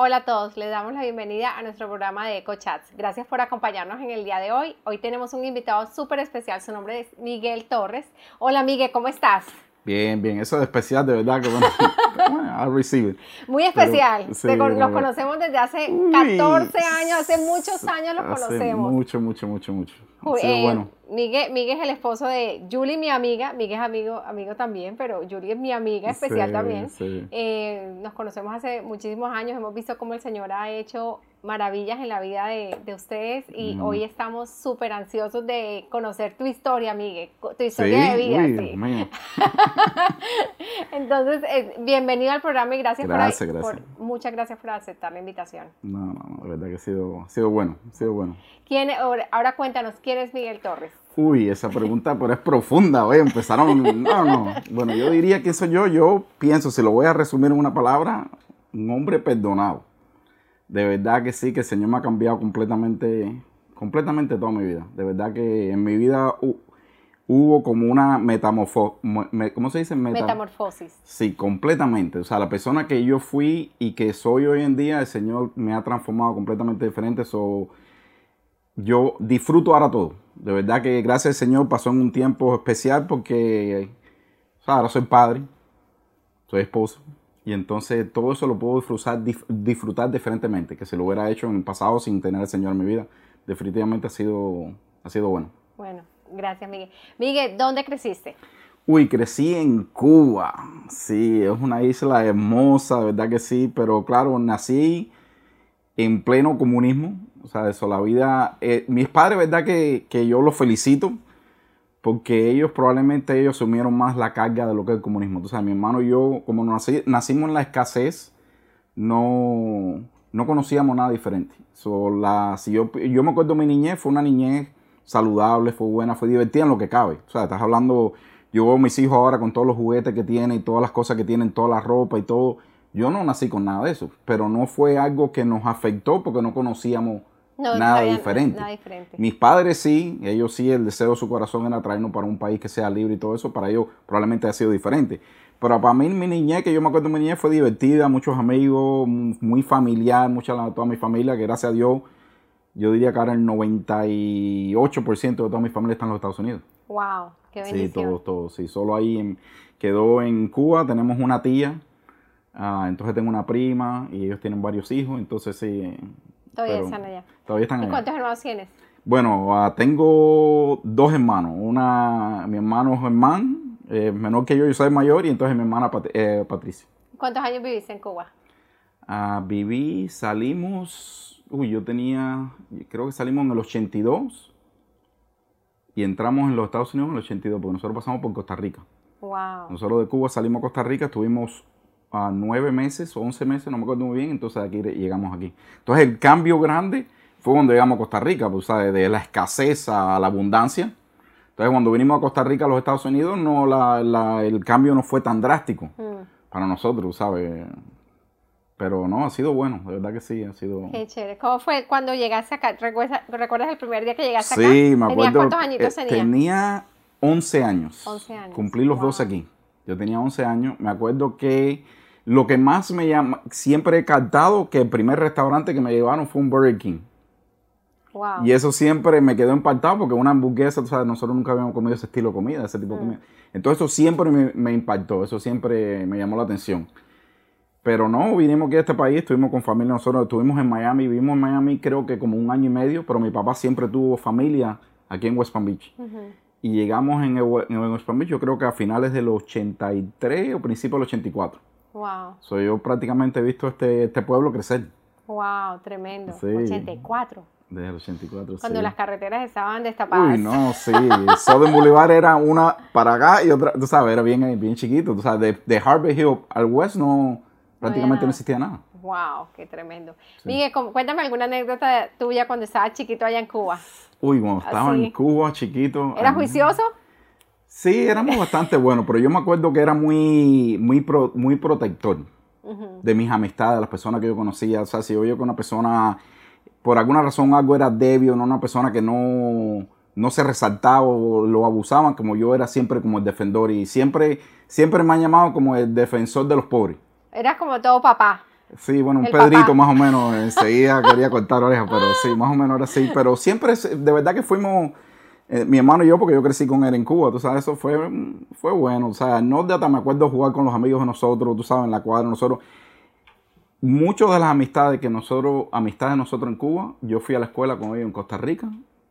Hola a todos, les damos la bienvenida a nuestro programa de EcoChats. Gracias por acompañarnos en el día de hoy. Hoy tenemos un invitado súper especial, su nombre es Miguel Torres. Hola Miguel, ¿cómo estás? Bien, bien, eso de especial, de verdad que bueno, receive it. Muy especial, Pero, sí, los bueno. conocemos desde hace 14 años, hace muchos años los hace conocemos. Mucho, mucho, mucho, mucho. Eh, bueno. Miguel, Miguel, es el esposo de Julie, mi amiga. Miguel es amigo, amigo también, pero Julie es mi amiga especial Sí, también. sí. Eh, nos conocemos hace muchísimos años, hemos visto cómo el Señor ha hecho maravillas en la vida de, de ustedes y hoy estamos súper ansiosos de conocer tu historia, Miguel, tu historia de vida. uy, sí. Dios mío. Entonces, eh, bienvenido al programa y gracias, Gracias, por, gracias. por- muchas gracias por aceptar la invitación. No, no, no, de verdad que ha sido, ha sido bueno, ha sido bueno. ¿Quién, ahora, ahora cuéntanos, ¿quién es Miguel Torres? Uy, esa pregunta pero es profunda, oye, empezaron, no, no. Bueno, yo diría que soy yo, yo pienso, si lo voy a resumir en una palabra, un hombre perdonado. De verdad que sí, que el Señor me ha cambiado completamente, completamente toda mi vida. De verdad que en mi vida hu- hubo como una metamorfo, me- ¿cómo se dice? Meta- Metamorfosis. Sí, completamente. O sea, la persona que yo fui y que soy hoy en día, el Señor me ha transformado completamente diferente. So, yo disfruto ahora todo. De verdad que gracias al Señor pasó en un tiempo especial porque o sea, ahora soy padre, soy esposo. Y entonces todo eso lo puedo disfrutar, disfrutar diferentemente. Que si lo hubiera hecho en el pasado sin tener al Señor en mi vida, definitivamente ha sido, ha sido bueno. Bueno, gracias, Miguel. Miguel, ¿dónde creciste? Uy, crecí en Cuba. Sí, es una isla hermosa, de verdad que sí. Pero claro, nací en pleno comunismo. O sea, eso, la vida. eh, mis padres, verdad que, que yo los felicito. Porque ellos probablemente ellos asumieron más la carga de lo que es el comunismo. Entonces, mi hermano y yo, como nací- nacimos en la escasez, no, no conocíamos nada diferente. So, la, si yo, yo me acuerdo mi niñez, fue una niñez saludable, fue buena, fue divertida en lo que cabe. O sea, estás hablando, yo veo a mis hijos ahora con todos los juguetes que tienen y todas las cosas que tienen, toda la ropa y todo. Yo no nací con nada de eso, pero no fue algo que nos afectó porque no conocíamos No, nada diferente. Nada diferente. Mis padres sí, ellos sí, el deseo de su corazón era traernos para un país que sea libre y todo eso, para ellos probablemente ha sido diferente. Pero para mí, mi niñez, que yo me acuerdo de mi niñez, fue divertida, muchos amigos, muy familiar, mucha toda mi familia, que gracias a Dios, yo diría que ahora el 98% de toda mi familia está en los Estados Unidos. Wow, qué Sí, bendición. todos, todos, sí. Solo ahí en- quedó en Cuba, tenemos una tía, ah, entonces tengo una prima y ellos tienen varios hijos, entonces sí. Todavía están allá. Todavía están ¿Y allá. cuántos hermanos tienes? Bueno, ah, tengo dos hermanos. Una, mi hermano Germán, eh, menor que yo, yo soy mayor, y entonces mi hermana Pat- eh, Patricia. ¿Cuántos años viviste en Cuba? Ah, viví, salimos, uy, yo tenía, creo que salimos en el 82 y entramos en los Estados Unidos en el 82, porque nosotros pasamos por Costa Rica. Wow. Nosotros de Cuba salimos a Costa Rica, estuvimos a nueve meses o once meses, no me acuerdo muy bien, entonces aquí llegamos aquí. Entonces el cambio grande fue cuando llegamos a Costa Rica, pues, ¿sabes? de la escasez a la abundancia. Entonces cuando vinimos a Costa Rica, a los Estados Unidos, no la- la- el cambio no fue tan drástico Mm, para nosotros, ¿sabes? Pero no, ha sido bueno, de verdad que sí, ha sido... qué chévere. ¿Cómo fue cuando llegaste acá? ¿Recuerdas, recuerdas el primer día que llegaste acá? Sí, me ¿Tenías acuerdo. cuántos añitos eh, tenías? Tenía 11 años. 11 años, Cumplí los wow. 12 aquí. Yo tenía 11 años. Me acuerdo que lo que más me llama, siempre he captado que el primer restaurante que me llevaron fue un Burger King. Wow. Y eso siempre me quedó impactado porque una hamburguesa, tú sabes, nosotros nunca habíamos comido ese estilo de comida, ese tipo de Mm. comida. Entonces eso siempre me, me impactó, eso siempre me llamó la atención. Pero no, vinimos aquí a este país, estuvimos con familia, nosotros estuvimos en Miami, vivimos en Miami creo que como un año y medio, pero mi papá siempre tuvo familia aquí en West Palm Beach. Y llegamos en, el- en West Palm Beach, yo creo que a finales del 83 o principios del 84. Wow. So, yo prácticamente he visto este, este pueblo crecer Wow, tremendo. Sí. 84. desde el 84. Cuando sí. las carreteras estaban destapadas. Uy, no, sí. Southern Boulevard era una para acá y otra, tú sabes, era bien, bien chiquito. Tú sabes, de, de Harvey Hill al west no, prácticamente no existía nada. Wow, qué tremendo. Miguel, com- cuéntame alguna anécdota tuya cuando estabas chiquito allá en Cuba. Uy, cuando estaba Así. en Cuba, chiquito. ¿Eras ah, juicioso? Sí, éramos bastante buenos, pero yo me acuerdo que era muy, muy, pro- muy protector de mis amistades, de las personas que yo conocía. O sea, si yo veía que una persona, por alguna razón, algo era débil, no una persona que no, no se resaltaba o lo abusaban, como yo era siempre como el defensor y siempre, siempre me han llamado como el defensor de los pobres. Eras como todo papá. Sí, bueno, un El Pedrito papá. más o menos, enseguida quería cortar orejas, pero sí, más o menos era así. Pero siempre, de verdad que fuimos, eh, mi hermano y yo, porque yo crecí con él en Cuba, tú sabes, eso fue, fue bueno. O sea, no de hasta me acuerdo jugar con los amigos de nosotros, tú sabes, en la cuadra, nosotros. Muchas de las amistades que nosotros, amistades de nosotros en Cuba, yo fui a la escuela con ellos en Costa Rica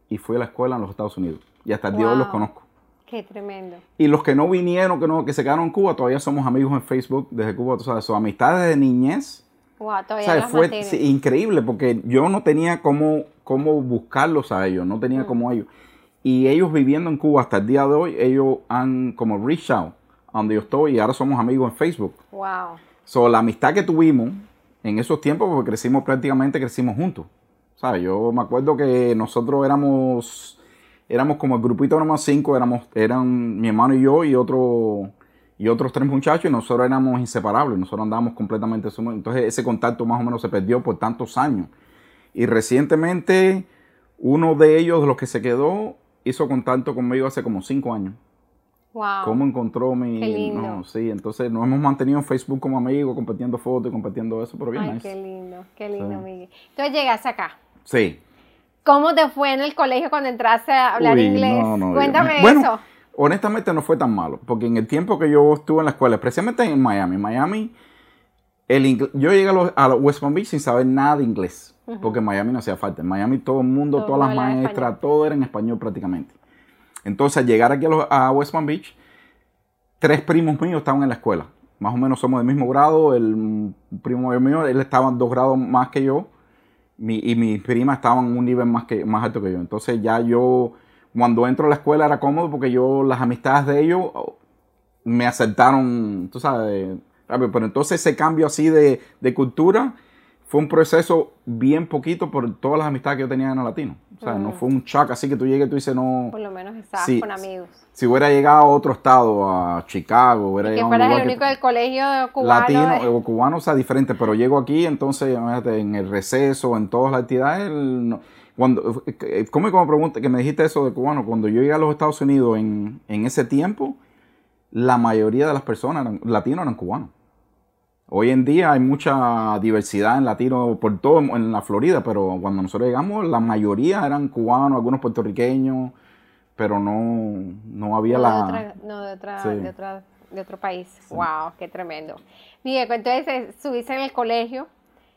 y fui a la escuela en los Estados Unidos. Y hasta el día de hoy los conozco. Qué tremendo. Y los que no vinieron, que, no, que se quedaron en Cuba, todavía somos amigos en Facebook desde Cuba, tú sabes, son amistades de niñez. Wow, O todavía fue sí, increíble porque yo no tenía cómo, cómo buscarlos a ellos, no tenía como ellos. Y ellos viviendo en Cuba hasta el día de hoy, ellos han como reached out a donde yo estoy y ahora somos amigos en Facebook. Wow. So, la amistad que tuvimos en esos tiempos, porque crecimos prácticamente, crecimos juntos. ¿Sabes? Yo me acuerdo que nosotros éramos, éramos como el grupito número cinco, éramos, eran mi hermano y yo y otro y otros tres muchachos y nosotros éramos inseparables, nosotros andábamos completamente sumidos. Entonces ese contacto más o menos se perdió por tantos años. Y recientemente uno de ellos, de los que se quedó, hizo contacto conmigo hace como cinco años. Wow. ¿Cómo encontró mi...? Qué lindo. No, sí, entonces nos hemos mantenido en Facebook como amigos, compartiendo fotos y compartiendo eso, pero bien Ay, nice. qué lindo, qué lindo, Sí. Miguel. Entonces llegaste acá. Sí. ¿Cómo te fue en el colegio cuando entraste a hablar Uy, inglés? no, no, Cuéntame. Bueno, eso. honestamente no fue tan malo, porque en el tiempo que yo estuve en la escuela, especialmente en Miami, Miami, el yo llegué a, los- a West Palm Beach sin saber nada de inglés, porque en Miami no hacía falta. En Miami todo el mundo, Todo todas las maestras, español. todo era en español prácticamente. Entonces, al llegar aquí a, los- a West Palm Beach, tres primos míos estaban en la escuela. Más o menos somos del mismo grado. El primo mayor mío, él estaba dos grados más que yo. Mi- y mis primas estaban un nivel más, que, más alto que yo. Entonces ya yo, cuando entro a la escuela era cómodo porque yo, las amistades de ellos me aceptaron, tú sabes, rápido. Pero entonces ese cambio así de, de cultura fue un proceso bien poquito por todas las amistades que yo tenía en el latino. O sea, no fue un shock así que tú llegues y tú dices, no, Por lo menos estabas con amigos. si hubiera llegado a otro estado, a Chicago, hubiera Que llegado a un fueras el que- único del colegio cubano. latino de- o cubano, o sea, diferente, pero llego aquí, entonces, en el receso, en todas las actividades, el- no- cuando, eh, ¿cómo como pregunta que me dijiste eso de cubano? Cuando yo llegué a los Estados Unidos en, en ese tiempo, la mayoría de las personas eran, latinos eran cubanos. Hoy en día hay mucha diversidad en latino por todo en la Florida, pero cuando nosotros llegamos, la mayoría eran cubanos, algunos puertorriqueños, pero no, no había no, la... de otra, no, de, otra, Sí. de, otra- de otro país. Wow, qué tremendo. Miguel, pues, entonces eh, estuviste en el colegio,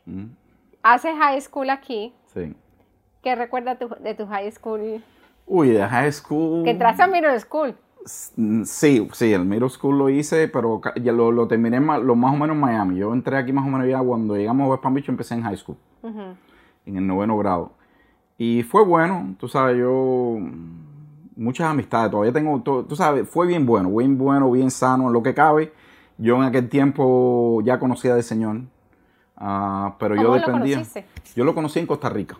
Mm, haces high school aquí. sí. ¿Qué recuerdas de tu high school? Uy, de high school... Que entraste a middle school. Sí, sí, el middle school lo hice, pero ya lo, lo terminé ma- lo más o menos en Miami. Yo entré aquí más o menos ya cuando llegamos a West Palm Beach, empecé en high school, Ujú. en el noveno grado. Y fue bueno, tú sabes, yo muchas amistades, todavía tengo, to- tú sabes, fue bien bueno, bien bueno, bien sano, en lo que cabe. Yo en aquel tiempo ya conocía del Señor, ah, pero yo ¿Cómo lo dependía. conociste? Yo lo conocí en Costa Rica,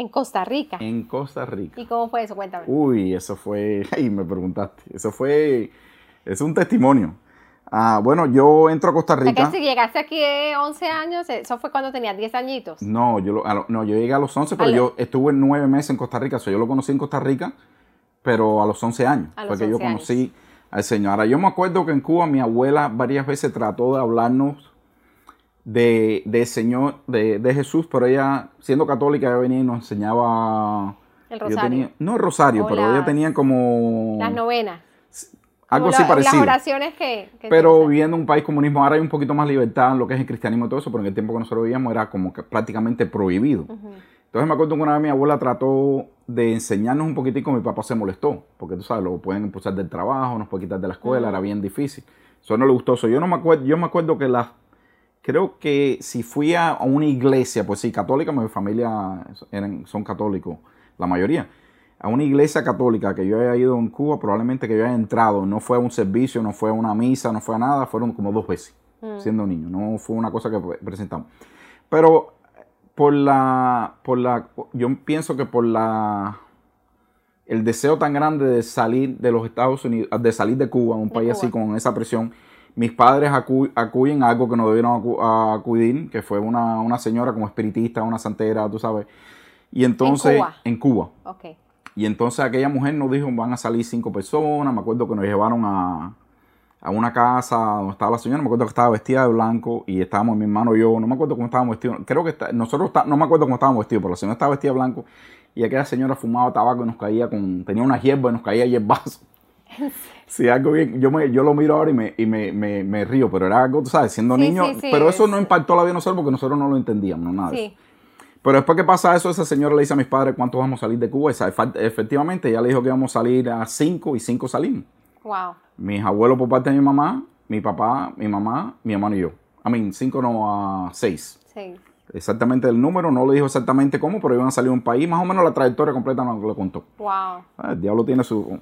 En Costa Rica. en Costa Rica. ¿Y cómo fue eso? Cuéntame. Uy, eso fue, ay, me preguntaste, eso fue, es un testimonio. Ah, bueno, yo entro a Costa O sea, que Rica. si llegaste aquí de 11 años, eso fue cuando tenías 10 añitos. No, yo, lo- a lo- no, yo llegué a los 11, pero yo estuve nueve meses en Costa Rica. o sea, yo lo conocí en Costa Rica, pero a los 11 años. A los que yo 11 años. conocí al Señor. Ahora, yo me acuerdo que en Cuba mi abuela varias veces trató de hablarnos de, de Señor, de, de Jesús, pero ella, siendo católica, ella venía y nos enseñaba... El rosario. tenía- no el rosario, O pero ella tenía como... Las novenas. algo Como así la- parecido. Las oraciones que... que Pero viviendo en un país comunismo, ahora hay un poquito más libertad en lo que es el cristianismo y todo eso, pero en el tiempo que nosotros vivíamos era como que prácticamente prohibido. Entonces me acuerdo que una vez mi abuela trató de enseñarnos un poquitico, mi papá se molestó, porque tú sabes, lo pueden impulsar del trabajo, nos pueden quitar de la escuela, era bien difícil. Eso no le gustó. Yo no me acuerdo, yo me acuerdo que las creo que si fui a una iglesia, pues sí, católica, mi familia eran, son católicos, la mayoría. A una iglesia católica que yo haya ido en Cuba, probablemente que yo haya entrado, no fue a un servicio, no fue a una misa, no fue a nada, fueron como dos veces, siendo niño, no fue una cosa que pre- presentamos. Pero por la, por la, yo pienso que por la, el deseo tan grande de salir de los Estados Unidos, de salir de Cuba, un De país así con esa presión, mis padres acu- acuden a algo que no debieron acu- a acudir, que fue una, una señora como espiritista, una santera, tú sabes. Y entonces, Cuba. en Cuba. Ok. Y entonces aquella mujer nos dijo, van a salir cinco personas, me acuerdo que nos llevaron a, a una casa donde estaba la señora, me acuerdo que estaba vestida de blanco y estábamos mi hermano y yo, no me acuerdo cómo estábamos vestidos, creo que nosotros, no me acuerdo cómo estábamos vestidos, pero la señora estaba vestida de blanco y aquella señora fumaba tabaco y nos caía con, tenía una hierba y nos caía hierbazo. Sí, algo bien, yo, me, yo lo miro ahora y, me, y me, me, río, pero era algo, tú sabes, siendo niño, pero eso no impactó la vida de nosotros porque nosotros no lo entendíamos, no nada. Pero después que pasa eso, esa señora le dice a mis padres cuánto vamos a salir de Cuba. efectivamente, ella le dijo que íbamos a salir a cinco y cinco salimos. Wow. Mis abuelos por parte de mi mamá, mi papá, mi mamá, mi hermano y yo. A mí, cinco no a seis. Sí. Exactamente el número, no le dijo exactamente cómo, pero iban a salir a un país. Más o menos la trayectoria completa no le contó. Wow. Ah, el diablo tiene su,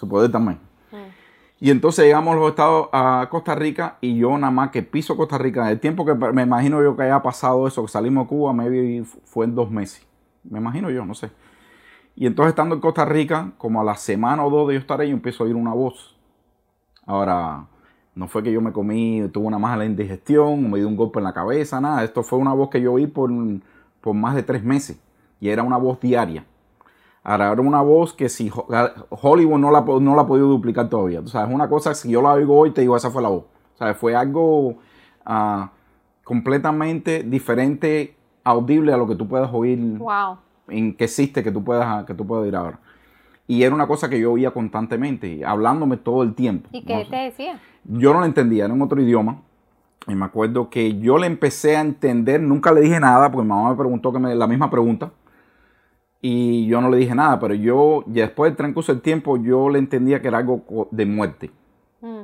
su poder también. Y entonces llegamos los estados a Costa Rica y yo nada más que piso Costa Rica, el tiempo que me imagino yo que haya pasado eso, que salimos de Cuba, maybe fue en dos meses. Me imagino yo, no sé. Y entonces estando en Costa Rica, como a la semana o dos de yo estar ahí, yo empiezo a oír una voz. Ahora, no fue que yo me comí, tuve una mala indigestión, me dio un golpe en la cabeza, nada. Esto fue una voz que yo oí por, por más de tres meses. Y era una voz diaria. Ahora, una voz que si Hollywood no la, no la ha podido duplicar todavía. O sea, es una cosa, si yo la oigo hoy, te digo, esa fue la voz. O sea, fue algo ah, completamente diferente, audible a lo que tú puedas oír. Wow. En que existe, que tú puedas, que tú puedas oír ahora. Y era una cosa que yo oía constantemente, hablándome todo el tiempo. ¿Y qué te decía? Yo no lo entendía, era en otro idioma. Y me acuerdo que yo le empecé a entender, nunca le dije nada, porque mi mamá me preguntó que me, la misma pregunta y yo no le dije nada, pero yo, ya después del transcurso del tiempo, yo le entendía que era algo de muerte. Mm.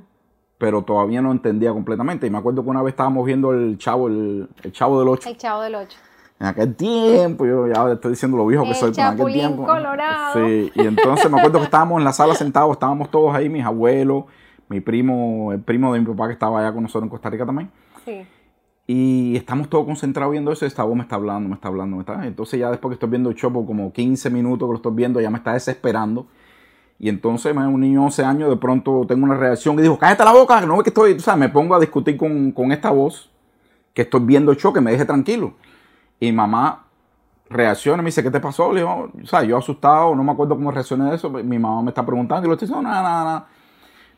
Pero todavía no entendía completamente. Y me acuerdo que una vez estábamos viendo el chavo, el, chavo del 8. El chavo del 8. En aquel tiempo, yo ya estoy diciendo lo viejo que soy, pero en aquel tiempo. Colorado. Sí, y entonces me acuerdo que estábamos en la sala sentados, estábamos todos ahí, mis abuelos, mi primo, el primo de mi papá que estaba allá con nosotros en Costa Rica también. Sí. Y estamos todos concentrados viendo eso. Esta voz me está hablando, me está hablando, me está. Entonces, ya después que estoy viendo el show, por como 15 minutos que lo estoy viendo, ya me está desesperando. Y entonces, un niño de 11 años, de pronto tengo una reacción que digo: Cállate la boca, no ve que estoy. O sea, me pongo a discutir con, con esta voz que estoy viendo el show, que me deje tranquilo. Y mamá reacciona y me dice: ¿Qué te pasó? Le digo: O sea, yo asustado, no me acuerdo cómo reaccioné de eso. Mi mamá me está preguntando y lo estoy diciendo: Nada, nada, nada.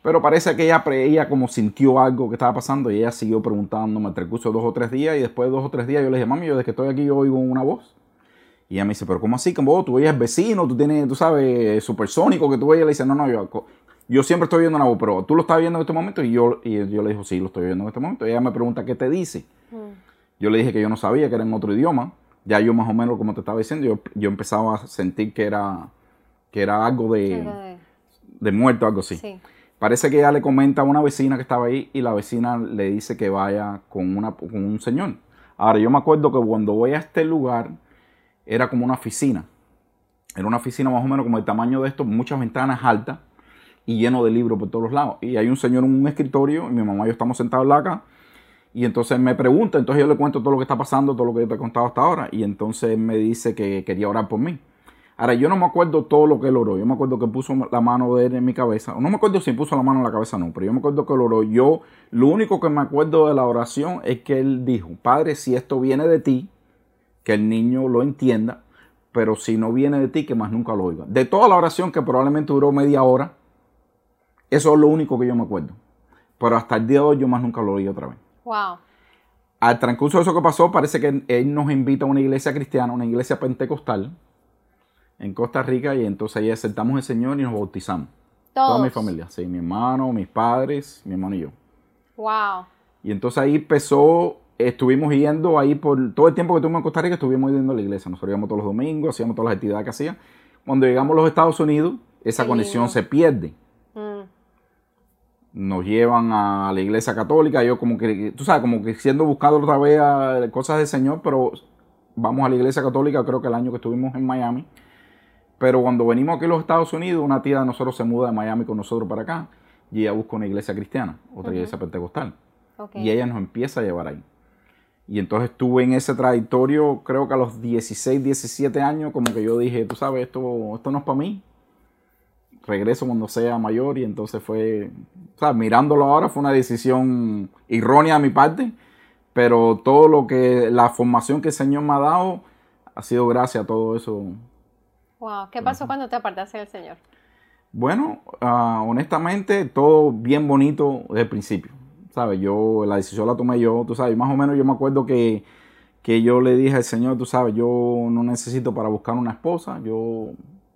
Pero parece que ella, ella como sintió algo que estaba pasando y ella siguió preguntándome el transcurso dos o tres días y después de dos o tres días yo le dije, mami, yo desde que estoy aquí yo oigo una voz. Y ella me dice, pero ¿cómo así? Que vos, tú eres vecino, tú tienes, tú sabes, supersónico que tú ella Le dice, no, no, yo, yo siempre estoy viendo una voz, pero tú lo estás viendo en este momento. Y yo, y yo le digo, sí, lo estoy viendo en este momento. Y ella me pregunta, ¿qué te dice? Mm. Yo le dije que yo no sabía, que era en otro idioma. Ya yo más o menos, como te estaba diciendo, yo, yo empezaba a sentir que era, que era algo de, de muerto, algo así. Sí. Parece que ella le comenta a una vecina que estaba ahí y la vecina le dice que vaya con, una, con un señor. Ahora, yo me acuerdo que cuando voy a este lugar era como una oficina. Era una oficina más o menos como el tamaño de esto, muchas ventanas altas y lleno de libros por todos los lados. Y hay un señor en un escritorio y mi mamá y yo estamos sentados acá. Y entonces me pregunta, entonces yo le cuento todo lo que está pasando, todo lo que yo te he contado hasta ahora. Y entonces me dice que quería orar por mí. Ahora, yo no me acuerdo todo lo que él oró. Yo me acuerdo que puso la mano de él en mi cabeza. No me acuerdo si puso la mano en la cabeza no, pero yo me acuerdo que él oró. Yo, lo único que me acuerdo de la oración es que él dijo, Padre, si esto viene de ti, que el niño lo entienda, pero si no viene de ti, que más nunca lo oiga. De toda la oración, que probablemente duró media hora, eso es lo único que yo me acuerdo. Pero hasta el día de hoy yo más nunca lo oí otra vez. Wow. Al transcurso de eso que pasó, parece que él nos invita a una iglesia cristiana, una iglesia pentecostal, en Costa Rica y entonces ahí aceptamos al Señor y nos bautizamos. Toda mi familia, sí, mi hermano, mis padres, mi hermano y yo. Wow. Y entonces ahí empezó, estuvimos yendo ahí por todo el tiempo que estuvimos en Costa Rica, estuvimos yendo a la iglesia. Nos íbamos todos los domingos, hacíamos todas las actividades que hacíamos. Cuando llegamos a los Estados Unidos, esa conexión se pierde. Mm. Nos llevan a la iglesia católica, yo como que, tú sabes, como que siendo buscado otra vez cosas del Señor, pero vamos a la iglesia católica, creo que el año que estuvimos en Miami pero cuando venimos aquí a los Estados Unidos, una tía de nosotros se muda de Miami con nosotros para acá y ella busca una iglesia cristiana, otra iglesia pentecostal. Y ella nos empieza a llevar ahí. Y entonces estuve en ese trayectorio, creo que a los 16, 17 años, como que yo dije, tú sabes, esto, esto no es para mí. Regreso cuando sea mayor y entonces fue, o sea, mirándolo ahora fue una decisión errónea de mi parte, pero todo lo que, la formación que el Señor me ha dado, ha sido gracias a todo eso Wow, ¿qué pasó cuando te apartaste del Señor? Bueno, ah, honestamente, todo bien bonito desde el principio. ¿Sabes? Yo, la decisión la tomé yo, tú sabes, más o menos yo me acuerdo que, que yo le dije al Señor, tú sabes, yo no necesito para buscar una esposa, yo,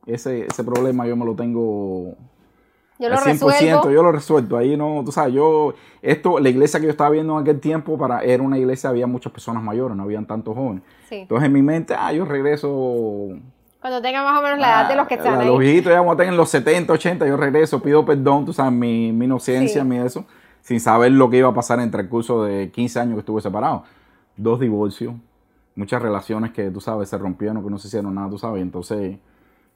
ese, ese problema yo me lo tengo Yo lo al 100%, resuelvo. yo lo resuelto. Ahí no, tú sabes, yo, esto, la iglesia que yo estaba viendo en aquel tiempo, para, era una iglesia, había muchas personas mayores, no habían tantos jóvenes. Sí. Entonces en mi mente, ah, yo regreso. Cuando tenga más o menos la edad de los que están Ah, ahí. Los viejitos ya cuando tengan los 70, 80, yo regreso, pido perdón, tú sabes, mi, mi inocencia, Sí. mi eso, sin saber lo que iba a pasar entre el curso de 15 años que estuve separado. Dos divorcios, muchas relaciones que, tú sabes, se rompieron, que no se hicieron nada, tú sabes. y Entonces,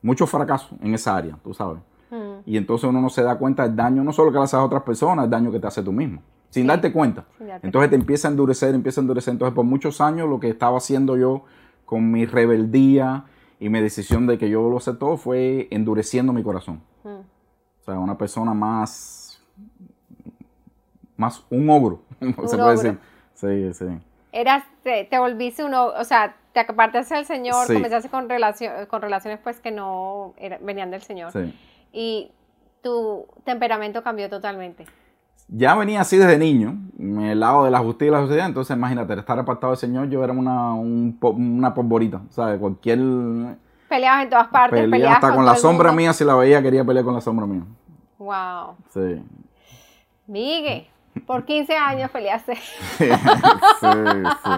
muchos fracasos en esa área, tú sabes. Mm, Y entonces uno no se da cuenta del daño, no solo que le haces a otras personas, el daño que te hace tú mismo, sin Sí. darte cuenta. sin darte Entonces te empieza a endurecer, empieza a endurecer. Entonces por muchos años lo que estaba haciendo yo con mi rebeldía y mi decisión de que yo lo sé todo fue endureciendo mi corazón. Mm. O sea, una persona más, más un ogro, se puede ogro. decir. Sí, sí. Eras, te, te volviste uno, o sea, te apartaste del Señor, Sí. comenzaste con, relación, con relaciones pues que no era- venían del Señor. sí. Y tu temperamento cambió totalmente. Ya venía así desde niño, en el lado de la justicia y la sociedad. Entonces, imagínate, estar apartado del Señor, yo era una, un una polvorita. ¿Sabes? Cualquier Peleabas en todas partes, pelea, peleabas hasta con, la sombra mundo. mía, si la veía, quería pelear con la sombra mía. Wow. Sí. Migue, por 15 años peleaste. sí, sí.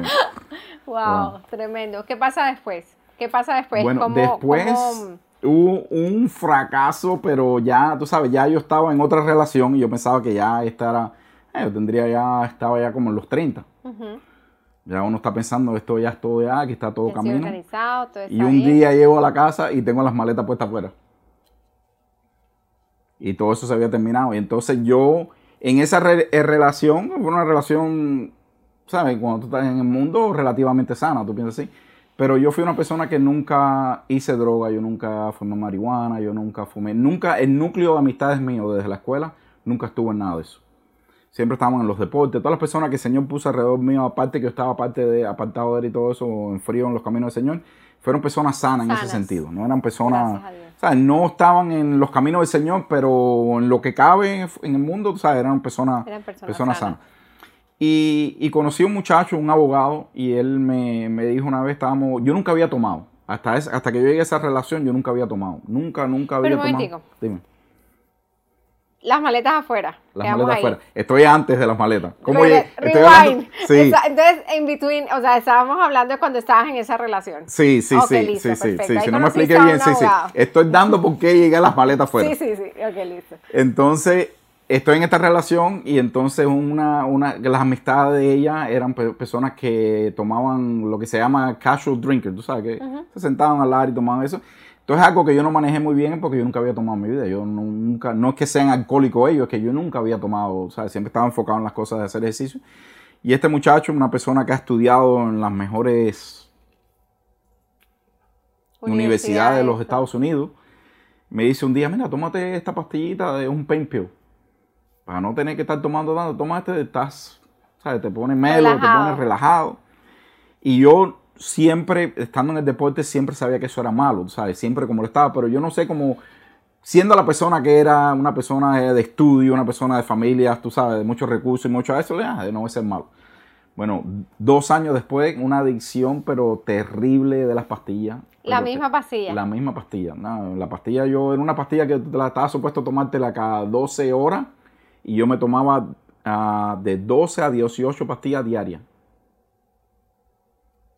Wow, tremendo. ¿Qué pasa después? ¿Qué pasa después? Bueno, ¿Cómo- después cómo- hubo un fracaso, pero ya, tú sabes, ya yo estaba en otra relación y yo pensaba que ya esta era, eh, yo tendría ya, estaba ya como en los 30. Ujú. Ya uno está pensando, esto ya es todo ya, que está todo Ya camino. organizado, todo está Y un bien. día llego a la casa y tengo las maletas puestas afuera. Y todo eso se había terminado. Y entonces yo, en esa re- eh, relación, fue una relación, ¿sabes? Cuando tú estás en el mundo, relativamente sana, tú piensas así. Pero yo fui una persona que nunca hice droga, yo nunca fumé marihuana, yo nunca fumé, nunca, el núcleo de amistades mío desde la escuela, nunca estuvo en nada de eso. Siempre estábamos en los deportes, todas las personas que el Señor puso alrededor mío, aparte que yo estaba aparte de, apartado de él y todo eso, en frío en los caminos del Señor, fueron personas sanas, en ese sentido. No eran personas, o sea, no estaban en los caminos del Señor, pero en lo que cabe en el mundo, o sea, eran personas, Eran personas personas sanas. sanas. Y, y conocí a un muchacho, un abogado, y él me, me dijo una vez, estábamos, yo nunca había tomado. Hasta, esa- hasta que yo llegué a esa relación, yo nunca había tomado. Nunca, nunca había Pero tomado. momentico. Dime, Las maletas afuera. las maletas ahí. afuera. Estoy antes de las maletas. ¿Cómo Re-? Estoy hablando- Sí, Entonces, en between, o sea, estábamos hablando de cuando estabas en esa relación. sí, sí, sí, listo, sí, sí, perfecto. sí. Si no me expliqué bien, sí, sí. Estoy dando por qué llegué a las maletas afuera. Sí, sí, sí. Ok, listo. Entonces, estoy en esta relación y entonces una, una, las amistades de ella eran pe- personas que tomaban lo que se llama casual drinker, tú sabes, que se sentaban al lado y tomaban eso. Entonces algo que yo no manejé muy bien porque yo nunca había tomado en mi vida. Yo nunca, no es que sean alcohólicos ellos, es que yo nunca había tomado, o sea, siempre estaba enfocado en las cosas de hacer ejercicio. Y este muchacho, una persona que ha estudiado en las mejores universidades de los. Estados Unidos, me dice un día, mira, tómate esta pastillita de un pain pill. Para no tener que estar tomando tanto, toma este, estás, ¿sabes? Te pone melo, te Relajado. pone relajado. Y yo siempre, estando en el deporte, siempre sabía que eso era malo, ¿sabes? Siempre como lo estaba, pero yo no sé cómo, siendo la persona que era una persona de estudio, una persona de familias, tú sabes, de muchos recursos y mucho a eso, ah, no voy a ser malo. Bueno, dos años después, una adicción, pero terrible de las pastillas. La misma pastilla. la misma pastilla. No, la pastilla yo era una pastilla que la estaba supuesto tomártela cada 12 horas y yo me tomaba ah, de 12 a 18 pastillas diarias.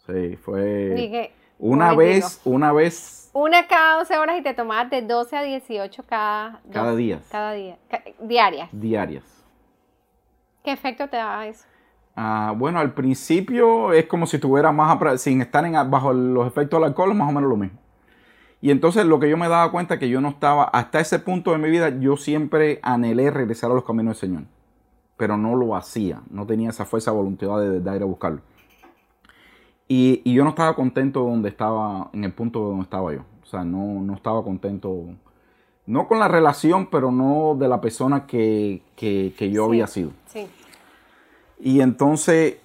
Sí, fue Dije, una vez, una vez Una cada 12 horas y te tomabas de 12 a 18 cada, Cada día. Cada día. Ca- diarias. diarias. ¿Qué efecto te daba eso? Ah, bueno, al principio es como si estuviera más sin estar en- bajo los efectos del alcohol, más o menos lo mismo. Y entonces lo que yo me daba cuenta que yo no estaba, hasta ese punto de mi vida, yo siempre anhelé regresar a los caminos del Señor. Pero no lo hacía, no tenía esa fuerza, voluntad de ir a buscarlo. Y, y yo no estaba contento donde estaba, en el punto donde estaba yo. O sea, no, no estaba contento, no con la relación, pero no de la persona que, que- que yo Sí. había sido. Sí. Y entonces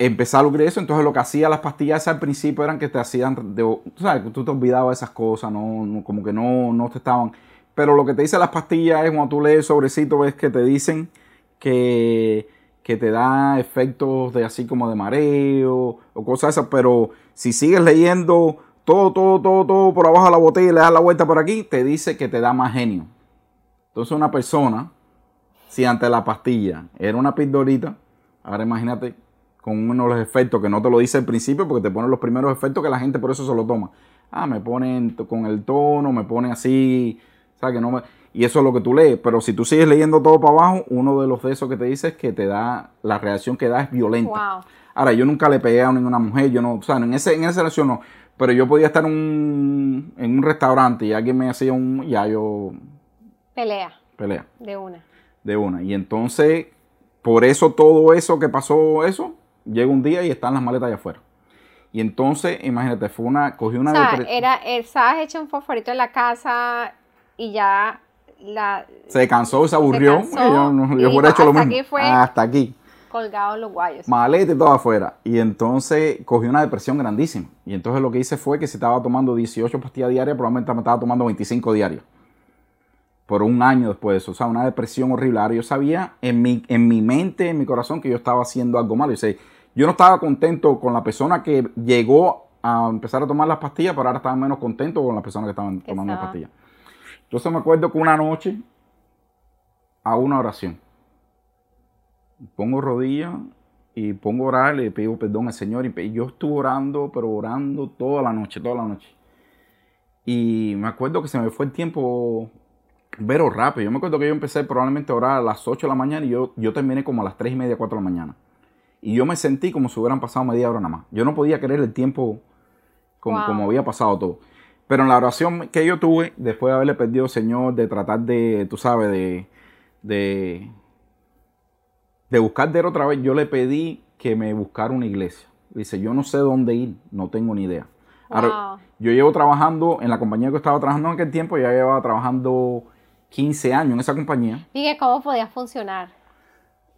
empecé a lograr eso. Entonces lo que hacía las pastillas al principio eran que te hacían, de, sabes, que tú te olvidabas de esas cosas, no, no- como que no, no te estaban. Pero lo que te dice las pastillas es cuando tú lees el sobrecito, ves que te dicen que, que te da efectos de así como de mareo o cosas esas. Pero si sigues leyendo todo, todo, todo, todo por abajo de la botella y le das la vuelta por aquí, te dice que te da más genio. Entonces una persona, si ante la pastilla era una pildorita, ahora imagínate con uno de los efectos que no te lo dice al principio porque te pone los primeros efectos que la gente por eso se lo toma. Ah, me ponen con el tono, me pone así, ¿sabes? Que no me... Y eso es lo que tú lees, pero si tú sigues leyendo todo para abajo, uno de los de esos que te dice es que te da, la reacción que da es violenta. Ahora, yo nunca le pegué a ninguna mujer, yo no, o sea, en, ese, en esa relación no, pero yo podía estar en un, en un restaurante y alguien me hacía un, ya yo... Pelea. Pelea. De una. De una. Y entonces, por eso todo eso que pasó, eso, llega un día y están las maletas allá afuera. Y entonces, imagínate, fue una, cogí una... O sea, era, estabas hecho un fosforito en la casa y ya la... Se cansó, se aburrió. Se cansó, yo, yo hubiera hecho lo mismo. Aquí fue hasta aquí. Colgados los guayos. Maleta y todo afuera. Y entonces cogí una depresión grandísima. Y entonces lo que hice fue que si estaba tomando 18 pastillas diarias, probablemente me estaba tomando 25 diarias. Por un año después de eso. O sea, una depresión horrible. Ahora yo sabía en mi, en mi mente, en mi corazón, que yo estaba haciendo algo malo. Y sé, yo no estaba contento con la persona que llegó a empezar a tomar las pastillas, pero ahora estaba menos contento con las personas que estaban tomando las pastillas. Entonces me acuerdo que una noche hago una oración. Pongo rodillas y pongo a orar, le pido perdón al Señor. Y yo estuve orando, pero orando toda la noche, toda la noche. Y me acuerdo que se me fue el tiempo pero rápido. Yo me acuerdo que yo empecé probablemente a orar a las 8 de la mañana y yo, yo terminé como a las 3 y media, 4 de la mañana. Y yo me sentí como si hubieran pasado media hora nada más. Yo no podía creer el tiempo como, como había pasado todo. Pero en la oración que yo tuve, después de haberle pedido al Señor, de tratar de, tú sabes, de, de, de buscar de él otra vez, yo le pedí que me buscara una iglesia. Dice, yo no sé dónde ir, no tengo ni idea. Ahora, yo llevo trabajando en la compañía que estaba trabajando en aquel tiempo, ya llevaba trabajando 15 años en esa compañía. ¿Y cómo podía funcionar?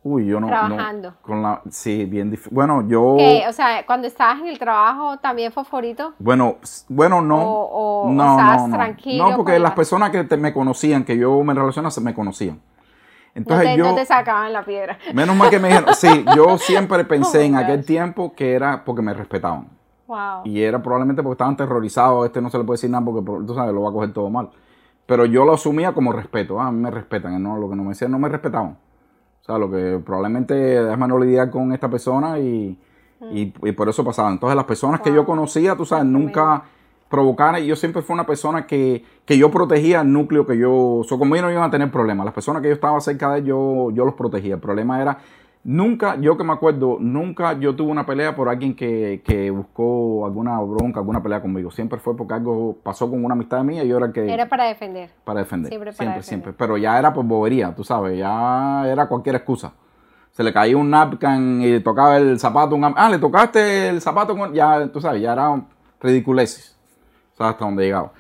Uy, yo no. Trabajando. con la, sí, bien difícil. Bueno, yo. ¿Qué? O sea, cuando estabas en el trabajo, ¿también fosforito? Bueno, bueno, no. O, o no, estabas no, tranquilo. No, porque las personas que me conocían, que yo me relacionaba, me conocían. Entonces no te, yo. No te sacaban la piedra. Menos mal que me dijeron. sí, yo siempre pensé en aquel tiempo que era porque me respetaban. Wow. Y era probablemente porque estaban terrorizados. Este no se le puede decir nada porque tú sabes, lo va a coger todo mal. Pero yo lo asumía como respeto. Ah, a mí me respetan. No, lo que no me decían, no me respetaban. O sea, lo que probablemente déjame no lidiar con esta persona y, y, por eso pasaba. Entonces, las personas que yo conocía, tú sabes, nunca provocaron. Y yo siempre fui una persona que, que yo protegía el núcleo que yo. O sea, conmigo no iban a tener problemas. Las personas que yo estaba cerca de yo, yo los protegía. El problema era Nunca, yo que me acuerdo, nunca yo tuve una pelea por alguien que, que, buscó alguna bronca, alguna pelea conmigo. Siempre fue porque algo pasó con una amistad mía y yo era que... Era para defender. Para defender. Siempre, para siempre, defender. siempre. Pero ya era por bobería, tú sabes, ya era cualquier excusa. Se le caía un napkin y le tocaba el zapato. Un, ah, le tocaste el zapato, con, ya, tú sabes, ya era ridiculeces. ¿Sabes hasta dónde llegaba?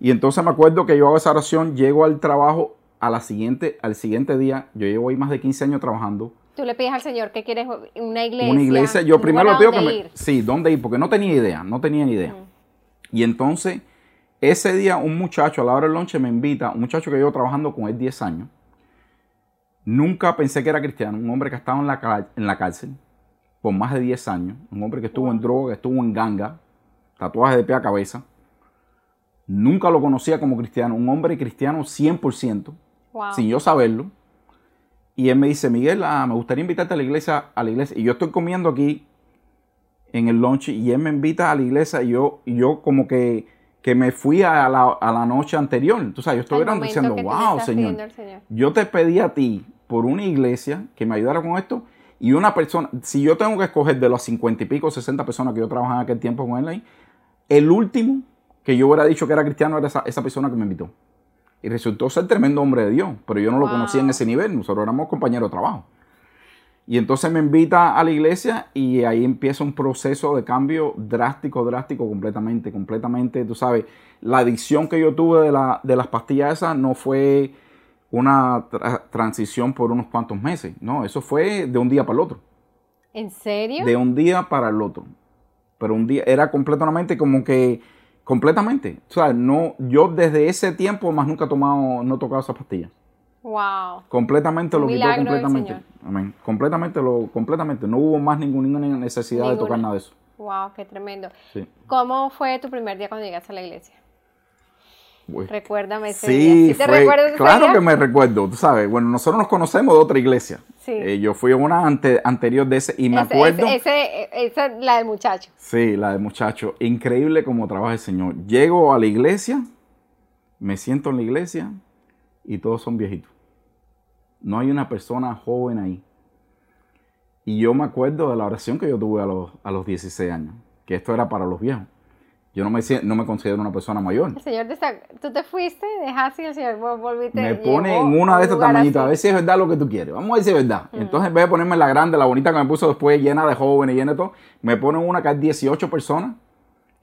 Y entonces me acuerdo que yo hago esa oración, llego al trabajo a la siguiente, al siguiente día, yo llevo ahí más de 15 años trabajando Tú le pides al Señor que quieres una iglesia. Una iglesia. Yo primero le pido que me. Ir? Sí, ¿dónde ir? Porque no tenía idea, no tenía ni idea. Uh -huh. Y entonces, ese día, un muchacho a la hora del lunch me invita, un muchacho que llevo trabajando con él 10 años. Nunca pensé que era cristiano, un hombre que estaba en la, en la cárcel por más de 10 años, un hombre que estuvo en droga, que estuvo en ganga, tatuaje de pie a cabeza. Nunca lo conocía como cristiano, un hombre cristiano 100%, wow. sin yo saberlo. Y él me dice, Miguel, ah, me gustaría invitarte a la iglesia, a la iglesia. Y yo estoy comiendo aquí en el lunch y él me invita a la iglesia y yo, y yo como que, que me fui a la, a la noche anterior. Entonces yo estoy orando diciendo, wow, señor, señor, yo te pedí a ti por una iglesia que me ayudara con esto y una persona, si yo tengo que escoger de los cincuenta y pico, 60 personas que yo trabajaba en aquel tiempo con él ahí, el último que yo hubiera dicho que era cristiano era esa, esa persona que me invitó. Y resultó ser tremendo hombre de Dios, pero yo no wow. lo conocía en ese nivel, nosotros éramos compañeros de trabajo. Y entonces me invita a la iglesia y ahí empieza un proceso de cambio drástico, drástico, completamente, completamente. Tú sabes, la adicción que yo tuve de, la, de las pastillas esas no fue una tra transición por unos cuantos meses, no, eso fue de un día para el otro. ¿En serio? De un día para el otro. Pero un día era completamente como que Completamente. O sea, no, yo desde ese tiempo más nunca he tomado, no he tocado esas pastillas. Wow. Completamente lo quitó completamente. Amén. Completamente lo, completamente. No hubo más ninguna necesidad de tocar nada de eso. Wow, qué tremendo. Sí. ¿Cómo fue tu primer día cuando llegaste a la iglesia? Uy. Recuérdame ese Sí, día. ¿Sí te fue- recuerdas ese claro día? que me recuerdo, tú sabes. Bueno, nosotros nos conocemos de otra iglesia. Sí. Eh, yo fui a una ante- anterior de ese y me Ese- acuerdo. Ese, ese- esa es la del muchacho. Sí, la de muchacho. Increíble como trabaja el Señor. Llego a la iglesia, me siento en la iglesia y todos son viejitos. No hay una persona joven ahí. Y yo me acuerdo de la oración que yo tuve a los, a los 16 años, que esto era para los viejos. Yo no me, no me considero una persona mayor. El Señor te tú te fuiste, dejaste y el Señor vol- volviste. Me pone en un una de estas tamañitas, a ver si es verdad lo que tú quieres. Vamos a ver si es verdad. Entonces, en vez de ponerme la grande, la bonita que me puso después, llena de jóvenes, llena de todo, me ponen una que hay 18 personas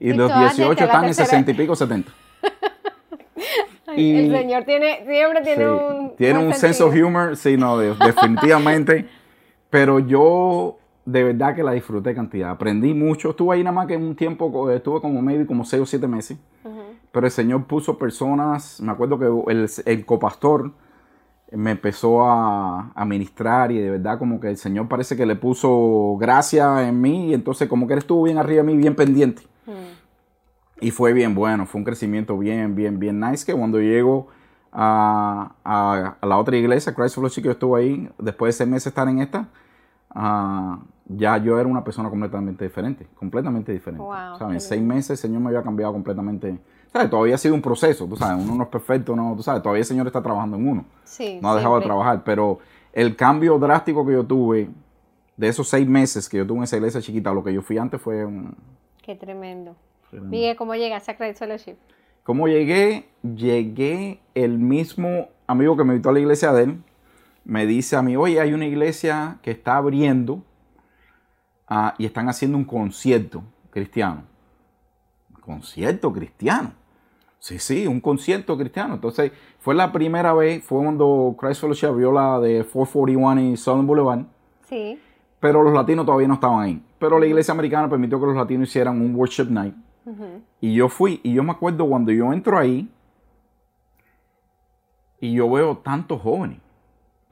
y, Y los todas de 18 la están en tercera- 60 y pico, 70. Ay, y- el Señor tiene, siempre tiene Sí, un. tiene un sense of humor, sí, no, de- definitivamente. Pero yo de verdad que la disfruté cantidad. Aprendí mucho. Estuve ahí nada más que en un tiempo, estuve como maybe como 6 o 7 meses. Pero el Señor puso personas, me acuerdo que el, el copastor me empezó a, a ministrar y de verdad como que el Señor parece que le puso gracia en mí y entonces como que él estuvo bien arriba de mí, bien pendiente. Y fue bien bueno, fue un crecimiento bien, bien, bien nice que cuando llego a, a- a la otra iglesia, Christ Fellowship, que yo estuve ahí, después de seis meses estar en esta, ah, ya yo era una persona completamente diferente, completamente diferente. Wow, ¿sabes? En seis meses el Señor me había cambiado completamente. ¿sabes? Todavía ha sido un proceso, tú sabes, uno no es perfecto, no, tú sabes, todavía el Señor está trabajando en uno, Sí. no ha dejado de trabajar, pero el cambio drástico que yo tuve de esos seis meses que yo tuve en esa iglesia chiquita, lo que yo fui antes fue un... Qué tremendo. Miguel, ¿cómo llegaste a Christ Fellowship? ¿Cómo llegué? Llegué el mismo amigo que me invitó a la iglesia de él. Me dice a mí, oye, hay una iglesia que está abriendo ah, y están haciendo un concierto cristiano. ¿Concierto cristiano? Sí, sí, un concierto cristiano. Entonces, fue la primera vez, fue cuando Christ Fellowship abrió la de 441 y Southern Boulevard, Sí. pero los latinos todavía no estaban ahí. Pero la iglesia americana permitió que los latinos hicieran un worship night. Y yo fui, y yo me acuerdo cuando yo entro ahí y yo veo tantos jóvenes.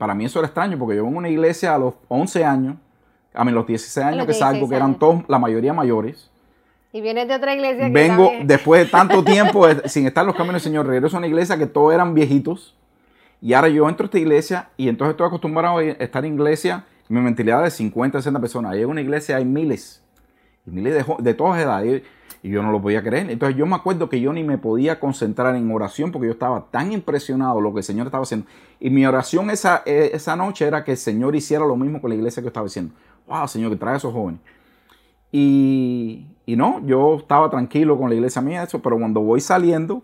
Para mí eso era extraño porque yo en una iglesia a los 11 años, a mí los 16 años los que salgo, 16 que eran todos, la mayoría mayores. Y vienes de otra iglesia que Vengo también- después de tanto tiempo de- sin estar en los caminos del Señor, regreso a una iglesia que todos eran viejitos. Y ahora yo entro a esta iglesia y entonces estoy acostumbrado a estar en iglesia, mi mentalidad de 50, 60 personas. Llego a una iglesia, hay miles, miles de, de todas edades. Y yo no lo podía creer. Entonces yo me acuerdo que yo ni me podía concentrar en oración porque yo estaba tan impresionado lo que el Señor estaba haciendo. Y mi oración esa, eh, esa noche era que el Señor hiciera lo mismo con la iglesia que yo estaba haciendo. Wow, Señor, que trae a esos jóvenes. Y, y no, yo estaba tranquilo con la iglesia mía, eso, pero cuando voy saliendo,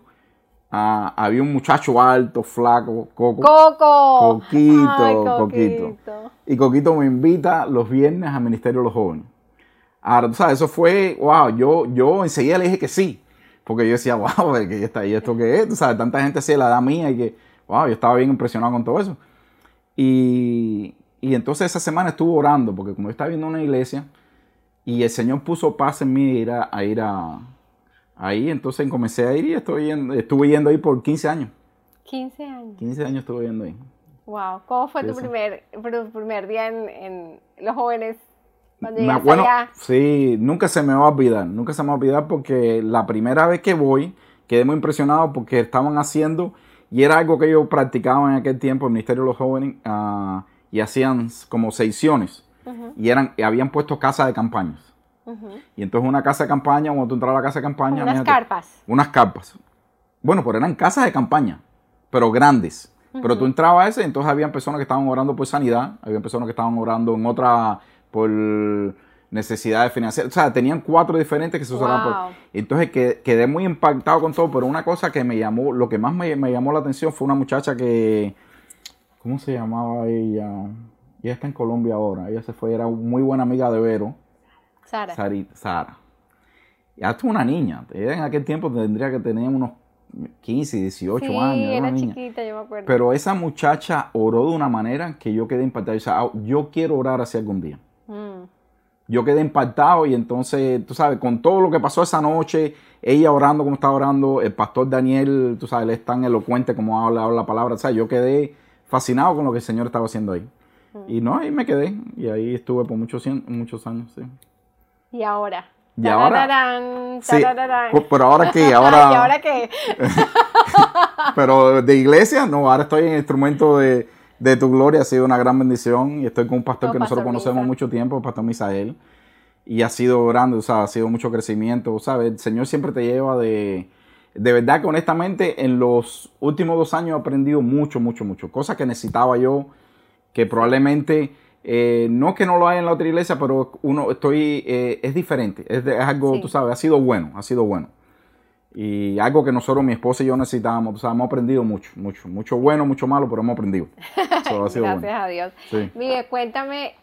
ah, había un muchacho alto, flaco, coco. ¡Coco! Coquito, Ay, Coquito. Y Coquito me invita los viernes al Ministerio de los Jóvenes. Ahora, tú sabes, eso fue, wow, yo, yo enseguida le dije que sí. Porque yo decía, wow, ¿qué está ¿y esto qué es? Tú sabes, tanta gente así de la edad mía y que, wow, yo estaba bien impresionado con todo eso. Y, y entonces esa semana estuve orando, porque como yo estaba viendo una iglesia, y el Señor puso paz en mí a ir a, a ir a- ahí, entonces comencé a ir y estoy yendo- estuve yendo ahí por 15 años. 15 años. 15 años estuve yendo ahí. Wow. ¿Cómo fue tu primer, tu primer día en, en los jóvenes? Me acuerdo, allá? sí, nunca se me va a olvidar, nunca se me va a olvidar porque la primera vez que voy quedé muy impresionado porque estaban haciendo, y era algo que ellos practicaban en aquel tiempo, el Ministerio de los Jóvenes, ah, y hacían como secciones, Ujú, y eran y habían puesto casas de campañas. ujú. Y entonces una casa de campaña, cuando tú entras a la casa de campaña, unas carpas. unas carpas. Bueno, pero eran casas de campaña, pero grandes. Pero tú entrabas a ese, entonces habían personas que estaban orando por sanidad, habían personas que estaban orando en otra por necesidades financieras. O sea, tenían cuatro diferentes que se oraban Wow. por. Entonces que- quedé muy impactado con todo, pero una cosa que me llamó, lo que más me, me llamó la atención fue una muchacha que, ¿cómo se llamaba ella? Ella está en Colombia ahora, ella se fue, era muy buena amiga de Vero. Sara. Sari- Sara. Es una niña. Ella en aquel tiempo tendría que tener unos 15, 18 sí, años. era era una niña. chiquita, yo me acuerdo. Pero esa muchacha oró de una manera que yo quedé impactado. O sea, yo quiero orar así algún día. Mm, yo quedé impactado y entonces, tú sabes, con todo lo que pasó esa noche, ella orando como estaba orando, el pastor Daniel, tú sabes, él es tan elocuente como habla, habla la palabra, o sea, yo quedé fascinado con lo que el Señor estaba haciendo ahí. Y no, ahí me quedé y ahí estuve por muchos, muchos años, sí. ¿Y ahora? Y ahora, Tarararán, sí, tarararán. pero ahora qué, ¿Y ahora, ahora qué? pero de iglesia, no, ahora estoy en instrumento de, de tu gloria, ha sido una gran bendición y estoy con un pastor Con que nosotros Pastor conocemos Misa. mucho tiempo, Pastor Misael, y ha sido grande, o sea, ha sido mucho crecimiento, ¿sabes? El Señor siempre te lleva de, de verdad que honestamente en los últimos dos años he aprendido mucho, mucho, mucho, cosas que necesitaba yo, que probablemente, eh, no que no lo haya en la otra iglesia, pero uno, estoy, eh, es diferente, es, de- es algo, Sí. tú sabes, ha sido bueno, ha sido bueno. Y algo que nosotros, mi esposa y yo necesitábamos, tú sabes, hemos aprendido mucho, mucho, mucho bueno, mucho malo, pero hemos aprendido. So, Gracias bueno. a Dios. Sí. Miguel, cuéntame,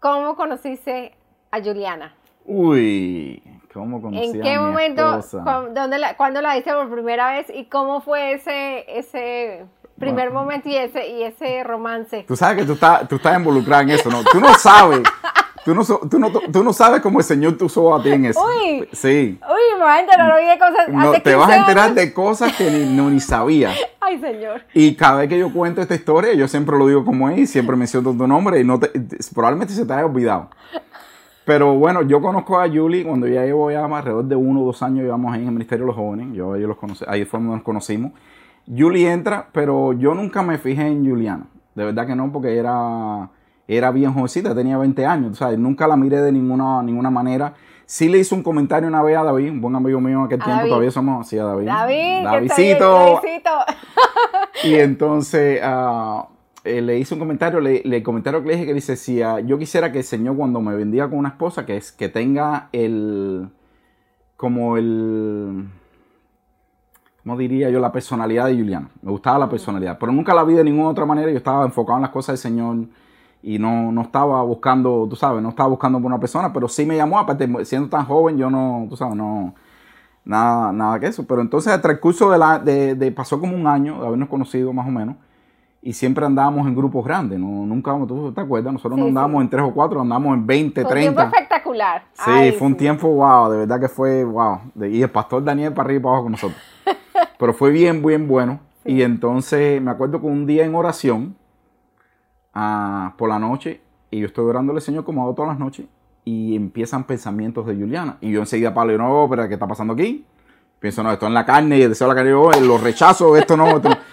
¿cómo conociste a Juliana? Uy, ¿cómo conocí ¿En a qué mi momento, cu- dónde la, cuándo la viste por primera vez y cómo fue ese, ese primer Bueno. momento y ese, y ese romance? Tú sabes que tú estás, tú estás involucrada en eso, ¿no? Tú no sabes, tú no, tú no, tú no sabes cómo el Señor te usó a ti en eso. Uy. Sí. Uy, me vas a enterar hoy de cosas. No, hace te vas a 15 enterar años. de cosas que ni, no, ni sabías. Ay, señor. Y cada vez que yo cuento esta historia, yo siempre lo digo como es, siempre menciono tu nombre y no te, probablemente se te haya olvidado. Pero bueno, yo conozco a Julie cuando ya llevo ya alrededor de uno o dos años, llevamos ahí en el Ministerio de los Jóvenes, yo ellos los conocí, ahí fue donde nos conocimos. Julie entra, pero yo nunca me fijé en Juliana, de verdad que no, porque era, era bien jovencita, tenía 20 años, ¿sabes? Nunca la miré de ninguna, ninguna manera. Sí le hice un comentario una vez a David, un buen amigo mío en aquel tiempo, David. todavía somos así a David. David, bien, Davidcito, y entonces eh, le hice un comentario, le, le- el comentario que le dije que dice, si ah, yo quisiera que el Señor cuando me bendiga con una esposa, que es que tenga el, como el, ¿cómo diría yo? La personalidad de Juliana. Me gustaba la personalidad, pero nunca la vi de ninguna otra manera. Yo estaba enfocado en las cosas del Señor y no, no estaba buscando, tú sabes, no estaba buscando por una persona, pero sí me llamó, aparte, siendo tan joven, yo no, tú sabes, no, nada, nada que eso. Pero entonces, el transcurso de la, de, de- pasó como un año de habernos conocido más o menos, y siempre andábamos en grupos grandes, no, nunca, tú te acuerdas, nosotros Sí, no andábamos sí. en tres o cuatro, andábamos en 20, Fue un tiempo 30. espectacular. Sí, Ay, fue un sí. tiempo, wow, de verdad que fue, wow. Y el pastor Daniel para arriba y para abajo con nosotros. Pero fue bien, bien bueno. Y entonces me acuerdo que un día en oración, ah, por la noche, y yo estoy orándole al Señor como hago todas las noches, y empiezan pensamientos de Juliana. Y yo enseguida palo, y no, pero ¿qué está pasando aquí? Pienso, no, esto es en la carne, y el deseo de la carne, yo lo rechazo, esto no, esto no.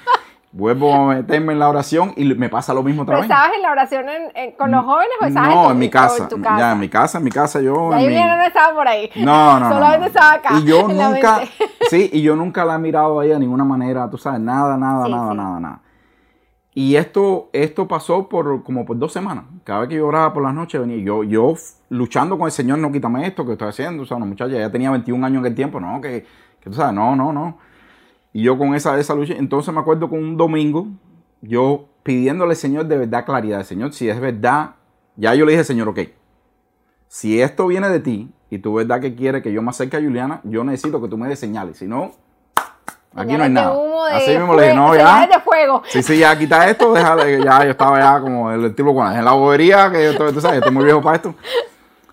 Vuelvo a meterme en la oración y me pasa lo mismo otra ¿Pero vez. estabas en la oración en- en- con los jóvenes o estabas No, tu- en mi casa. tu casa? Ya, en mi casa, en mi casa, yo. En mi- no estaba por ahí. no, no, Solamente no. estaba acá. Y yo en la nunca, sí, y yo nunca la he mirado a ella de ninguna manera, tú sabes, nada, nada, Sí, nada, sí. nada, nada. Y esto, esto pasó por como por dos semanas. Cada vez que yo oraba por las noches venía yo, yo luchando con el Señor, no quítame esto que estoy haciendo. O sea, una muchacha ya tenía 21 años en aquel tiempo, no, que, que tú sabes, no, no, no. Y yo con esa, esa lucha, entonces me acuerdo con un domingo, yo pidiéndole al Señor de verdad claridad. Señor, si es verdad, ya yo le dije, Señor, ok, si esto viene de ti y tú verdad que quieres que yo me acerque a Juliana, yo necesito que tú me des señales. Si no, aquí no hay nada. Así mismo le dije, no, ya. de fuego. Sí, sí, ya quita esto, déjale, ya yo estaba ya como el tipo con en la bobería, que yo tú sabes, estoy muy viejo para esto.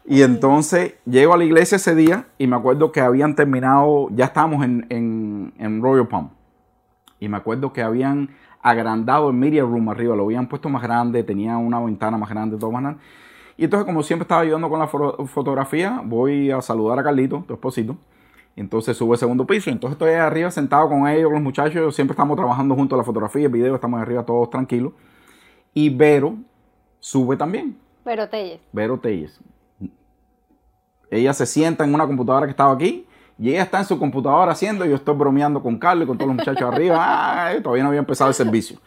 Y entonces llego a la iglesia ese día y me acuerdo que habían terminado, ya estábamos en, en, en Royal Palm. Y me acuerdo que habían agrandado el media room arriba, lo habían puesto más grande, tenía una ventana más grande, todo más grande. Y entonces, como siempre estaba ayudando con la fo- fotografía, voy a saludar a Carlito, tu esposito. Entonces subo al segundo piso. Entonces estoy arriba sentado con ellos, con los muchachos. Siempre estamos trabajando junto a la fotografía, el video, estamos arriba todos tranquilos. Y Vero sube también. Pero Telles. Vero Telles. Ella se sienta en una computadora que estaba aquí y ella está en su computadora haciendo. y Yo estoy bromeando con Carlos y con todos los muchachos arriba. Ay, todavía no había empezado el servicio.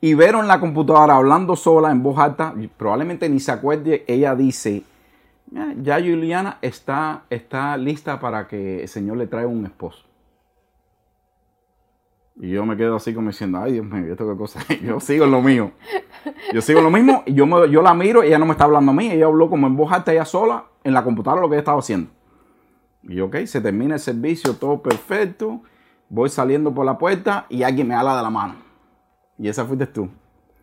Y Vero en la computadora hablando sola en voz alta, probablemente ni se acuerde, ella dice, "Mira, ya Juliana está, está lista para que el Señor le traiga un esposo. Y yo me quedo así como diciendo, ay Dios mío, ¿esto qué cosa? es?". Yo sigo en lo mío. Yo sigo en lo mismo y yo, me- yo la miro y ella no me está hablando a mí, ella habló como en voz alta ella sola en la computadora lo que ella estaba haciendo. Y yo, ok, se termina el servicio, todo perfecto, voy saliendo por la puerta y alguien me habla de la mano. Y esa fuiste tú.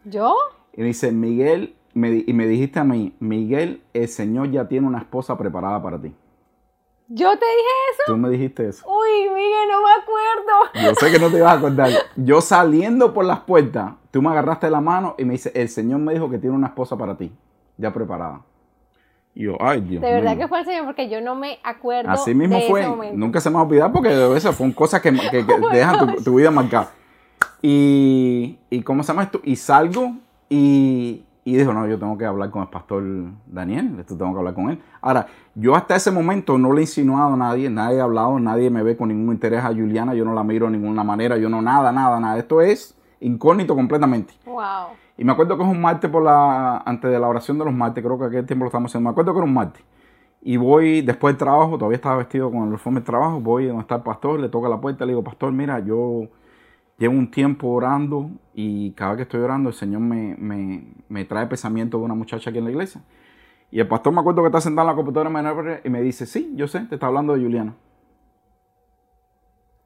¿Yo? Y me dice, Miguel, me, y me dijiste a mí, Miguel, el Señor ya tiene una esposa preparada para ti. ¿Yo te dije eso? Tú me dijiste eso. Uy, Miguel, no me acuerdo. Yo sé que no te ibas a acordar. Yo saliendo por las puertas, tú me agarraste la mano y me dice, el Señor me dijo que tiene una esposa para ti, ya preparada. Y yo, ay Dios De verdad mío. que fue el Señor, porque yo no me acuerdo Así mismo de fue. ese momento. Nunca se me va a olvidar porque de veces fueron cosas que, que- que Oh dejan tu vida marcada. Y, y ¿cómo se llama esto? Y salgo y, y dijo, no, yo tengo que hablar con el pastor Daniel, esto tengo que hablar con él. Ahora, yo hasta ese momento no le he insinuado a nadie, nadie ha hablado, nadie me ve con ningún interés a Juliana, yo no la miro de ninguna manera, yo no nada, nada, nada. Esto es incógnito completamente. Wow. Y me acuerdo que es un martes por la, antes de la oración de los martes, creo que aquel tiempo lo estamos haciendo. Me acuerdo que era un martes. Y voy después del trabajo, todavía estaba vestido con el uniforme de trabajo, voy donde está el pastor, le toca la puerta, le digo, pastor, mira, yo llevo un tiempo orando y cada vez que estoy orando el Señor me, me, me trae pensamiento de una muchacha aquí en la iglesia. Y el pastor me acuerdo que está sentado en la computadora y me- y me dice, sí, yo sé, te está hablando de Juliana.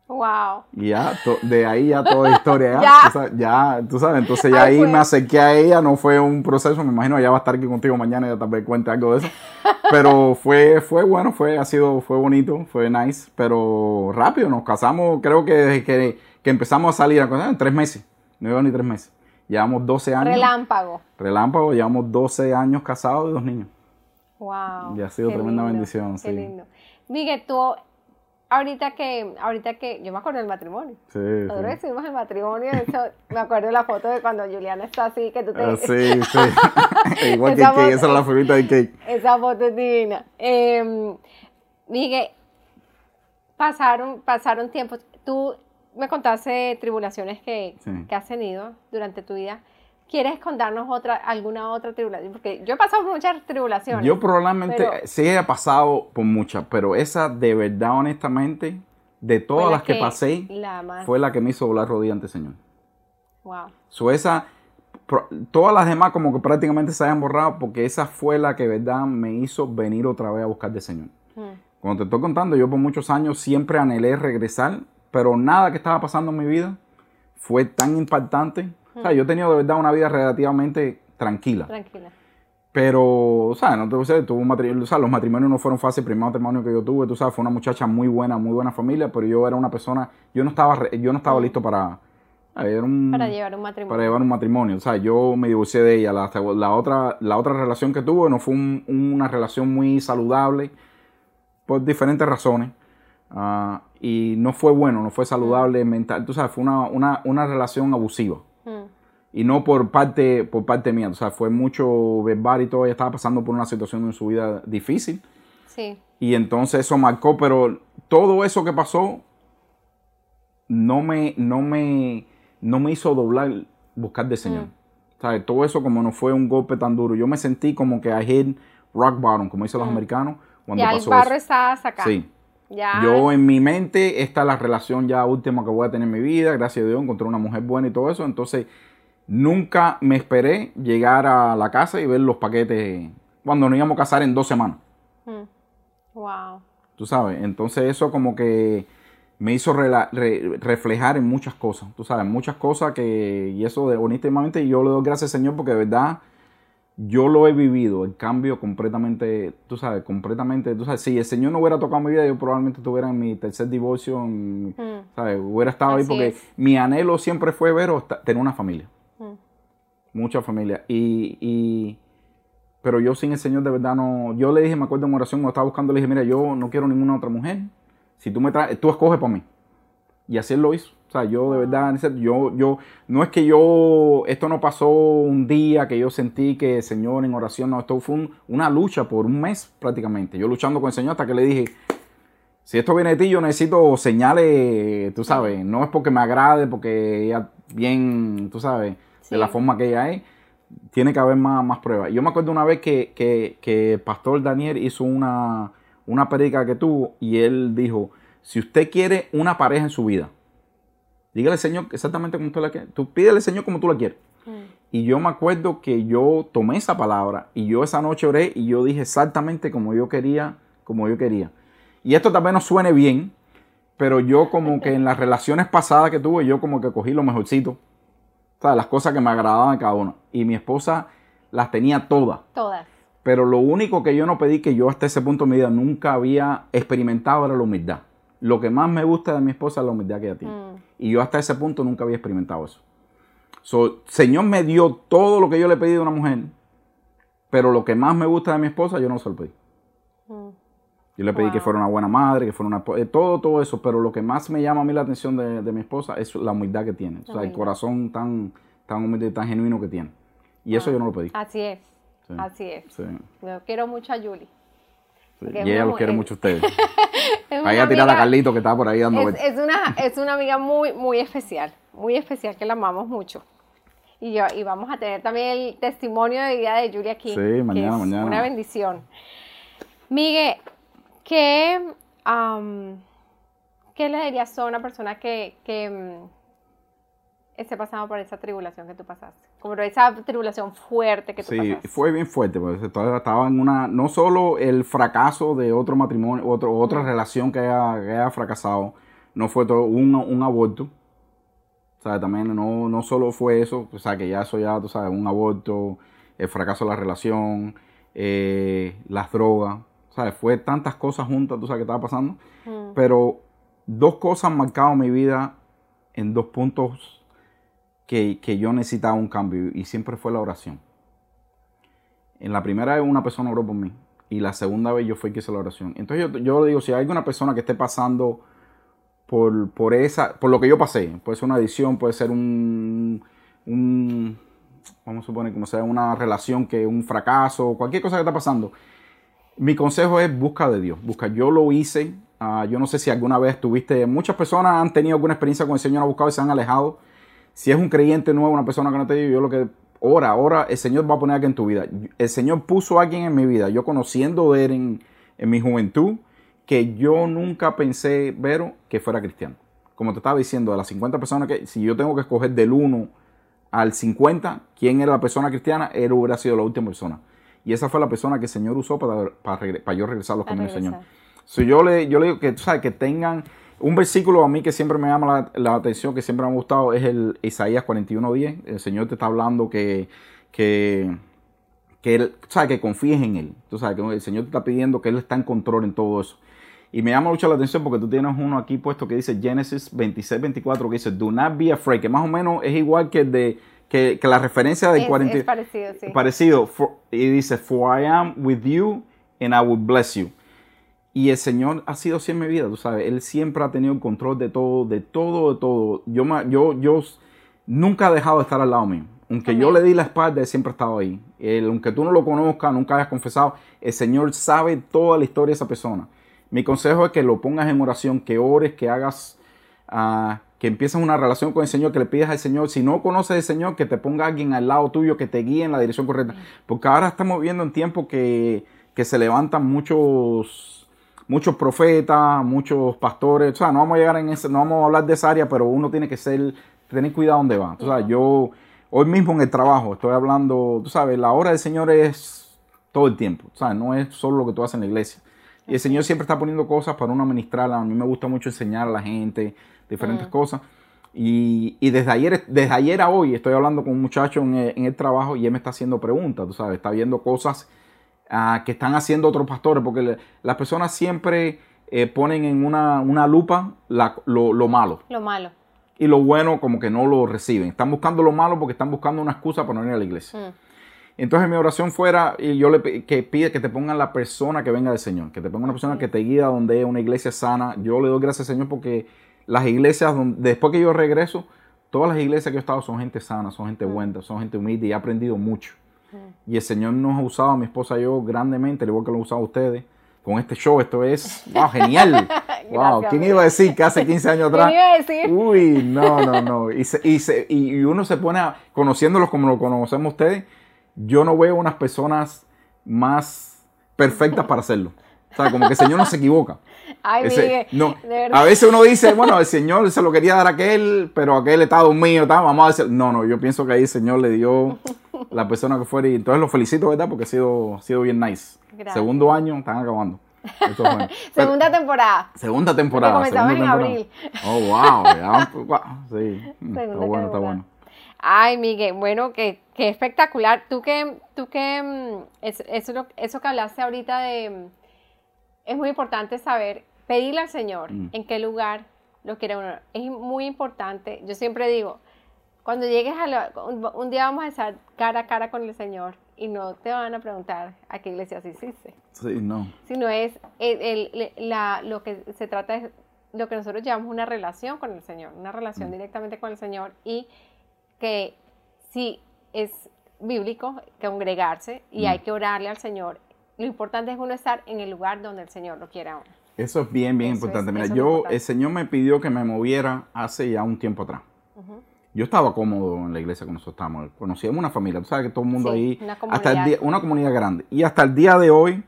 Wow. Y ya, to- de ahí ya toda historia, ya, Ya. Tú sabes, ya, tú sabes, entonces ya Ahí ahí fue. me acerqué a ella, no fue un proceso, me imagino ella va a estar aquí contigo mañana y ya tal vez cuente algo de eso, pero fue, fue bueno, fue, ha sido, fue bonito, fue nice, pero rápido, nos casamos, creo que desde que, que empezamos a salir, a en tres meses, no iba ni tres meses, llevamos 12 años, Relámpago. relámpago, llevamos 12 años casados y dos niños. Wow. Y ha sido tremenda lindo, bendición, Qué sí. lindo. Miguel, tú, ahorita que, ahorita que, yo me acuerdo del matrimonio. Sí, Nosotros sí. estuvimos en el matrimonio, eso, me acuerdo de la foto de cuando Juliana está así, que tú te... Ah, sí, sí. Igual que Kate, voz- esa era la figurita de Kate. Esa foto es divina. Eh, Miguel, pasaron, pasaron tiempos. Tú me contaste tribulaciones que, Sí. que has tenido durante tu vida. ¿Quieres contarnos otra, alguna otra tribulación? Porque yo he pasado por muchas tribulaciones. Yo probablemente Pero- sí he pasado por muchas, pero esa de verdad, honestamente, de todas la las que, pasé, La más. fue la que me hizo volar rodilla ante el Señor. Wow. So, esa, todas las demás como que prácticamente se hayan borrado porque esa fue la que verdad me hizo venir otra vez a buscar del Señor. Mm. Cuando te estoy contando, yo por muchos años siempre anhelé regresar, pero nada que estaba pasando en mi vida fue tan impactante. O sea, yo he tenido de verdad una vida relativamente tranquila. Tranquila. Pero, o sea, no te voy a decir, tuve un matrimonio, o sea, los matrimonios no fueron fáciles. El primer matrimonio que yo tuve, tú sabes, fue una muchacha muy buena, muy buena familia, pero yo era una persona, yo no estaba, yo no estaba listo para, era un- Para llevar un matrimonio. para llevar un matrimonio. O sea, yo me divorcié de ella. La, la otra, la otra relación que tuve no fue un- una relación muy saludable por diferentes razones. Ah, y no fue bueno, no fue saludable mental. Tú sabes, fue una, una, una relación abusiva. Mm. Y no por parte, por parte mía. O sea, fue mucho verbal y todo. Ella estaba pasando por una situación en su vida difícil. Sí. Y entonces eso marcó, pero todo eso que pasó no me, no me, no me hizo doblar, buscar del Señor. ¿Sabes? Todo eso como no fue un golpe tan duro. Yo me sentí como que I hit rock bottom, como dicen los americanos, cuando el pasó barro eso. está sacado. Sí. Ya. Yo en mi mente, esta es la relación ya última que voy a tener en mi vida. Gracias a Dios encontré una mujer buena y todo eso. Entonces, nunca me esperé llegar a la casa y ver los paquetes cuando nos íbamos a casar en dos semanas. Mm. Wow. Tú sabes, entonces eso como que me hizo re- reflejar en muchas cosas, tú sabes, muchas cosas que, y eso de honestamente yo le doy gracias al Señor porque de verdad yo lo he vivido, el cambio completamente, tú sabes, completamente, tú sabes, si el Señor no hubiera tocado mi vida, yo probablemente estuviera en mi tercer divorcio, en- Mm. ¿sabes? Hubiera estado ahí porque es. mi anhelo siempre fue ver o tener una familia, Mm. mucha familia, y, y- pero yo sin el Señor de verdad no, yo le dije, me acuerdo en oración, cuando estaba buscando, le dije, mira, yo no quiero ninguna otra mujer, si tú me traes, tú escoges para mí. Y así él lo hizo. O sea, yo de verdad, yo, yo, no es que yo, esto no pasó un día que yo sentí que el Señor en oración, no, esto fue un- una lucha por un mes prácticamente. Yo luchando con el Señor hasta que le dije, si esto viene de ti, yo necesito señales, tú sabes, no es porque me agrade, porque ella bien, tú sabes, Sí. de la forma que ella es, tiene que haber más, más pruebas. Yo me acuerdo una vez que, que, que el pastor Daniel hizo una, una predica que tuvo y él dijo, si usted quiere una pareja en su vida, dígale al Señor exactamente como usted la quiere. Tú pídele al Señor como tú la quieres. Mm. Y yo me acuerdo que yo tomé esa palabra y yo esa noche oré y yo dije exactamente como yo quería, como yo quería. Y esto también no suene bien, pero yo como que en las relaciones pasadas que tuve, yo como que cogí lo mejorcito. O sea, las cosas que me agradaban de cada uno. Y mi esposa las tenía todas. Todas. Pero lo único que yo no pedí, que yo hasta ese punto de mi vida nunca había experimentado, era la humildad. Lo que más me gusta de mi esposa es la humildad que ella tiene. Mm. Y yo hasta ese punto nunca había experimentado eso. So, Señor me dio todo lo que yo le pedí a una mujer, pero lo que más me gusta de mi esposa, yo no se lo pedí. Mm. Yo le pedí Wow. que fuera una buena madre, que fuera una... eh, Todo, todo eso, pero lo que más me llama a mí la atención de, de mi esposa es la humildad que tiene. O sea, el corazón tan, tan humilde y tan genuino que tiene. Y eso yo no lo pedí. Así es. Sí. Así es. Sí, Yo quiero mucho a Julie. Sí. Porque es Y ella los quiere es- mucho a ustedes. Es Vaya a tirar a Carlito que está por ahí dando Es, vueltas. es una, es una amiga muy, muy especial, muy especial que la amamos mucho. Y, yo, y vamos a tener también el testimonio de vida de Julia aquí. Sí, que mañana, es mañana. Una bendición. Miguel, ¿qué, am, ¿qué le dirías a una persona que, que esté pasando por esa tribulación que tú pasaste? Como esa tribulación fuerte que tú Sí, pasaste. fue bien fuerte, porque estaba estaba en una, no solo el fracaso de otro matrimonio, otro, otra relación que haya, que haya fracasado, no fue todo un, un aborto, o sea, también no, no solo fue eso, o sea, que ya eso ya, tú sabes, un aborto, el fracaso de la relación, eh, las drogas, o sea, fue tantas cosas juntas, tú sabes, que estaba pasando, Mm, pero dos cosas han marcado mi vida en dos puntos que, que yo necesitaba un cambio y siempre fue la oración. En la primera vez una persona oró por mí y la segunda vez yo fui que hice la oración. Entonces yo, yo digo, si hay alguna persona que esté pasando por, por, esa, por lo que yo pasé, puede ser una adicción, puede ser un, un vamos a suponer como sea una relación que un fracaso, cualquier cosa que está pasando, mi consejo es busca de Dios, busca. Yo lo hice, ah, yo no sé si alguna vez tuviste, muchas personas han tenido alguna experiencia con el Señor, han buscado y se han alejado. Si es un creyente nuevo, una persona que no te digo, yo lo que, ora, ora, el Señor va a poner a alguien en tu vida. El Señor puso a alguien en mi vida, yo conociendo de él en, en mi juventud, que yo nunca pensé, Vero, que fuera cristiano. Como te estaba diciendo, de las 50 personas que, si yo tengo que escoger del 1 al 50, quién era la persona cristiana, él hubiera sido la última persona. Y esa fue la persona que el Señor usó para, para, para yo regresar a los Para caminos del Señor. regresar. So, yo, le, yo le digo que, tú sabes, que tengan un versículo a mí que siempre me llama la, la atención, que siempre me ha gustado, es el Isaías 41.10. El Señor te está hablando que, que, que él, sabes, que confíes en Él. Tú sabes, que el Señor te está pidiendo que Él está en control en todo eso. Y me llama mucho la atención porque tú tienes uno aquí puesto que dice Génesis 26, 24, que dice, do not be afraid, que más o menos es igual que, el de, que, que la referencia del Es, 40 es parecido, sí. parecido. For- y dice, For I am with you and I will bless you. Y el Señor ha sido así en mi vida, tú sabes. Él siempre ha tenido el control de todo, de todo, de todo. Yo, yo, yo nunca ha dejado de estar al lado mío. Aunque yo le di la espalda, Él siempre ha estado ahí. Él, aunque tú no lo conozcas, nunca hayas confesado, el Señor sabe toda la historia de esa persona. Mi consejo es que lo pongas en oración, que ores, que hagas, ah, que empieces una relación con el Señor, que le pidas al Señor. Si no conoces al Señor, que te ponga alguien al lado tuyo, que te guíe en la dirección correcta. Porque ahora estamos viendo en tiempo que, que se levantan muchos, muchos profetas, muchos pastores. O sea, no vamos a llegar en ese, no vamos a hablar de esa área, pero uno tiene que ser, tener cuidado donde va. Tú sabes, yo hoy mismo en el trabajo estoy hablando, tú sabes, la hora del Señor es todo el tiempo. O sea, no es solo lo que tú haces en la iglesia. Y el Señor siempre está poniendo cosas para uno administrarlas. A mí me gusta mucho enseñar a la gente diferentes cosas. Y, y desde, ayer, desde ayer a hoy estoy hablando con un muchacho en el, en el trabajo y él me está haciendo preguntas, tú sabes, está viendo cosas ah, que están haciendo otros pastores, porque le- las personas siempre eh, ponen en una, una lupa la- lo, lo malo Lo malo. y lo bueno como que no lo reciben. Están buscando lo malo porque están buscando una excusa para no ir a la iglesia. Mm. Entonces mi oración fuera, y yo le que pide que te pongan la persona que venga del Señor, que te ponga una persona que te guíe a donde es una iglesia sana. Yo le doy gracias al Señor porque las iglesias, donde- después que yo regreso, todas las iglesias que yo he estado son gente sana, son gente buena, son gente humilde y he aprendido mucho. Y el Señor nos ha usado a mi esposa y yo grandemente, al igual que lo ha usado a ustedes. Con este show, esto es, wow, genial. wow, ¿quién iba a decir que hace 15 años atrás? ¿Quién iba a decir? Uy, no, no, no. Y, se- y, se- y- y uno se pone, a, conociéndolos como lo conocemos ustedes, yo no veo unas personas más perfectas para hacerlo. O sea, como que el Señor no se equivoca. Ay, Ese- Miguel. no, a veces uno dice, bueno, el Señor se lo quería dar a aquel, pero aquel está dormido, tal, vamos a decir, no, no, yo pienso que ahí el Señor le dio la persona que fuera y entonces lo felicito, ¿verdad? Porque ha sido, ha sido bien nice. Gracias. Segundo año, están acabando. Esto es bueno. Pero- Segunda temporada. Segunda temporada. Comenzamos segunda en temporada. Oh, wow. ya, wow, sí. Mm, Segunda está bueno, está bueno. Ay, Miguel, bueno, qué, qué espectacular. Tú que, tú que, mm, es- eso, lo- eso que hablaste ahorita de, mm, es muy importante saber, pedirle al Señor Mm. en qué lugar lo quiere uno. Es muy importante. Yo siempre digo, cuando llegues a la, un, un día vamos a estar cara a cara con el Señor y no te van a preguntar a qué iglesia asististe Sí, no. sino es el, el- la, lo que se trata es lo que nosotros llamamos una relación con el Señor, una relación Mm. directamente con el Señor y que sí es bíblico congregarse y Mm. hay que orarle al Señor. Lo importante es uno estar en el lugar donde el Señor lo quiera uno. Eso es bien, bien Eso importante. es- Mira, yo, importante. el Señor me pidió que me moviera hace ya un tiempo atrás. Ujú. Yo estaba cómodo en la iglesia que nosotros estábamos. Conocíamos una familia, tú sabes que todo el mundo Sí, ahí, una hasta el comunidad. día, una comunidad grande. Y hasta el día de hoy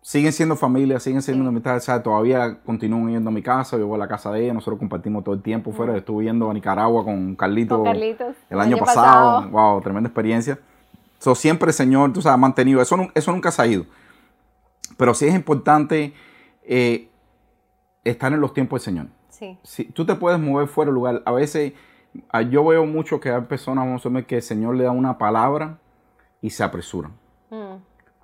siguen siendo familia, siguen siendo Sí. amistades, ¿sabes? Todavía continúan yendo a mi casa, yo voy a la casa de ella, nosotros compartimos todo el tiempo fuera. Estuve yendo a Nicaragua con Carlito, Con Carlitos. el año, pasado. Wow, tremenda experiencia. So, siempre el Señor, tú sabes, ha mantenido, eso, eso nunca se ha ido. Pero sí es importante eh, estar en los tiempos del Señor. Sí, Si tú te puedes mover fuera del lugar. A veces yo veo mucho que hay personas, vamos a ver, que el Señor le da una palabra y se apresuran. Mm,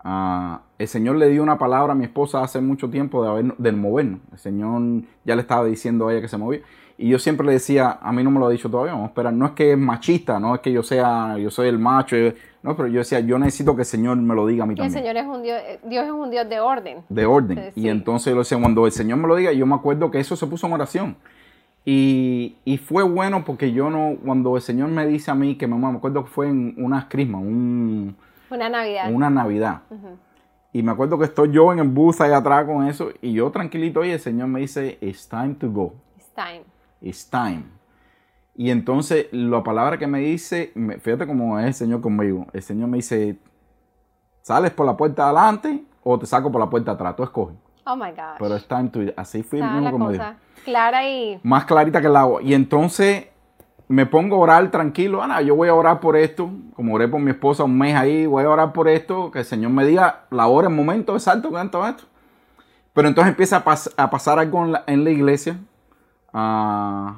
Ah, el Señor le dio una palabra a mi esposa hace mucho tiempo de haber, del movernos. El Señor ya le estaba diciendo a ella que se movía. Y yo siempre le decía, a mí no me lo ha dicho todavía, vamos a esperar. No es que es machista, no es que yo sea, yo soy el macho. yo- no, pero yo decía, yo necesito que el Señor me lo diga a mí Y el también Señor es un Dios, eh, Dios es un Dios de orden. de orden. Sí, Y entonces yo le decía, cuando el Señor me lo diga, yo me acuerdo que eso se puso en oración. Y, y fue bueno porque yo no, cuando el Señor me dice a mí que me me acuerdo que fue en unas crismas, un, Una Navidad. una Navidad. Y me acuerdo que estoy yo en el bus ahí atrás con eso y yo tranquilito y el Señor me dice, it's time to go, It's time. it's time. Y entonces la palabra que me dice, fíjate cómo es el Señor conmigo, el Señor me dice, sales por la puerta de adelante o te saco por la puerta atrás, tú escoges. Oh my gosh. Pero es time to, así Está mismo dijo. cosa clara y Más clarita que el agua. Y entonces me pongo a orar tranquilo. Ana, yo voy a orar por esto. Como oré por mi esposa un mes ahí, voy a orar por esto. Que el Señor me diga la hora, el momento exacto todo esto. Pero entonces empieza a, pas- a pasar algo en la, en la iglesia. ah,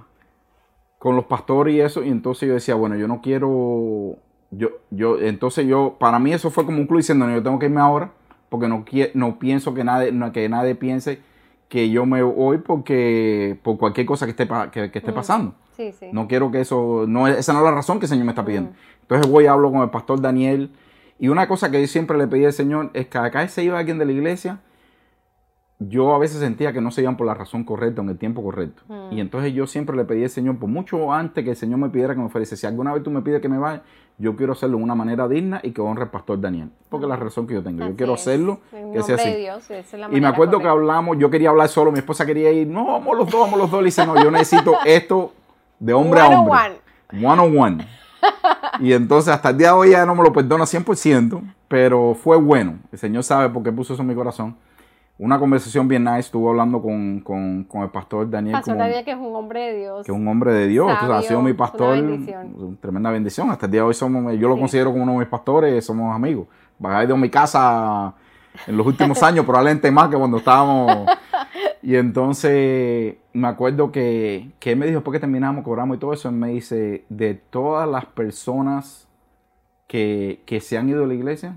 con los pastores y eso. Y entonces yo decía, bueno, yo no quiero. Yo, yo, entonces yo, para mí eso fue como un club diciendo, no, yo tengo que irme ahora. Porque no, no pienso que nadie, no- que nadie piense que yo me voy porque por cualquier cosa que esté, que, que esté Mm. pasando. sí, sí. No quiero que eso, no, es- esa no es la razón que el Señor me está pidiendo. Mm. Entonces voy y hablo con el pastor Daniel. Y una cosa que yo siempre le pedí al Señor es que acá se iba alguien de la iglesia, yo a veces sentía que no se iban por la razón correcta, en el tiempo correcto. Mm. Y entonces yo siempre le pedí al Señor, por mucho antes que el Señor me pidiera que me ofrece, si alguna vez tú me pides que me vaya, yo quiero hacerlo de una manera digna y que honre al pastor Daniel. Porque es la razón que yo tengo. Yo quiero hacerlo, que sea de. Dios, esa es la Y me acuerdo que hablamos, yo quería hablar solo, mi esposa quería ir, no, vamos los dos, vamos los dos. Le dice, no, yo necesito esto de hombre a One on hombre. One on one. Y entonces hasta el día de hoy ya no me lo perdona 100%, pero fue bueno. El Señor sabe por qué puso eso en mi corazón. Una conversación bien nice, estuve hablando con, con- con el pastor Daniel, Pastor Daniel, que es un hombre de Dios. que es un hombre de Dios, sea, ha sido mi una pastor, bendición. una tremenda bendición. Hasta el día de hoy somos, yo lo Sí. considero como uno de mis pastores, somos amigos. Ido a mi casa en los últimos años, probablemente más que cuando estábamos. Y entonces me acuerdo que, que él me dijo, después que terminamos, cobramos y todo eso, él me dice, de todas las personas que, que se han ido de la iglesia,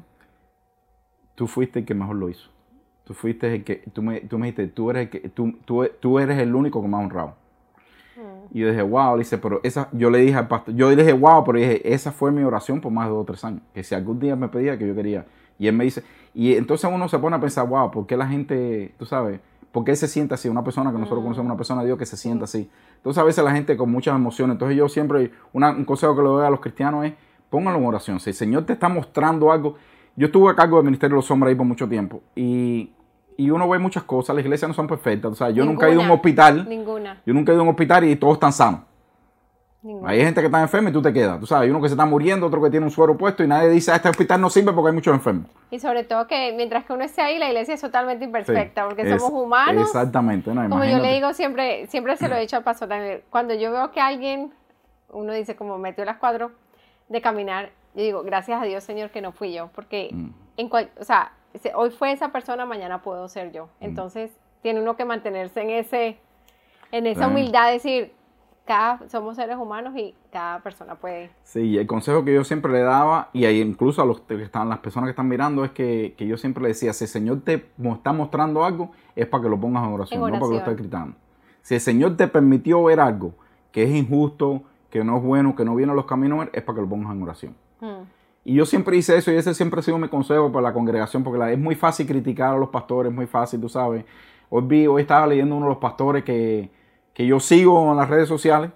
tú fuiste el que mejor lo hizo. Tú fuiste el que, tú me, tú me dijiste, tú eres el, que, tú, tú, tú eres el único que me ha honrado. Mm. Y yo dije, wow, le dice, pero esa, yo le dije al pastor, yo le dije, wow, pero dije, esa fue mi oración por más de dos o tres años. Que si algún día me pedía que yo quería. Y él me dice, y entonces uno se pone a pensar, wow, ¿por qué la gente, tú sabes, por qué se siente así? Una persona que nosotros Mm. conocemos, una persona de Dios que se sienta así. Entonces a veces la gente con muchas emociones. Entonces yo siempre, una- un consejo que le doy a los cristianos es, pónganlo en oración. Si el Señor te está mostrando algo, yo estuve a cargo del Ministerio de los Hombres ahí por mucho tiempo. Y, y uno ve muchas cosas, las iglesias no son perfectas. O sea, yo nunca he ido a un hospital. Ninguna, Yo nunca he ido a un hospital y todos están sanos. ninguna. Hay gente que está enferma y tú te quedas. Tú sabes, hay uno que se está muriendo, otro que tiene un suero puesto y nadie dice, "Ah, este hospital no sirve porque hay muchos enfermos. Y sobre todo que mientras que uno esté ahí, la iglesia es totalmente Sí, imperfecta, porque es- somos humanos. Exactamente. No, Como yo le digo siempre, siempre se lo he dicho al pastor Daniel, cuando yo veo que alguien, uno dice como metió las cuatro de caminar, yo digo, gracias a Dios Señor que no fui yo, porque Mm. en cual, o sea, se- hoy fue esa persona, mañana puedo ser yo. Mm. Entonces, tiene uno que mantenerse en ese, en esa Claro. humildad, decir, cada, somos seres humanos y cada persona puede. Sí, el consejo que yo siempre le daba, y ahí incluso a los que están, las personas que están mirando, es que, que yo siempre le decía, si el Señor te está mostrando algo, es para que lo pongas en oración, En no para que lo estés gritando. Si el Señor te permitió ver algo que es injusto, que no es bueno, que no viene a los caminos, es para que lo pongas en oración. Mm, Y yo siempre hice eso y ese siempre ha sido mi consejo para la congregación, porque la- es muy fácil criticar a los pastores, es muy fácil, tú sabes. Hoy, vi, hoy estaba leyendo uno de los pastores que, que yo sigo en las redes sociales,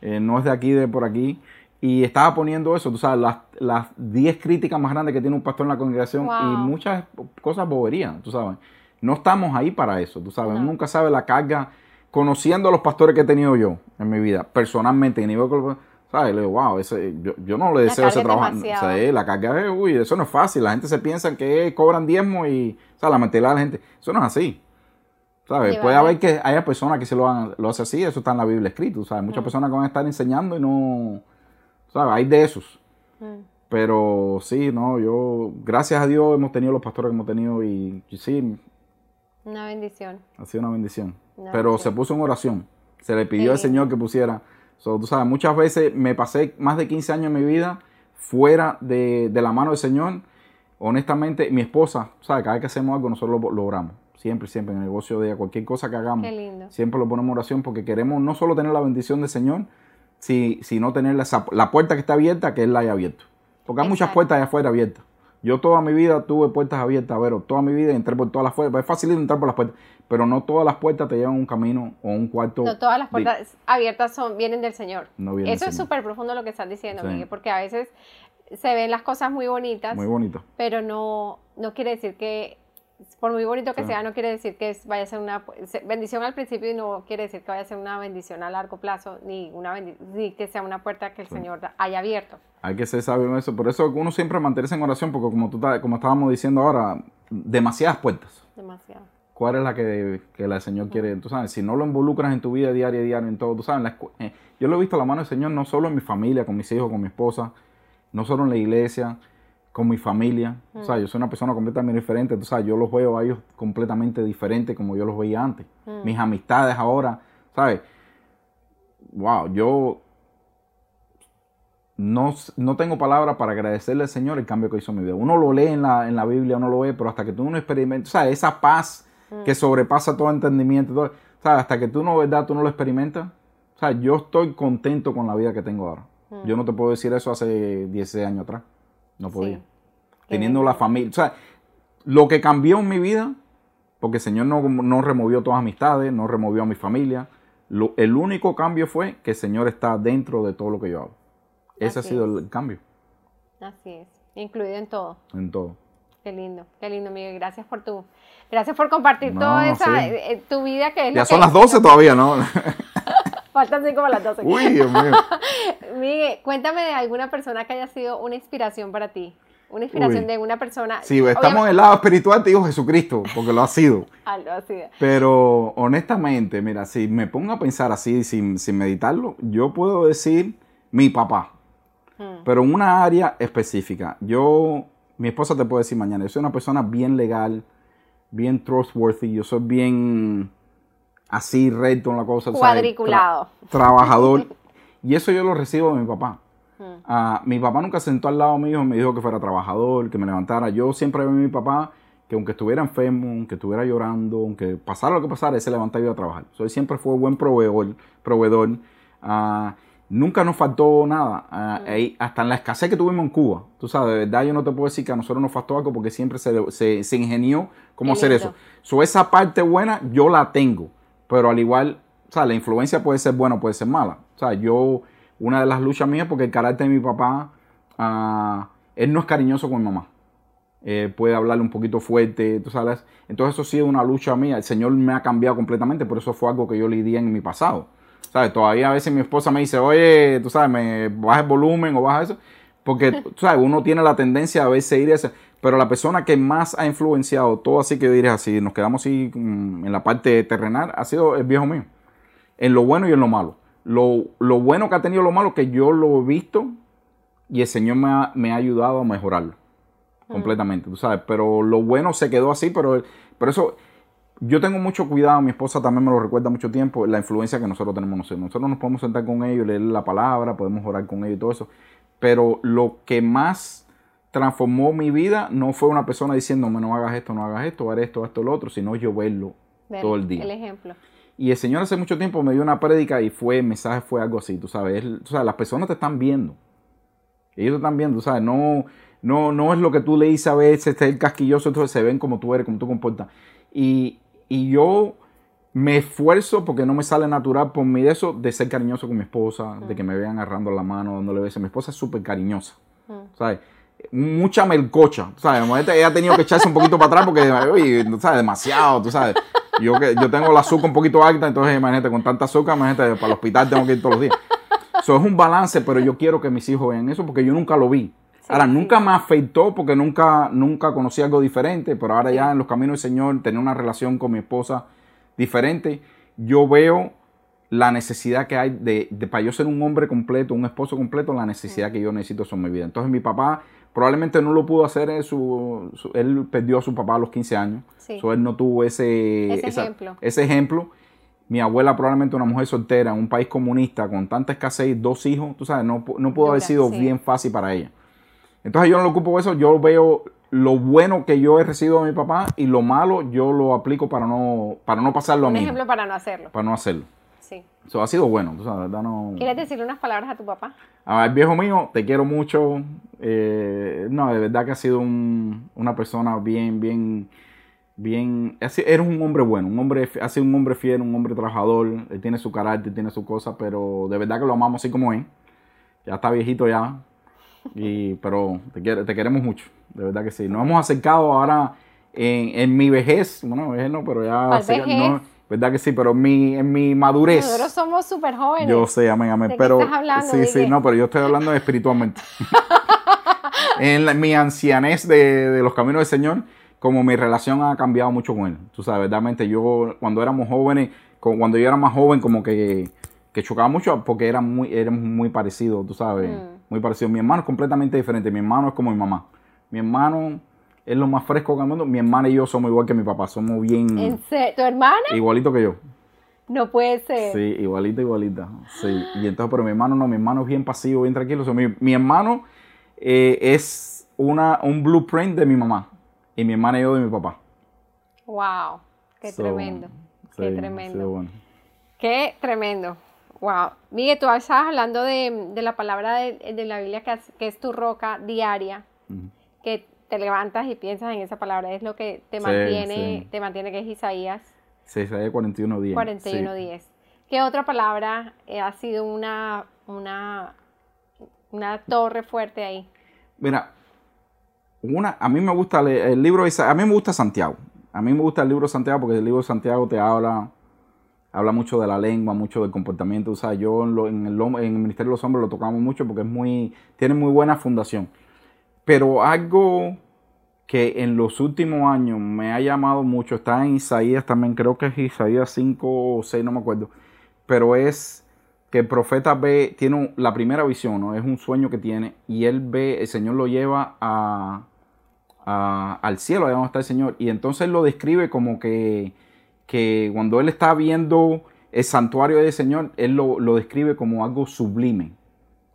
eh, no es de aquí, de por aquí, y estaba poniendo eso, tú sabes, las, las 10 críticas más grandes que tiene un pastor en la congregación Wow. y muchas cosas boberías, tú sabes. No estamos ahí para eso, tú sabes. No. Nunca sabe la carga, conociendo a los pastores que he tenido yo en mi vida, personalmente, a nivel ¿sabes? Le digo, wow, ese, yo, yo no le deseo ese es trabajo. O sea, la carga es, uy, eso no es fácil. La gente se piensa que cobran diezmo y, o sea, la mentalidad de la gente. Eso no es así. ¿Sabes? Puede haber que haya personas que se lo, hagan, lo hacen así, eso está en la Biblia escrito. ¿sabes? Muchas Mm. personas que van a estar enseñando y no, ¿sabes? Hay de esos. mm. Pero sí, no, yo, gracias a Dios hemos tenido los pastores que hemos tenido y, y sí, Una bendición. ha sido una bendición. Una Pero bendición. se puso en oración. Se le pidió al. Señor que pusiera. So, tú sabes, muchas veces me pasé más de 15 años en mi vida fuera de, de la mano del Señor. Honestamente, mi esposa, ¿sabes? Cada vez que hacemos algo, nosotros lo logramos. Siempre, siempre, en el negocio de ella, cualquier cosa que hagamos. Qué lindo. Siempre lo ponemos en oración porque queremos no solo tener la bendición del Señor, si- sino tener la, la puerta que está abierta, que Él la haya abierto. Porque hay muchas puertas allá afuera abiertas. Yo toda mi vida tuve puertas abiertas, pero toda mi vida entré por todas las puertas. Es fácil entrar por las puertas, pero no todas las puertas te llevan a un camino o un cuarto. No todas las de- puertas abiertas son, vienen del Señor. No Eso es súper profundo lo que estás diciendo, Sí. Miguel, porque a veces se ven las cosas muy bonitas, Muy bonito. pero no, no quiere decir que, por muy bonito que sea, no quiere decir que vaya a ser una bendición al principio y no quiere decir que vaya a ser una bendición a largo plazo, ni, una ni que sea una puerta que el Sí. Señor haya abierto. Hay que ser sabio en eso. Por eso uno siempre mantenerse en oración, porque como, tú, como estábamos diciendo ahora, demasiadas puertas. Demasiado. ¿Cuál es la que, que el Señor quiere? Tú sabes, si no lo involucras en tu vida diaria, diaria, en todo, tú sabes, la eh, yo lo he visto a la mano del Señor no solo en mi familia, con mis hijos, con mi esposa, no solo en la iglesia, con mi familia. O sea, yo soy una persona completamente diferente, tú sabes, yo los veo a ellos completamente diferentes como yo los veía antes. Mm. Mis amistades ahora, ¿sabes? Wow, yo no, no tengo palabras para agradecerle al Señor el cambio que hizo en mi vida. Uno lo lee en la, en la Biblia, uno lo ve, pero hasta que tú no experimentas, o sea, esa paz que sobrepasa todo entendimiento, todo, o sea, hasta que tú no, ¿verdad? Tú no lo experimentas. O sea, yo estoy contento con la vida que tengo ahora. Yo no te puedo decir eso hace 16 años atrás. No podía. Sí. Teniendo la familia. O sea, lo que cambió en mi vida, porque el Señor no, no removió todas mis amistades, no removió a mi familia. Lo- el único cambio fue que el Señor está dentro de todo lo que yo hago. Ese Así ha sido es. el cambio Así es, incluido en todo. en todo. Qué lindo, qué lindo, Miguel. Gracias por tu, gracias por compartir No, toda esa, sí. eh, eh, tu vida que es Ya lo son que- las 12 todavía, ¿no? Faltan cinco para las 12. Uy, Dios mío. Miguel, cuéntame de alguna persona que haya sido una inspiración para ti. Una inspiración Uy. de una persona. Sí, estamos en obviamente- el lado espiritual, te digo Jesucristo, porque lo ha sido. Algo así. Pero honestamente, mira, si me pongo a pensar así, sin, sin meditarlo, yo puedo decir mi papá, Mm, pero en una área específica. Yo, mi esposa te puede decir mañana, yo soy una persona bien legal, bien trustworthy, yo soy bien así, recto en la cosa. Cuadriculado. Tra- trabajador. y eso yo lo recibo de mi papá. mm, Ah, mi papá nunca se sentó al lado mío y me dijo que fuera trabajador, que me levantara. Yo siempre vi a mi papá que aunque estuviera enfermo, aunque estuviera llorando, aunque pasara lo que pasara, él se levantaba y iba a trabajar. So, él siempre fue buen proveedor. proveedor. Ah, nunca nos faltó nada. Ahí- hasta en la escasez que tuvimos en Cuba. Tú sabes, de verdad yo no te puedo decir que a nosotros nos faltó algo porque siempre se, se, se ingenió cómo Qué hacer lindo. eso. So, esa parte buena yo la tengo, pero al igual, o sea, la influencia puede ser buena o puede ser mala. O sea, yo, una de las luchas mías, porque el carácter de mi papá, ah, él no es cariñoso con mi mamá. Eh, puede hablarle un poquito fuerte, tú sabes. Entonces eso ha sido una lucha mía. El Señor me ha cambiado completamente, pero eso fue algo que yo lidié en mi pasado. ¿Sabes? Todavía a veces mi esposa me dice, oye, tú sabes, me baja el volumen o baja eso. Porque, sabes, uno tiene la tendencia a veces ir a ese. Pero la persona que más ha influenciado todo así que yo diría así, nos quedamos así mm, en la parte terrenal, ha sido el viejo mío. En lo bueno y en lo malo. Lo, lo bueno que ha tenido lo malo que yo lo he visto y el Señor me ha, me ha ayudado a mejorarlo completamente, tú sabes. Pero lo bueno se quedó así, pero, pero eso, yo tengo mucho cuidado, mi esposa también me lo recuerda mucho tiempo, la influencia que nosotros tenemos nosotros. Nosotros nos podemos sentar con ellos, leer la palabra, podemos orar con ellos y todo eso. Pero lo que más transformó mi vida no fue una persona diciéndome no hagas esto, no hagas esto, haz esto, esto, lo otro, sino yo verlo Ver todo el día. El ejemplo. Y el Señor hace mucho tiempo me dio una prédica y fue, el mensaje fue algo así, tú sabes, Él- tú sabes, las personas te están viendo. Ellos te están viendo, tú sabes, no, no, no es lo que tú le dices a veces, este es el casquilloso, entonces se ven como tú eres, como tú comportas. Y, y yo me esfuerzo porque no me sale natural por mí de eso, de ser cariñoso con mi esposa, de que me vean agarrando la mano, dándole besos. Mi esposa es súper cariñosa, Mm. ¿sabes? Mucha melcocha, ¿sabes? Ella ha tenido que echarse un poquito para atrás porque, oye, sabes, demasiado, tú sabes. Yo, que, yo tengo la azúcar un poquito alta, entonces imagínate, con tanta azúcar, imagínate, para el hospital tengo que ir todos los días. Eso es un balance, pero yo quiero que mis hijos vean eso porque yo nunca lo vi. Sí, ahora, sí. nunca me afectó porque nunca, nunca conocí algo diferente, pero ahora ya en los caminos del Señor, tener una relación con mi esposa diferente, yo veo la necesidad que hay de, de- para yo ser un hombre completo, un esposo completo, la necesidad que yo necesito son mi vida. Entonces mi papá probablemente no lo pudo hacer, en su, su- él perdió a su papá a los 15 años, Sí. So, él no tuvo ese, Ese esa- ejemplo. ese ejemplo. Mi abuela probablemente una mujer soltera en un país comunista con tanta escasez, dos hijos, tú sabes, no, no pudo haber sido sí. bien fácil para ella. Entonces yo no lo ocupo de eso, yo veo lo bueno que yo he recibido de mi papá y lo malo yo lo aplico para no, para no pasarlo a Un mí, ejemplo para no hacerlo. para no hacerlo. Sí. Eso ha sido bueno, tú sabes, ¿verdad? No... ¿Quieres decirle unas palabras a tu papá? A ver, viejo mío, te quiero mucho. Eh, no, de verdad que has sido un- una persona bien, bien, bien. Eres un hombre bueno, un hombre, ha sido un hombre fiel, un hombre trabajador. Él tiene su carácter, tiene su cosa, pero de verdad que lo amamos así como es. Ya está viejito ya. Y, pero te, te queremos mucho, de verdad que sí. Nos hemos acercado ahora en, en mi vejez, bueno, vejez no, pero ya. No, verdad que sí, pero en mi, en mi madurez. Nosotros somos súper jóvenes. Yo sé, amén, amén. ¿De qué pero estás hablando? sí, ¿De sí, qué? no, pero yo estoy hablando espiritualmente. en la- mi ancianez de, de los caminos del Señor, como mi relación ha cambiado mucho con Él. Tú sabes, verdaderamente yo cuando éramos jóvenes, cuando yo era más joven, como que, que chocaba mucho porque era muy, éramos muy parecidos, tú sabes, Mm. Muy parecidos. Mi hermano es completamente diferente. Mi hermano es como mi mamá. Mi hermano es lo más fresco del mundo. Mi hermana y yo somos igual que mi papá, somos bien ¿En serio? ¿Tu hermana? igualito que yo. No puede ser. Sí, igualita, igualita. Sí. Y entonces, pero mi hermano no, mi hermano es bien pasivo, bien tranquilo. O sea, mi, mi hermano eh, es una, un blueprint de mi mamá. Y mi hermana y yo de mi papá. Wow. Qué So, tremendo. Qué sí, tremendo. bueno. Qué tremendo. Wow. Miguel, tú estabas hablando de, de la palabra de, de la Biblia que, es- que es tu roca diaria, Ujú. que te levantas y piensas en esa palabra, es lo que te Sí, mantiene, sí. te mantiene que es Isaías Sí, Isaías 41 días. 41 días. ¿Qué otra palabra eh, ha sido una, una, una torre fuerte ahí? Mira, una, a mí me gusta leer el libro a mí me gusta Santiago. A mí me gusta el libro de Santiago porque el libro de Santiago te habla, habla mucho de la lengua, mucho del comportamiento. O sea, yo en, lo- en el, en el Ministerio de los Hombres lo tocamos mucho porque es muy, tiene muy buena fundación. Pero algo que en los últimos años me ha llamado mucho, está en Isaías también, creo que es Isaías 5 o 6, no me acuerdo, pero es que el profeta ve, tiene la primera visión, ¿no? es un sueño que tiene, y él ve, el Señor lo lleva a, al cielo, allá donde está el Señor, y entonces lo describe como que, que cuando él está viendo el santuario del Señor, él lo, lo describe como algo sublime.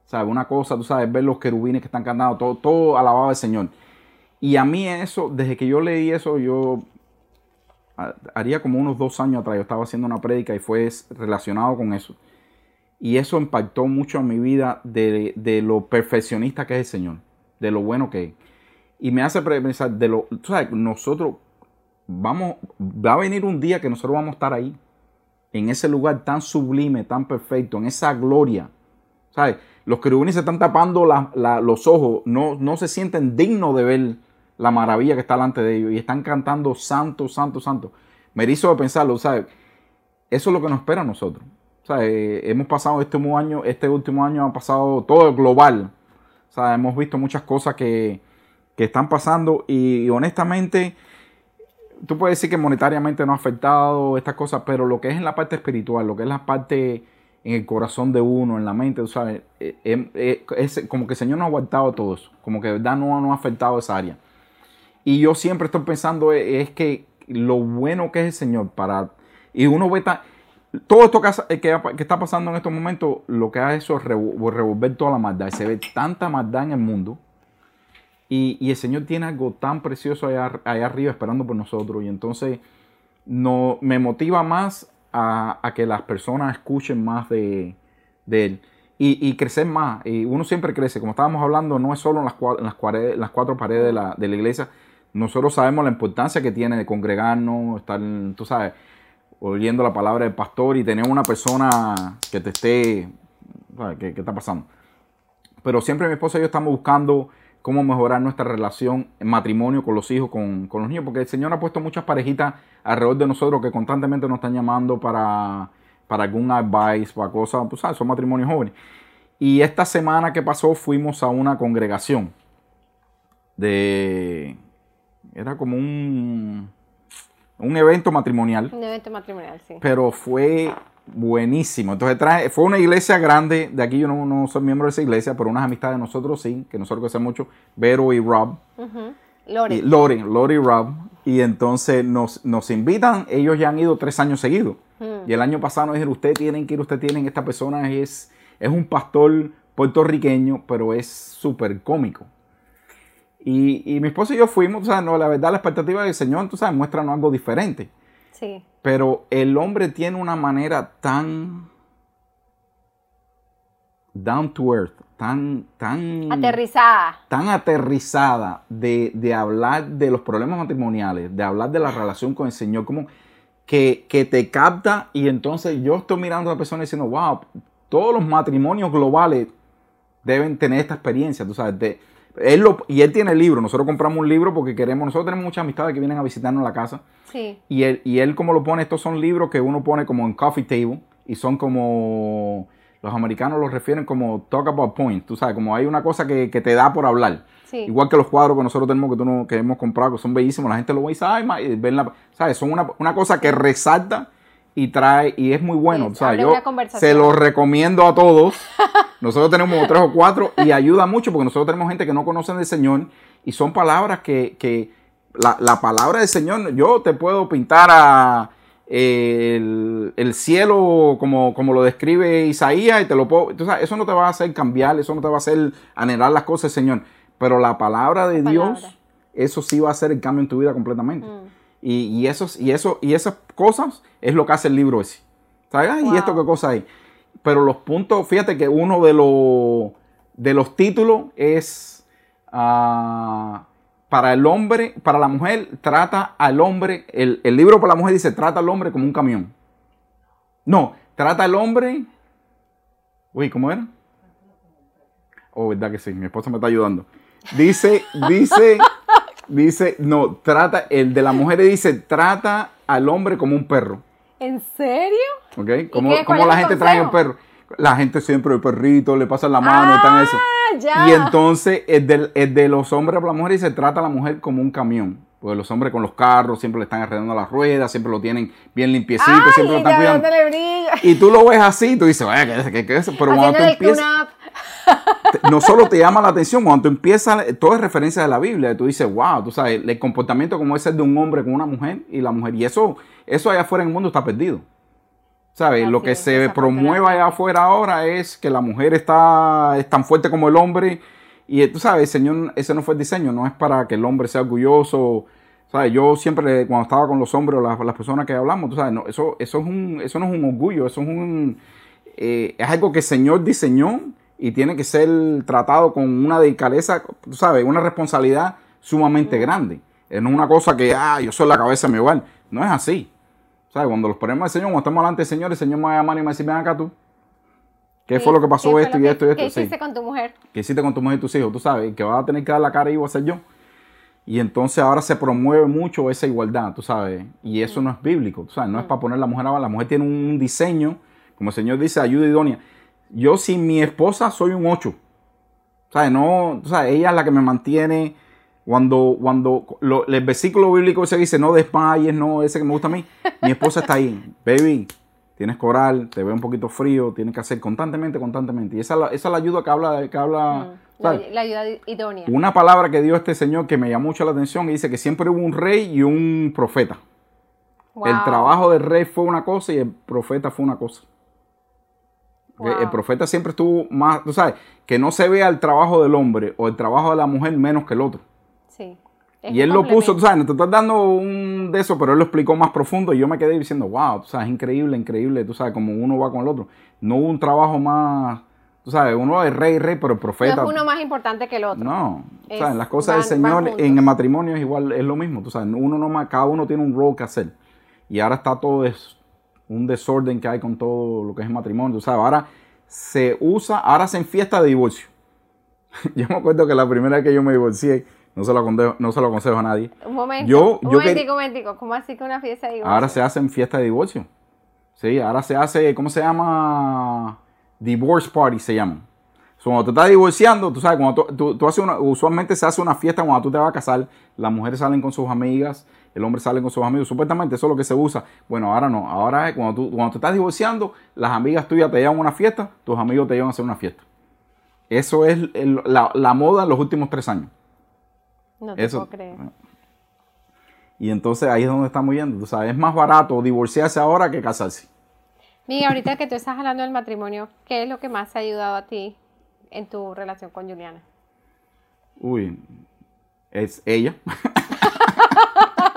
¿Sabes? Una cosa, tú sabes, ver los querubines que están cantando, todo, todo alabado al Señor. Y a mí eso, desde que yo leí eso, yo ha- haría como unos dos años atrás, yo estaba haciendo una prédica y fue relacionado con eso. Y eso impactó mucho en mi vida de, de lo perfeccionista que es el Señor, de lo bueno que es. Y me hace pensar, de lo, tú sabes, nosotros vamos, va a venir un día que nosotros vamos a estar ahí, en ese lugar tan sublime, tan perfecto, en esa gloria. ¿Sabes? Los querubines se están tapando los ojos, no, no se sienten dignos de ver la maravilla que está delante de ellos y están cantando santo, santo, santo. Me hizo pensarlo, ¿sabes? Eso es lo que nos espera a nosotros. ¿Sabes? Hemos pasado este último año, este último año ha pasado todo global. ¿Sabes? Hemos visto muchas cosas que, que están pasando y, honestamente tú puedes decir que monetariamente no ha afectado estas cosas, pero lo que es en la parte espiritual, lo que es la parte en el corazón de uno, en la mente, tú sabes, eh, eh, eh, es como que el Señor no ha aguantado todo eso, como que de verdad no, no ha afectado esa área. Y yo siempre estoy pensando eh, es que lo bueno que es el Señor para... Y uno ve tan- todo esto que, ha- que, ha- que está pasando en estos momentos, lo que hace eso es revo- revolver toda la maldad. Se ve tanta maldad en el mundo. Y, el Señor tiene algo tan precioso allá, arriba esperando por nosotros. Y entonces no, me motiva más a, que las personas escuchen más de, Él. Y, y más. Y uno siempre crece. Como estábamos hablando, no es solo en las, cuatro paredes de la, de la iglesia. Nosotros sabemos la importancia que tiene de congregarnos, estar, tú sabes, oyendo la palabra del pastor y tener una persona que te esté, ¿sabes? ¿Qué, qué está pasando? Pero siempre mi esposa y yo estamos buscando cómo mejorar nuestra relación en matrimonio con los hijos, con, con los niños, porque el Señor ha puesto muchas parejitas alrededor de nosotros que constantemente nos están llamando para, para algún advice, para cosas, pues sabes, son matrimonios jóvenes. Y esta semana que pasó fuimos a una congregación de... Era como un, un evento matrimonial Un evento matrimonial, sí. pero fue buenísimo. Entonces trae, fue una iglesia grande, de aquí yo no, no soy miembro de esa iglesia, pero unas amistades de nosotros sí, que nosotros conocemos mucho, Vero y Rob. Lore. y Lori, Lori y Rob, y entonces nos, nos invitan, ellos ya han ido tres años seguidos, Mm. y el año pasado nos dijeron, ustedes tienen que ir, ustedes tienen, esta persona es, es un pastor puertorriqueño, pero es súper cómico. Y, y mi esposa y yo fuimos, o sea, no, la verdad, la expectativa del Señor, tú sabes, muéstranos algo diferente. Sí. Pero el hombre tiene una manera tan down to earth, tan, tan, Aterrizada. tan aterrizada de, de hablar de los problemas matrimoniales, de hablar de la relación con el Señor, como que, que te capta y entonces yo estoy mirando a la persona diciendo, wow, todos los matrimonios globales deben tener esta experiencia, tú sabes, de, él lo- y él tiene el libro, nosotros compramos un libro porque queremos, nosotros tenemos muchas amistades que vienen a visitarnos a la casa Sí. y él, y él como lo pone, estos son libros que uno pone como en coffee table y son como, los americanos los refieren como talk about points, tú sabes, como hay una cosa que, que te da por hablar. Sí. Igual que los cuadros que nosotros tenemos, que, tú no- que hemos comprado, que son bellísimos, la gente lo ve y dice, ay, ma", y ven la, ¿sabes? Son una, una cosa que resalta y trae, y es muy bueno. Sí, o sea, yo se lo recomiendo a todos. Nosotros tenemos tres o cuatro y ayuda mucho porque nosotros tenemos gente que no conocen del Señor y son palabras que, que la, la palabra del Señor, yo te puedo pintar a eh, el, el cielo como, como lo describe Isaías y te lo puedo, sabes, eso no te va a hacer cambiar, eso no te va a hacer anhelar las cosas del Señor, pero la palabra de La Dios, palabra. eso sí va a hacer el cambio en tu vida completamente. Mm. Y, y, esos, y, eso, y esas cosas es lo que hace el libro ese. ¿Sabes? Wow. ¿Y esto qué cosa hay? Pero los puntos, fíjate que uno de, los de los títulos es ah, para el hombre, para la mujer, trata al hombre, el, el libro para la mujer dice, trata al hombre como un camión. No, trata al hombre... Uy, ¿cómo era? Oh, verdad que sí, mi esposa me está ayudando. Dice, dice, dice, no, trata, el de la mujer dice, trata al hombre como un perro. ¿En serio? ¿Ok? ¿Cómo, qué? ¿Cuál cómo es la gente trae consejo? perro? La gente siempre el perrito, le pasa la mano y están eso. Ah, ya. Y entonces el de, el de los hombres para la mujer dice, trata a la mujer como un camión. Porque los hombres con los carros siempre le están arreglando las ruedas, siempre lo tienen bien limpiecito, Ay, siempre lo están cuidando. Y tú lo ves así, tú dices, vaya, ¿qué es, qué, qué es eso?". Pero cuando tú empiezas, no solo te llama la atención, cuando tú empiezas, todo es referencia de la Biblia, tú dices, wow, tú sabes, el comportamiento como es el de un hombre con una mujer y la mujer. Y eso, eso allá afuera en el mundo está perdido. ¿Sabes? Así Lo que es, se promueve allá afuera ahora es que la mujer está es tan fuerte como el hombre. Y tú sabes, Señor, ese no fue el diseño, no es para que el hombre sea orgulloso. ¿Sabes? Yo siempre, cuando estaba con los hombres o las, las personas que hablamos, tú sabes, no, eso, eso, es un, eso no es un orgullo, eso es un. eh, es algo que el Señor diseñó y tiene que ser tratado con una delicadeza, tú sabes, una responsabilidad sumamente grande. Eh, No es una cosa que, ah, yo soy la cabeza de mi hogar. No es así. ¿Sabes? Cuando los ponemos al Señor, cuando estamos delante del Señor, el Señor me va a llamar y me va a decir, ven acá tú. ¿Qué fue lo que pasó esto y que- esto y esto? ¿Qué Sí. hiciste con tu mujer? ¿Qué hiciste con tu mujer y tus hijos? Tú sabes, y que vas a tener que dar la cara y voy a ser yo. Y entonces ahora se promueve mucho esa igualdad, tú sabes. Y eso no es bíblico, tú sabes, no es para poner la mujer abajo. La mujer tiene un diseño, como el Señor dice, ayuda idónea. Yo sin mi esposa soy un 8. ¿Sabes? No, tú sabes, ella es la que me mantiene. Cuando, cuando lo- el versículo bíblico ese dice, no desmayes, no, ese que me gusta a mí, mi esposa está ahí. Baby, tienes coral, te ve un poquito frío, tienes que hacer constantemente, constantemente. Y esa, es la- esa es la ayuda que habla, que habla La, ¿sabes? la ayuda idónea. Una palabra que dio este señor que me llamó mucho la atención y dice que siempre hubo un rey y un profeta. El trabajo del rey fue una cosa y el profeta fue una cosa. Wow. El profeta siempre estuvo más, tú sabes, que no se vea el trabajo del hombre o el trabajo de la mujer menos que el otro. Sí. Es y él lo puso, tú sabes, no te estás dando un de eso, pero él lo explicó más profundo y yo me quedé diciendo, wow, tú sabes, increíble, increíble, tú sabes, como uno va con el otro. No hubo un trabajo más, tú sabes, uno es rey, rey, pero el profeta. No es uno más importante que el otro. No, Es- ¿sabes? las cosas van- del Señor en el matrimonio es igual, es lo mismo, tú sabes, uno no más, cada uno tiene un rol que hacer. Y ahora está todo es un desorden que hay con todo lo que es el matrimonio, tú sabes, ahora se usa, ahora se en fiesta de divorcio. yo me acuerdo que la primera vez que yo me divorcié, no se lo aconsejo, no se lo aconsejo a nadie. Un momento. Yo- un yo momentico, un momentico. ¿Cómo así que una fiesta de divorcio? Ahora se hace en fiesta de divorcio. Sí, ahora se hace, ¿cómo se llama? Divorce party se llama. So, cuando te estás divorciando, tú sabes, cuando tú, tú- tú haces una, usualmente se hace una fiesta cuando tú te vas a casar, las mujeres salen con sus amigas, el hombre sale con sus amigos, supuestamente eso es lo que se usa. Bueno, ahora no, ahora es cuando tú, cuando te estás divorciando, las amigas tuyas te llevan a una fiesta, tus amigos te llevan a hacer una fiesta. Eso es el- la, la moda en los últimos tres años. No te Eso. puedo creer. Y entonces ahí es donde estamos yendo. Tú sabes, es más barato divorciarse ahora que casarse. Miguel, ahorita que tú estás hablando del matrimonio, ¿qué es lo que más te ha ayudado a ti en tu relación con Juliana? Uy, es ella.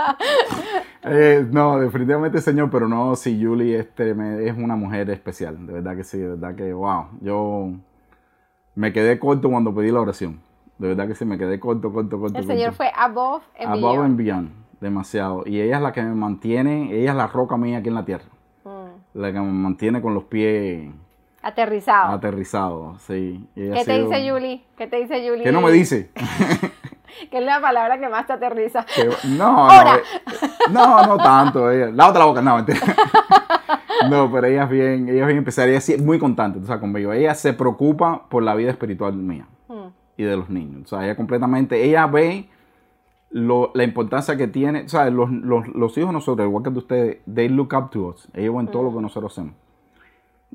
Eh, no, definitivamente señor, pero no, si Julie este, me- es una mujer especial, de verdad que sí, de verdad que, wow, yo me quedé corto cuando pedí la oración, de verdad que sí, me quedé corto, corto, corto. El Señor fue above and Above beyond. and beyond, demasiado, y ella es la que me mantiene, ella es la roca mía aquí en la tierra, Mm. la que me mantiene con los pies Aterrizado. aterrizados, sí. ¿Qué te sido- dice Julie? ¿Qué te dice Julie? ¿Qué no me dice? ¿Qué es la palabra que más te aterriza? Que- no, Ahora. no, eh, no, no tanto. Ella, lávate la boca, no, mentira. No, pero ella es bien, ella es bien especial, ella es muy contante, tú sabes, conmigo. Ella se preocupa por la vida espiritual mía Mm. y de los niños. O sea, ella completamente, ella ve lo- la importancia que tiene, o sea, los, los, los hijos de nosotros, igual que de ustedes, they look up to us. Ellos ven todo lo que nosotros hacemos.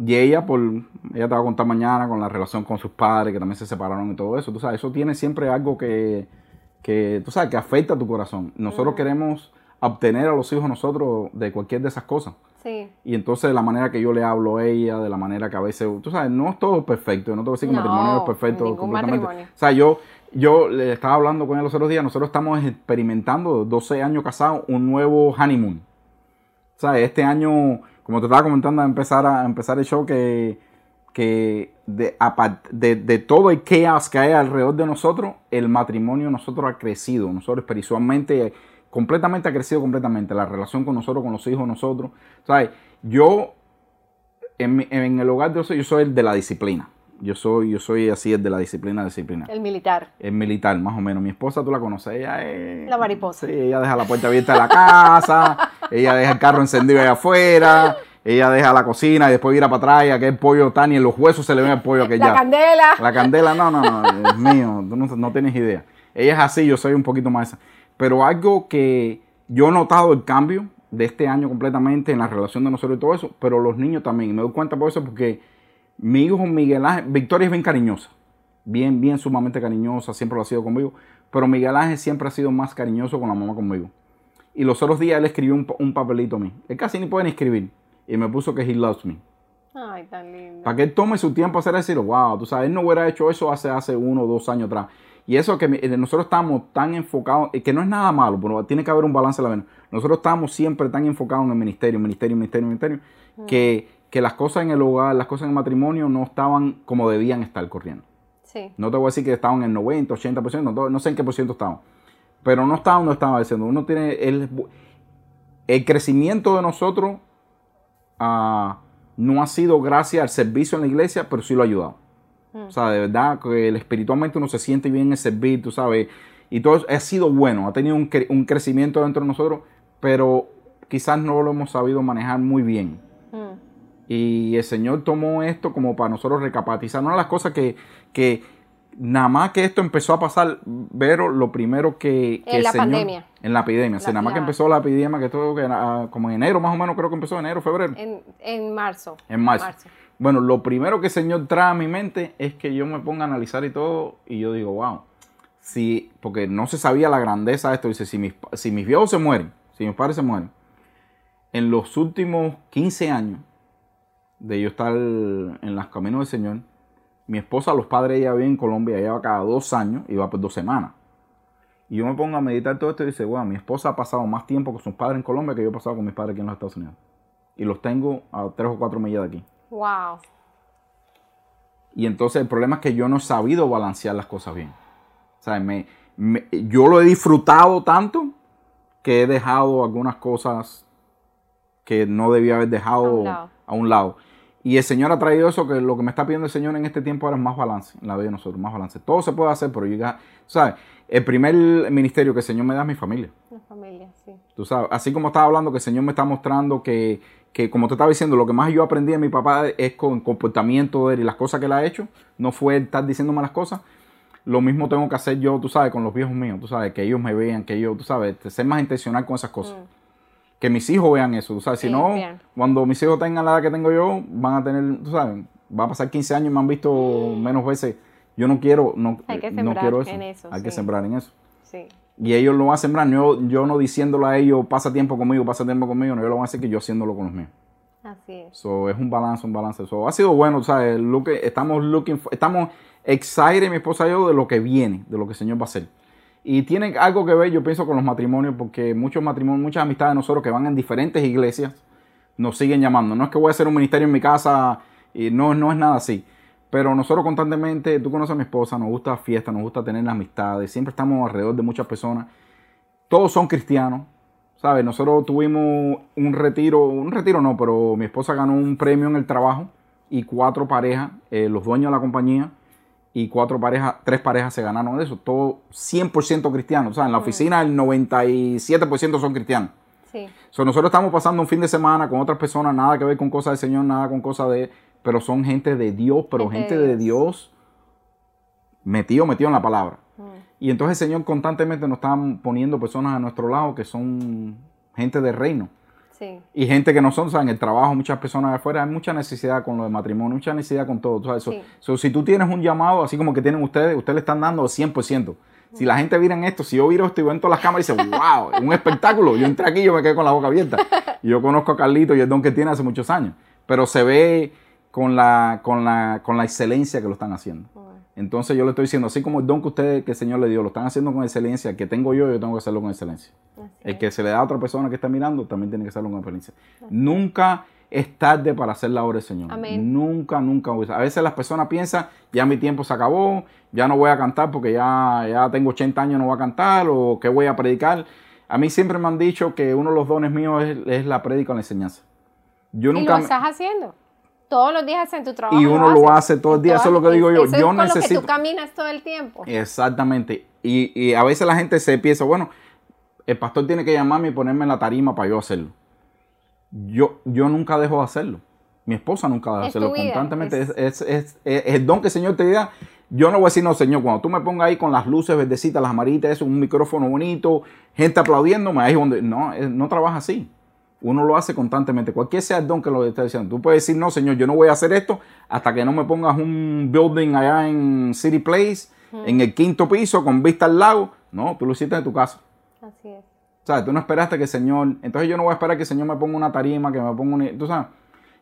Y ella, por, ella te va a contar mañana con la relación con sus padres, que también se separaron y todo eso. Tú sabes, eso tiene siempre algo que, que tú sabes, que afecta a tu corazón. Nosotros queremos obtener a los hijos de nosotros de cualquier de esas cosas. Sí. Y entonces de la manera que yo le hablo a ella, de la manera que a veces, tú sabes, no es todo perfecto, no te voy a decir que el No, matrimonio es perfecto completamente. matrimonio. O sea, yo, yo le estaba hablando con ella los otros días, nosotros estamos experimentando, 12 años casados, un nuevo honeymoon. O sea, este año, como te estaba comentando, empezar, a empezar el show, que, que de, de, de todo el chaos que hay alrededor de nosotros, el matrimonio nosotros ha crecido. Nosotros espiritualmente, completamente ha crecido completamente. La relación con nosotros, con los hijos nosotros. ¿Sabes? Yo, en, en el hogar de Dios, yo soy el de la disciplina. Yo soy, yo soy así, el de la disciplina, disciplina. El militar. Es militar, más o menos. Mi esposa, tú la conoces, ella es... La mariposa. Sí, ella deja la puerta abierta de la casa, ella deja el carro encendido allá afuera, ella deja la cocina y después ir para atrás y aquel pollo tan y en los huesos se le ve el pollo que La ya. candela. La candela, no, no, no, es mío, tú no, no tienes idea. Ella es así, yo soy un poquito más esa. Pero algo que yo he notado el cambio de este año completamente en la relación de nosotros y todo eso, pero los niños también. Y me doy cuenta por eso porque mi hijo Miguel Ángel, Victoria es bien cariñosa, bien, bien sumamente cariñosa, siempre lo ha sido conmigo, pero Miguel Ángel siempre ha sido más cariñoso con la mamá conmigo. Y los otros días él escribió un, pa- un papelito a mí. Él casi ni puede ni escribir. Y me puso que he loves me. Ay, tan lindo. Para que él tome su tiempo a hacer decir, wow, tú sabes, él no hubiera hecho eso hace, hace uno o dos años atrás. Y eso que eh, nosotros estamos tan enfocados, y que no es nada malo, pero tiene que haber un balance en la vida. Nosotros estamos siempre tan enfocados en el ministerio, ministerio, ministerio, ministerio, que, que las cosas en el hogar, las cosas en el matrimonio no estaban como debían estar corriendo. Sí. No te voy a decir que estaban en el 90, 80%, no, no sé en qué por ciento estaban. Pero no estaban donde estaban diciendo. Uno tiene el, el crecimiento de nosotros ah, no ha sido gracias al servicio en la iglesia, pero sí lo ha ayudado. O sea, de verdad que espiritualmente uno se siente bien en servir, tú sabes. Y todo eso ha sido bueno, ha tenido un, cre- un crecimiento dentro de nosotros, pero quizás no lo hemos sabido manejar muy bien. Y el Señor tomó esto como para nosotros recapitalizar. Una de las cosas que, que nada más que esto empezó a pasar, Vero, lo primero que... que En el la Señor- pandemia. En la epidemia. nada más que empezó la epidemia, que esto que era, ah, como en enero más o menos, creo que empezó enero, febrero. En, en marzo. En marzo. Bueno, lo primero que el Señor trae a mi mente es que yo me ponga a analizar y todo, y yo digo, wow, si, porque no se sabía la grandeza de esto, dice, si mis, si mis viejos se mueren, si mis padres se mueren, en los últimos 15 años de yo estar en los caminos del Señor, mi esposa, los padres, ella vive en Colombia, ella va cada dos años y va por dos semanas. Y yo me pongo a meditar todo esto y dice, bueno, mi esposa ha pasado más tiempo con sus padres en Colombia que yo he pasado con mis padres aquí en los Estados Unidos. Y los tengo a tres o cuatro millas de aquí. Wow. Y entonces el problema es que yo no he sabido balancear las cosas bien. O sea, me, me- yo lo he disfrutado tanto que he dejado algunas cosas que no debía haber dejado A un lado. a un lado. Y el Señor ha traído eso, que lo que me está pidiendo el Señor en este tiempo ahora es más balance en la vida de nosotros, más balance. Todo se puede hacer, pero yo ya, ¿sabes? El primer ministerio que el Señor me da es mi familia. La familia, sí. Tú sabes, así como estaba hablando que el Señor me está mostrando que, que, como te estaba diciendo, lo que más yo aprendí de mi papá es con el comportamiento de él y las cosas que él ha hecho, no fue él estar diciéndome las cosas. Lo mismo tengo que hacer yo, tú sabes, con los viejos míos, tú sabes, que ellos me vean, que ellos, tú sabes, ser más intencional con esas cosas. Que mis hijos vean eso, tú sabes, si Sí, no, bien. cuando mis hijos tengan la edad que tengo yo, van a tener, tú sabes, va a pasar 15 años y me han visto menos veces. Yo no quiero, no, Hay que no sembrar quiero eso. en eso, Hay que sembrar en eso. Sí. Y ellos lo van a sembrar, yo, yo no diciéndolo a ellos, pasa tiempo conmigo, pasa tiempo conmigo, no, ellos lo van a hacer que yo haciéndolo con los míos. Así es. So, es un balance, un balance. So, ha sido bueno, ¿sabes? Lo que estamos looking for- estamos excited, mi esposa y yo, de lo que viene, de lo que el Señor va a hacer. Y tiene algo que ver, yo pienso, con los matrimonios, porque muchos matrimonios, muchas amistades de nosotros que van en diferentes iglesias, nos siguen llamando. No es que voy a hacer un ministerio en mi casa, y no, no es nada así. Pero nosotros constantemente, tú conoces a mi esposa, nos gusta fiesta, nos gusta tener amistades, siempre estamos alrededor de muchas personas. Todos son cristianos, ¿sabes? Nosotros tuvimos un retiro, un retiro no, pero mi esposa ganó un premio en el trabajo y cuatro parejas, eh, los dueños de la compañía y cuatro parejas, tres parejas se ganaron de eso. Todo 100% cristianos. O sea, en la oficina el 97% son cristianos. Sí. So, nosotros estamos pasando un fin de semana con otras personas, nada que ver con cosas del Señor, nada con cosas de... Pero son gente de Dios, pero Gente gente, de Dios metido, metido en la palabra. Y entonces el Señor constantemente nos está poniendo personas a nuestro lado que son gente de reino. Sí. Y gente que no son, o sea, en el trabajo, muchas personas de afuera, hay mucha necesidad con lo de matrimonio, mucha necesidad con todo. ¿sabes? Sí. so, si tú tienes un llamado, así como que tienen ustedes, ustedes le están dando 100%. Si la gente vira en esto, si yo viro esto y veo en todas las cámaras y dice, wow, un espectáculo. Yo entré aquí y yo me quedé con la boca abierta. Y yo conozco a Carlito y el don que tiene hace muchos años. Pero se ve con la, con la, con la excelencia que lo están haciendo. Entonces yo le estoy diciendo, así como el don que ustedes, que el Señor le dio, lo están haciendo con excelencia, que tengo yo, yo tengo que hacerlo con excelencia. Así El es. que se le da a otra persona que está mirando también tiene que hacerlo con excelencia. Nunca es tarde para hacer la obra del Señor. Amén. Nunca, nunca. A veces las personas piensan, ya mi tiempo se acabó, ya no voy a cantar porque ya, ya tengo 80 años, no voy a cantar, o que voy a predicar. A mí siempre me han dicho que uno de los dones míos es, es la prédica o la enseñanza. Yo Y nunca... lo me- estás haciendo. Todos los días en tu trabajo. Y uno lo hace todo el día, Y eso es lo que digo yo. eso es Yo lo necesito- que tú caminas todo el tiempo. Exactamente. Y, y a veces la gente se piensa, bueno, el pastor tiene que llamarme y ponerme en la tarima para yo hacerlo. Yo, yo nunca dejo de hacerlo. Mi esposa nunca deja de hacerlo. Constantemente es- es, es- es- es el don que el Señor te da. Yo no voy a decir, no, Señor, cuando tú me pongas ahí con las luces verdecitas, las amaritas, eso, un micrófono bonito, gente aplaudiéndome, ahí es donde. No, eh, no trabaja así. Uno lo hace constantemente. Cualquier sea el don que lo esté diciendo. Tú puedes decir, no, Señor, yo no voy a hacer esto hasta que no me pongas un building allá en City Place, en el quinto piso, con vista al lago. No, tú lo hiciste en tu casa. Así es. O sea, tú no esperaste que el Señor. Entonces yo no voy a esperar que el Señor me ponga una tarima, que me ponga un. Tú sabes,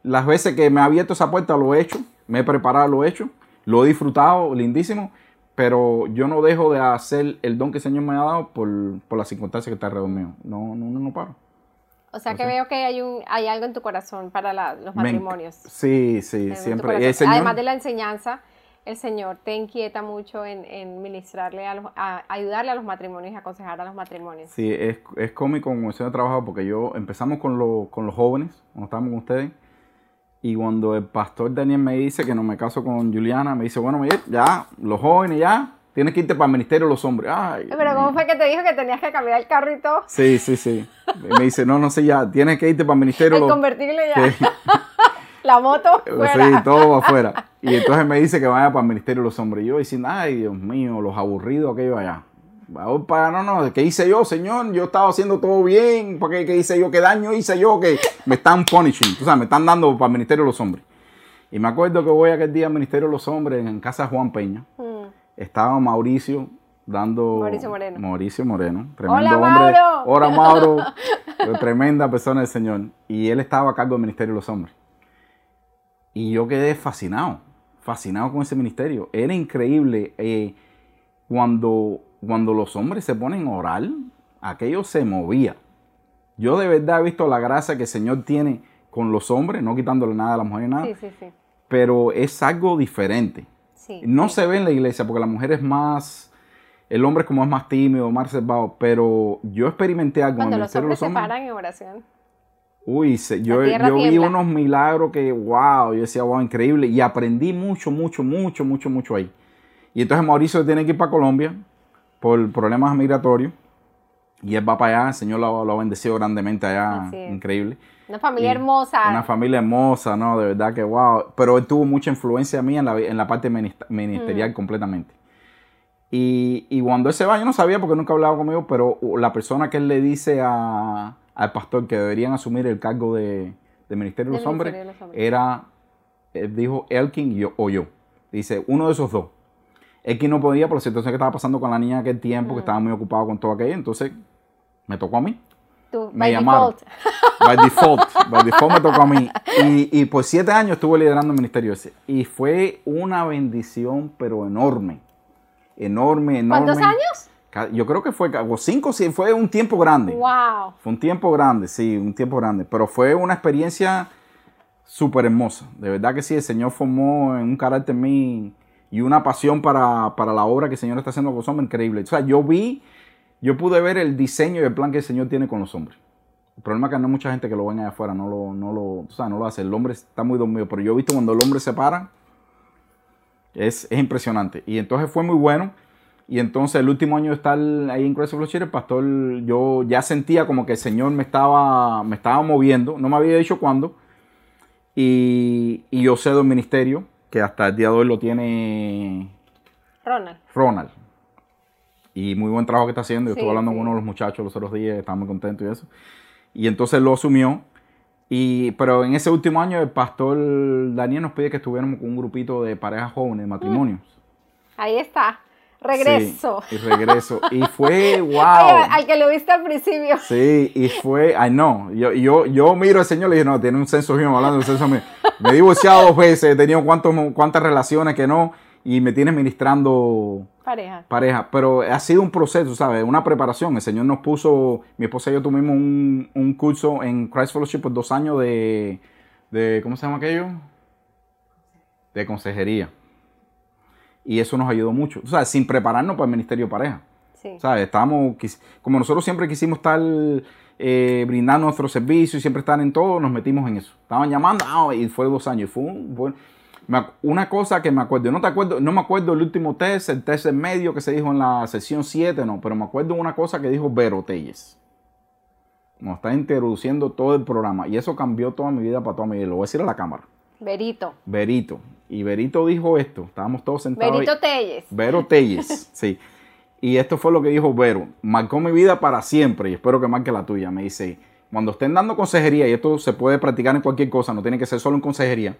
las veces que me ha abierto esa puerta lo he hecho, me he preparado, lo he hecho, lo he disfrutado, lindísimo. Pero yo no dejo de hacer el don que el Señor me ha dado por, por las circunstancias que está alrededor mío. No, no, no, no paro. O sea O que sea- veo que hay, un, hay algo en tu corazón para la- los Me matrimonios. Sí, sí, siempre. El Señor, Además de la enseñanza, el Señor te inquieta mucho en, en ministrarle a, los, a ayudarle a los matrimonios y aconsejar a los matrimonios. Sí, es, es cómico como el Señor trabaja porque yo empezamos con, lo- con los jóvenes, cuando estábamos con ustedes. Y cuando el pastor Daniel me dice que no me caso con Juliana, me dice, bueno, ya, los jóvenes ya, tienes que irte para el ministerio de los hombres. Ay, Pero ¿cómo fue que te dijo que tenías que cambiar el carro y todo? Sí, sí, sí. Me dice, no, no sé, ya, tienes que irte para el ministerio de El los convertible ya. Sí. La moto fuera. Sí, todo afuera. Y entonces me dice que vaya para el Ministerio de los Hombres. Y yo diciendo, ay, Dios mío, los aburridos aquellos allá. Para, no, no, ¿qué hice yo, señor? Yo estaba haciendo todo bien. ¿Por qué, qué hice yo? ¿Qué daño hice yo? Que me están punishing. Tú sabes, me están dando para el Ministerio de los Hombres. Y me acuerdo que voy aquel día al Ministerio de los Hombres en casa de Juan Peña. Mm, Estaba Mauricio dando... Mauricio Moreno. Mauricio Moreno. Tremendo Hola, hombre. Mauro. Hola, Mauro. tremenda persona del Señor. Y él estaba a cargo del Ministerio de los Hombres. Y yo quedé fascinado, fascinado con ese ministerio. Era increíble eh, cuando, cuando los hombres se ponen a orar, aquello se movía. Yo de verdad he visto la gracia que el Señor tiene con los hombres, no quitándole nada a las mujeres, nada, Sí, sí, sí. pero es algo diferente. Sí No sí. se ve en la iglesia porque la mujer es más, el hombre como es más tímido, más reservado, pero yo experimenté algo en Cuando el los hombres se paran en oración. Uy, se- yo, yo vi unos milagros que, wow, yo decía, wow, increíble. Y aprendí mucho, mucho, mucho, mucho, mucho ahí. Y entonces Mauricio tiene que ir para Colombia por problemas migratorios. Y él va para allá, el Señor lo, lo ha bendecido grandemente allá, increíble. Una familia Y hermosa. Una familia hermosa, ¿no? De verdad que wow. Pero él tuvo mucha influencia mía en la, en la parte minist- ministerial completamente. Y, y cuando él se va, yo no sabía porque nunca hablaba conmigo, pero la persona que él le dice a- al pastor que deberían asumir el cargo de, de Ministerio de los Hombres, Ministerio de los Hombres. era, él dijo Elkin yo- o yo. Dice, uno de esos dos. Elkin no podía por la situación que estaba pasando con la niña en aquel tiempo, que estaba muy ocupado con todo aquello, entonces me tocó a mí Tú, me by llamaron. default. By default, by default me tocó a mí. Y, y por siete años estuve liderando el ministerio ese. Y fue una bendición, pero enorme. Enorme, enorme. ¿Cuántos años? Yo creo que fue como cinco, sí, fue un tiempo grande. Wow. Fue un tiempo grande, sí, un tiempo grande. Pero fue una experiencia súper hermosa. De verdad que sí, el Señor formó en un carácter en mí y una pasión para, para la obra que el Señor está haciendo con los hombres increíble. O sea, yo vi, yo pude ver el diseño y el plan que el Señor tiene con los hombres. El problema es que no hay mucha gente que lo ven allá afuera, no lo, no lo, o sea, no lo hace. El hombre está muy dormido, pero yo he visto cuando el hombre se para, es, es impresionante. Y entonces fue muy bueno. Y entonces el último año de estar ahí en Christ of el pastor, yo ya sentía como que el Señor me estaba, me estaba moviendo, no me había dicho cuándo. Y, y yo cedo el ministerio, que hasta el día de hoy lo tiene Ronald. Ronald. Y muy buen trabajo que está haciendo. Yo Sí, estuve hablando sí. con uno de los muchachos los otros días, estaba muy contento y eso. Y entonces lo asumió. Y, pero en ese último año el pastor Daniel nos pide que estuviéramos con un grupito de parejas jóvenes, de matrimonios. Ahí está. Regreso. Sí, y regreso. Y fue, wow. Al que lo viste al principio. Sí, y fue, ay no, yo, yo, yo miro al Señor y le dije, no, tiene un senso mío, hablando de un senso mío. Me he divorciado dos veces, he tenido cuantos, cuántas relaciones que no, y me tienes ministrando Pareja. pareja, pero ha sido un proceso, ¿sabes? Una preparación. El Señor nos puso, mi esposa y yo tuvimos un, un curso en Christ Fellowship por dos años de, de, ¿cómo se llama aquello? De consejería. Y eso nos ayudó mucho, o sea, sin prepararnos para el ministerio de pareja. Sí. ¿Sabes? Estábamos, como nosotros siempre quisimos estar eh, brindando nuestro servicio y siempre estar en todo, nos metimos en eso. Estaban llamando, ah, y fue dos años. Y fue un buen- una cosa que me acuerdo, no te acuerdo, no me acuerdo el último test, el test en medio que se dijo en la sesión 7, no, pero me acuerdo una cosa que dijo Vero Telles. Nos está introduciendo todo el programa y eso cambió toda mi vida para toda mi vida. Lo voy a decir a la cámara. Berito. Verito. Y Verito dijo esto. Estábamos todos sentados. ahí. Berito Telles. Vero Telles, sí. Y esto fue lo que dijo Vero. Marcó mi vida para siempre y espero que marque la tuya. Me dice, cuando estén dando consejería, y esto se puede practicar en cualquier cosa, no tiene que ser solo en consejería.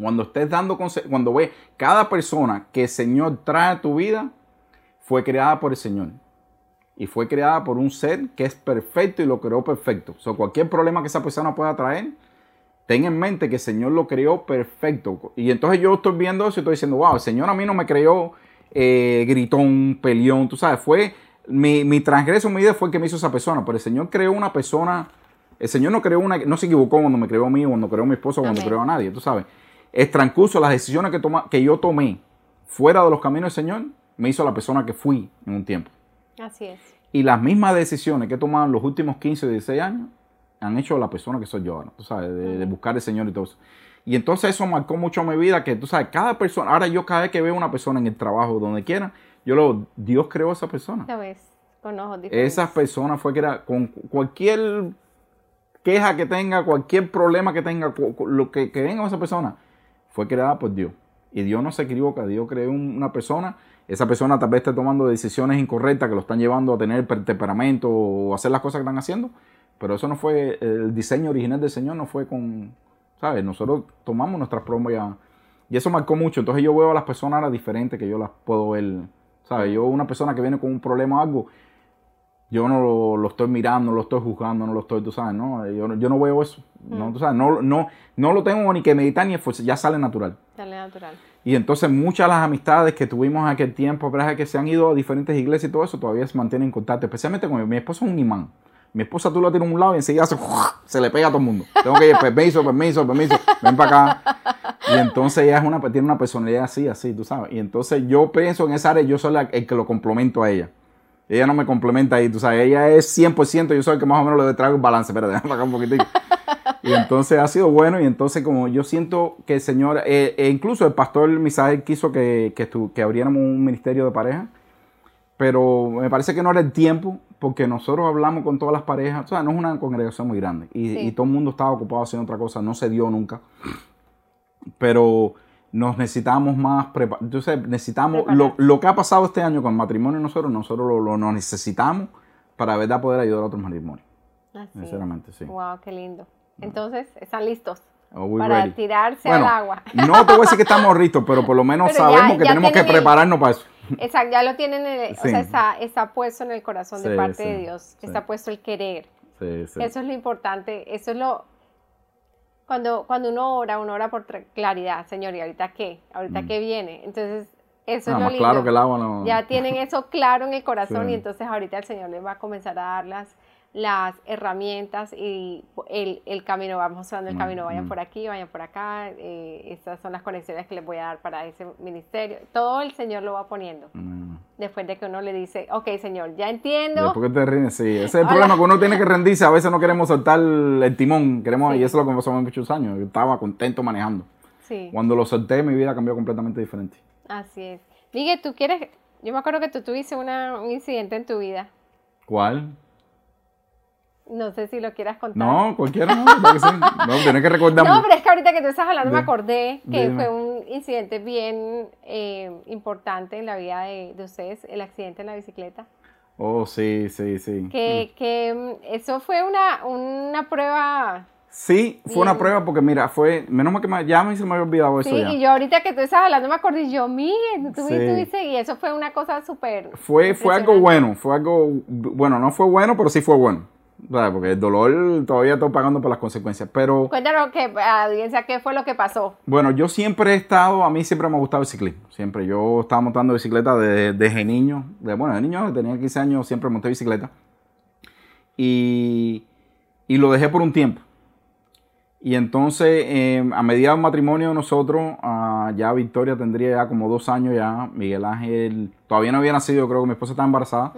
Cuando estés dando conse- cuando ve cada persona que el Señor trae a tu vida, fue creada por el Señor. Y fue creada por un ser que es perfecto y lo creó perfecto. O sea, cualquier problema que esa persona pueda traer, ten en mente que el Señor lo creó perfecto. Y entonces yo estoy viendo eso y estoy diciendo, wow, el Señor a mí no me creó eh, gritón, peleón, tú sabes, fue mi, mi transgreso, mi vida fue el que me hizo esa persona, pero el Señor creó una persona, el Señor no creó una, no se equivocó cuando me creó a mí, cuando creó a mi esposo, cuando Amén. creó a nadie, tú sabes. El transcurso, las decisiones que, toma, que yo tomé fuera de los caminos del Señor, me hizo la persona que fui en un tiempo. Así es. Y las mismas decisiones que he tomado en los últimos 15 o 16 años han hecho la persona que soy yo ahora, tú sabes, de, de buscar el Señor y todo eso. Y entonces eso marcó mucho mi vida, que tú sabes, cada persona, ahora yo cada vez que veo una persona en el trabajo, donde quiera, yo lo, Dios creó a esa persona. Ya ves. Con ojos diferentes. Esa persona fue que era, con cualquier queja que tenga, cualquier problema que tenga, lo que, que venga esa persona, fue creada por Dios. Y Dios no se equivoca, Dios creó un- una persona, esa persona tal vez esté tomando decisiones incorrectas que lo están llevando a tener per- temperamento o hacer las cosas que están haciendo, pero eso no fue, el diseño original del Señor no fue con, ¿sabes? Nosotros tomamos nuestras propias, y eso marcó mucho, entonces yo veo a las personas ahora diferentes que yo las puedo ver ¿Sabes? Yo, una persona que viene con un problema algo, yo no lo, lo estoy mirando, no lo estoy juzgando, no lo estoy, tú sabes, no, yo, yo no veo eso. No, tú sabes, no, no, no lo tengo ni que meditar ni esforzar, ya sale natural. Sale natural. Y entonces muchas de las amistades que tuvimos en aquel tiempo, pero que se han ido a diferentes iglesias y todo eso, todavía se mantienen en contacto, especialmente con mi, mi esposo es un imán. Mi esposa tú la tienes a un lado y enseguida se, se le pega a todo el mundo. Tengo que ir, permiso, permiso, permiso, ven para acá. Y entonces ella es una, tiene una personalidad así, así, tú sabes. Y entonces yo pienso en esa área, yo soy la- el que lo complemento a ella. Ella no me complementa ahí, tú sabes. Ella es 100%, yo soy el que más o menos le traigo el balance. Espera, déjame acá un poquitico. Y entonces ha sido bueno y entonces como yo siento que el Señor, eh, e incluso el pastor Misael quiso que, que, estu- que abriéramos un ministerio de pareja, pero me parece que no era el tiempo porque nosotros hablamos con todas las parejas, o sea, no es una congregación muy grande y, Sí. y todo el mundo estaba ocupado haciendo otra cosa, no se dio nunca, pero nos necesitamos más, entonces necesitamos, lo, lo que ha pasado este año con matrimonio nosotros, nosotros lo, lo- necesitamos para verdad poder ayudar a otros matrimonios, Así. sinceramente, sí. Wow, qué lindo. Entonces, están listos Oh, para ready. tirarse Bueno, al agua. No te voy a decir que estamos listos, pero por lo menos Pero ya- sabemos que ya tenemos que el- prepararnos para eso. Exacto, ya lo tienen, en el- o sea, está, está puesto en el corazón de parte sí, de Dios, está puesto el querer. Sí, sí. Eso es lo importante, eso es lo... Cuando, cuando uno ora, uno ora por claridad, Señor, ¿y ahorita qué? ¿Ahorita Mm. qué viene? Entonces, eso Ah, es lo más lindo. claro que el agua no. Ya tienen eso claro en el corazón Sí. y entonces ahorita el Señor les va a comenzar a dar las, las herramientas y el, el camino, va mostrando el camino, vayan por aquí, vayan por acá, eh, estas son las conexiones que les voy a dar para ese ministerio. Todo el Señor lo va poniendo. Mm. Después de que uno le dice, ok Señor, ya entiendo. Después que te rindes, sí. Ese es el Hola. problema, que uno tiene que rendirse. A veces no queremos soltar el timón. Queremos, Sí. Y eso es lo que pasó en muchos años. Yo estaba contento manejando. Sí, Cuando lo solté, mi vida cambió completamente diferente. así es. Miguel, tú quieres, yo me acuerdo que tú tuviste una- un incidente en tu vida. ¿Cuál? No sé si lo quieras contar. No, cualquiera no. No, tienes que recordar. No, pero es que ahorita que tú estás hablando me acordé que fue un incidente bien eh, importante en la vida de, de ustedes, el accidente en la bicicleta. Oh, sí, sí, sí. Que, que mm, eso fue una, una prueba. Sí, fue una prueba porque, mira, fue. Menos mal que me, ya me se me había olvidado eso Sí, ya. y yo ahorita que tú estás hablando me acordé y yo, Miguel, tú Sí. estuviste y eso fue una cosa súper. Fue, fue algo bueno, fue algo, bueno, no fue bueno, pero sí fue bueno. ¿Sabes? Porque el dolor todavía estoy pagando por las consecuencias. Pero Cuéntanos que, audiencia qué fue lo que pasó. bueno, yo siempre he estado, a mí siempre me ha gustado el ciclismo. Siempre. Yo estaba montando bicicleta desde, desde niño. De, bueno, de niño, tenía 15 años, siempre monté bicicleta. Y, y lo dejé por un tiempo. Y entonces, eh, a medida del matrimonio de nosotros, ah, ya Victoria tendría ya como dos años ya. Miguel Ángel todavía no había nacido, creo que mi esposa estaba embarazada.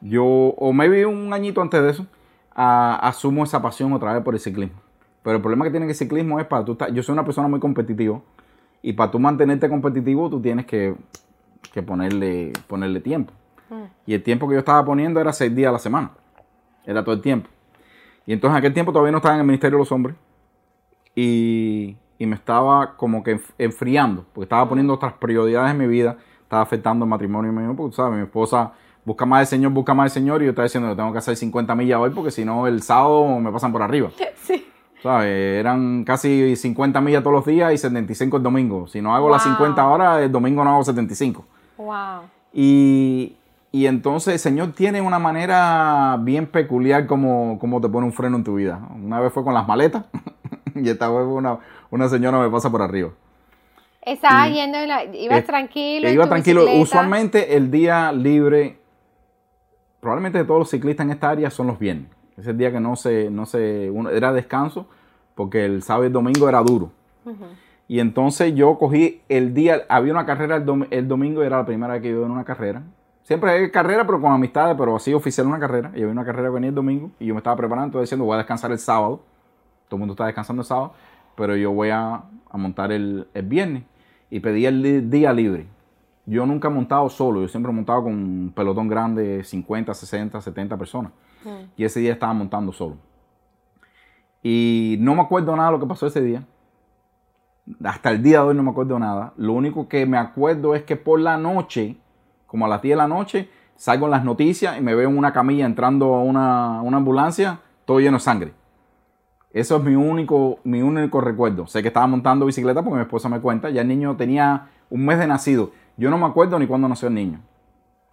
Yo, o maybe un añito antes de eso, asumo esa pasión otra vez por el ciclismo. Pero el problema que tiene el ciclismo es para tú, estar- yo soy una persona muy competitiva y para tú mantenerte competitivo tú tienes que, que ponerle, ponerle tiempo. Mm. Y el tiempo que yo estaba poniendo era seis días a la semana. Era todo el tiempo. Y entonces en aquel tiempo todavía no estaba en el Ministerio de los Hombres. Y, y me estaba como que enf- enfriando, porque estaba poniendo otras prioridades en mi vida. Estaba afectando el matrimonio mío, porque tú sabes, mi esposa busca más del Señor, busca más del Señor. Y yo estaba diciendo que tengo que hacer 50 millas hoy, porque si no el sábado me pasan por arriba. Sí. ¿Sabes? Eran casi 50 millas todos los días y 75 el domingo. Si no hago las Wow. 50 horas, el domingo no hago 75. Wow. Y, y entonces el Señor tiene una manera bien peculiar como, como te pone un freno en tu vida. Una vez fue con las maletas y esta vez una, una señora me pasa por arriba. Estaba yendo, ibas Eh, tranquilo. en Iba tu tranquilo. bicicleta. Usualmente el día libre, probablemente de todos los ciclistas en esta área, son los viernes. Ese el día que no se, no se, uno- era descanso porque el sábado y el domingo era duro. Y entonces yo cogí el día, había una carrera el, dom- el domingo, era la primera vez que yo iba en una carrera. Siempre hay carrera, pero con amistades, pero así oficial una carrera. Y había una carrera que venía el domingo y yo me estaba preparando, entonces diciendo voy a descansar el sábado. Todo el mundo está descansando el sábado, pero yo voy a, a montar el, el viernes. Y pedí el día libre. Yo nunca he montado solo, yo siempre he montado con un pelotón grande, 50, 60, 70 personas. Mm. Y ese día estaba montando solo. Y no me acuerdo nada de lo que pasó ese día. Hasta el día de hoy no me acuerdo nada. Lo único que me acuerdo es que por la noche, como a las 10 de la noche, salgo en las noticias y me veo en una camilla entrando a una, una ambulancia, todo lleno de sangre. Eso es mi único, mi único recuerdo. Sé que estaba montando bicicleta porque mi esposa me cuenta. Ya el niño tenía un mes de nacido. Yo no me acuerdo ni cuándo nació el niño.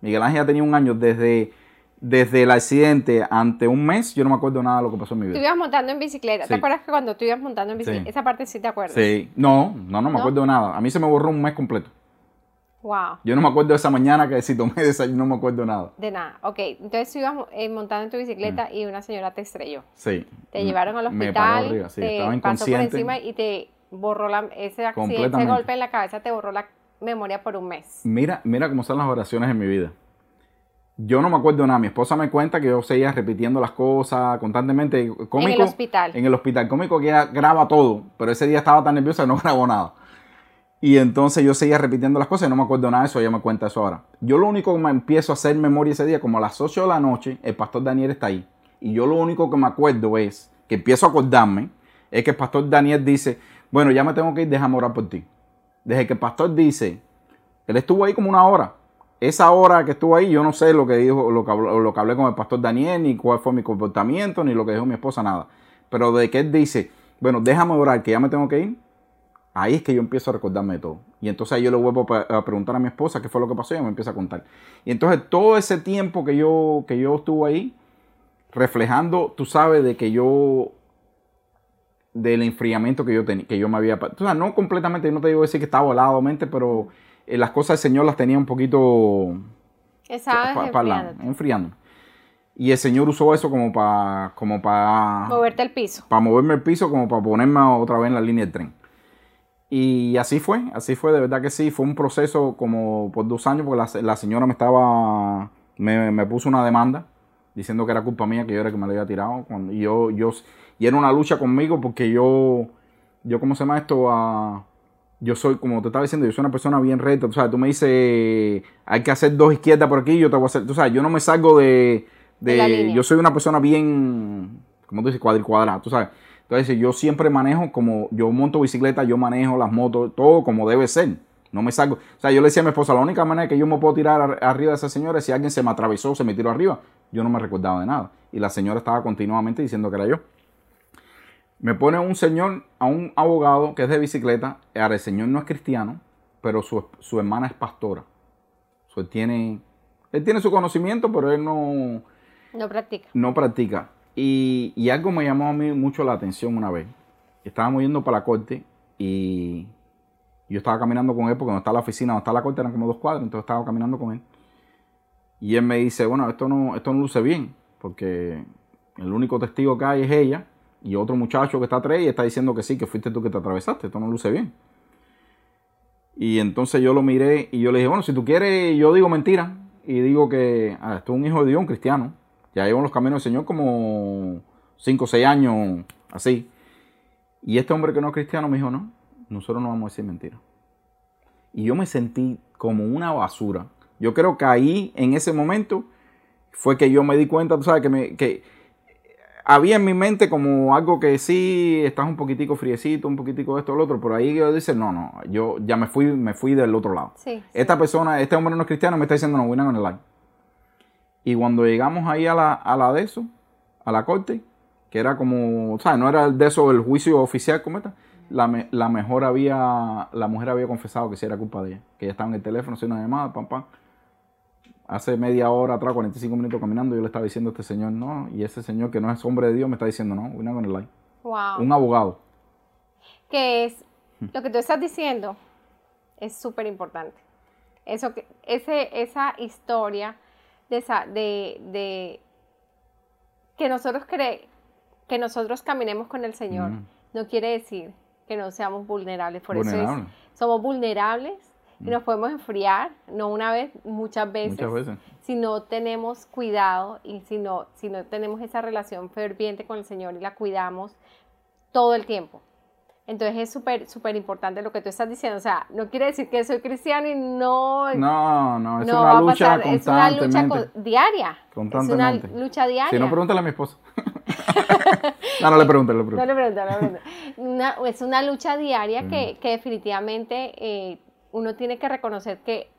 Miguel Ángel ya tenía un año desde, desde el accidente ante un mes, yo no me acuerdo nada de lo que pasó en mi Tú vida. ibas montando en bicicleta. Sí. ¿Te acuerdas que cuando tú ibas montando en bicicleta? Sí. Esa parte sí te acuerdas. Sí, no, no, no me ¿No? acuerdo de nada. A mí se me borró un mes completo. Wow. Yo no me acuerdo de esa mañana que si tomé desayuno, no me acuerdo nada. De nada. Ok, entonces tú ibas eh, montando en tu bicicleta y una señora te estrelló. Sí. Te llevaron al Mm. Me paró hospital, arriba, sí, te estaba pasó por encima y te borró la, ese accidente, ese golpe en la cabeza te borró la memoria por un mes. Mira, mira cómo son las oraciones en mi vida. Yo no me acuerdo de nada. Mi esposa me cuenta que yo seguía repitiendo las cosas constantemente. Cómico, En el hospital. En el hospital. Cómico que ella graba todo, pero ese día estaba tan nerviosa que no grabó nada. Y entonces yo seguía repitiendo las cosas y no me acuerdo nada de eso. Ella me cuenta eso ahora. Yo lo único que me empiezo a hacer memoria ese día, como a las 8 de la noche, el pastor Daniel está ahí. Y yo lo único que me acuerdo es, que empiezo a acordarme, es que el pastor Daniel dice, bueno, ya me tengo que ir, déjame orar por ti. Desde que el pastor dice, él estuvo ahí como una hora. Esa hora que estuvo ahí, yo no sé lo que dijo, lo que, lo que hablé con el pastor Daniel, ni cuál fue mi comportamiento, ni lo que dijo mi esposa, nada. Pero de que él dice, bueno, déjame orar, que ya me tengo que ir, ahí es que yo empiezo a recordarme de todo. Y entonces yo le vuelvo a a preguntar a mi esposa qué fue lo que pasó y ella me empieza a contar. Y entonces todo ese tiempo que yo, que yo estuve ahí, reflejando, tú sabes, de que yo del enfriamiento que yo tenía, que yo me había, tú sabes, no completamente, no te digo decir que estaba voladamente, pero eh, las cosas del Señor las tenía un poquito pa- enfriándote. enfriando. Y el Señor usó eso como para como para Moverte el piso. para moverme el piso, como para ponerme otra vez en la línea del tren. Y así fue, así fue, de verdad que sí, fue un proceso como por dos años, porque la, la señora me estaba, me, me puso una demanda diciendo que era culpa mía, que yo era el que me la había tirado. Cuando, y yo, yo, y era una lucha conmigo porque yo, yo, ¿cómo se llama esto? Ah, yo soy, como te estaba diciendo, yo soy una persona bien recta. Tú sabes, tú me dices, hay que hacer dos izquierdas por aquí, yo te voy a hacer. Tú sabes, yo no me salgo de. De la de línea. yo soy una persona bien, como tú dices, cuadricuadrada, tú sabes. Entonces, yo siempre manejo como, yo monto bicicleta, yo manejo las motos, todo como debe ser. No me salgo. O sea, yo le decía a mi esposa, la única manera que yo me puedo tirar ar- arriba de esa señora es si alguien se me atravesó, se me tiró arriba. Yo no me recordaba de nada. Y la señora estaba continuamente diciendo que era yo. Me pone un señor, a un abogado que es de bicicleta. Ahora, el señor no es cristiano, pero su, su hermana es pastora. O sea, él, tiene, él tiene su conocimiento, pero él no, No practica. no practica. Y, y algo me llamó a mí mucho la atención una vez. Estábamos yendo para la corte y yo estaba caminando con él porque no está la oficina, no está la corte, eran como dos cuadras, entonces estaba caminando con él. Y él me dice, bueno, esto no, esto no luce bien, porque el único testigo que hay es ella y otro muchacho que está atrás y está diciendo que sí, que fuiste tú que te atravesaste, esto no luce bien. Y entonces yo lo miré y yo le dije, bueno, si tú quieres, yo digo mentira y digo que ah, esto es un hijo de Dios, un cristiano. Ya llevo en los caminos del Señor como 5 o 6 años, así. Y este hombre que no es cristiano me dijo, no, nosotros no vamos a decir mentira. Y yo me sentí como una basura. Yo creo que ahí, en ese momento, fue que yo me di cuenta, tú sabes, que, me, que había en mi mente como algo que sí, estás un poquitico friecito, un poquitico esto, lo otro, pero ahí yo dice, no, no, yo ya me fui, me fui del otro lado. Sí. Esta persona, este hombre no es cristiano, me está diciendo, no, we're not gonna lie. Y cuando llegamos ahí a la, a la de eso, a la corte, que era como, o sea, no era el de eso el juicio oficial como esta, la, me- la mejor había, la mujer había confesado que sí era culpa de ella, que ella estaba en el teléfono haciendo una llamada, pam, pam. Hace media hora atrás, 45 minutos caminando, yo le estaba diciendo a este señor, no, y ese señor que no es hombre de Dios me está diciendo, no, not gonna lie. Wow. Un abogado. que es lo que tú estás diciendo es súper importante. Eso que, ese, esa historia de, esa, de, de que nosotros cre, que nosotros caminemos con el Señor Mm. no quiere decir que no seamos vulnerables. Por eso es, somos vulnerables y nos podemos enfriar, no una vez, muchas veces, Muchas veces. si no tenemos cuidado y si no, si no tenemos esa relación ferviente con el Señor y la cuidamos todo el tiempo. Entonces es súper, súper importante lo que tú estás diciendo. O sea, no quiere decir que soy cristiano y no, No, no, es no una lucha pasar. Es una lucha con- diaria. Constantemente. Es una lucha diaria. Si no, pregúntale a mi esposa. no, no le preguntes, le No preguntes. le pregunto, no le pregunto. Una- es una lucha diaria que, que definitivamente eh, uno tiene que reconocer que,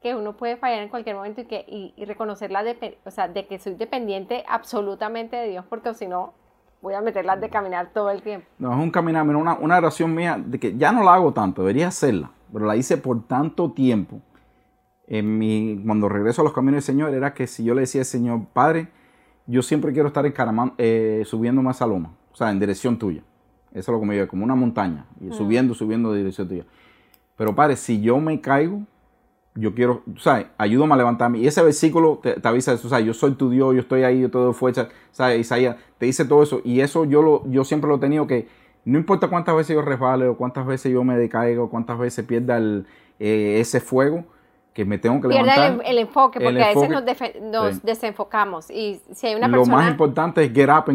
que uno puede fallar en cualquier momento y, que, y, y reconocer la depe- o sea, de que soy dependiente absolutamente de Dios, porque si no, voy a meterlas de caminar todo el tiempo. No, es un caminar, mira, una, una oración mía de que ya no la hago tanto, debería hacerla, pero la hice por tanto tiempo. en mi, cuando regreso a los caminos del Señor era que si yo le decía al Señor, Padre, yo siempre quiero estar eh, subiendo más a loma, o sea, en dirección tuya. Eso es lo que me lleva, como una montaña, y subiendo, subiendo de dirección tuya. Pero Padre, si yo me caigo, yo quiero, ¿sabes? Ayúdame a levantarme. Y ese versículo te, avisa eso, ¿sabes? Yo soy tu Dios, yo estoy ahí, yo te doy fuerza, ¿sabes? Isaías te dice todo eso. Y eso yo, lo, yo siempre lo he tenido que, no importa cuántas veces yo resbale o cuántas veces yo me decaigo, cuántas veces pierda el, eh, ese fuego, que me tengo que levantar. El, el enfoque, porque a veces nos, desenfocamos. Y si hay una persona... Lo más importante es get up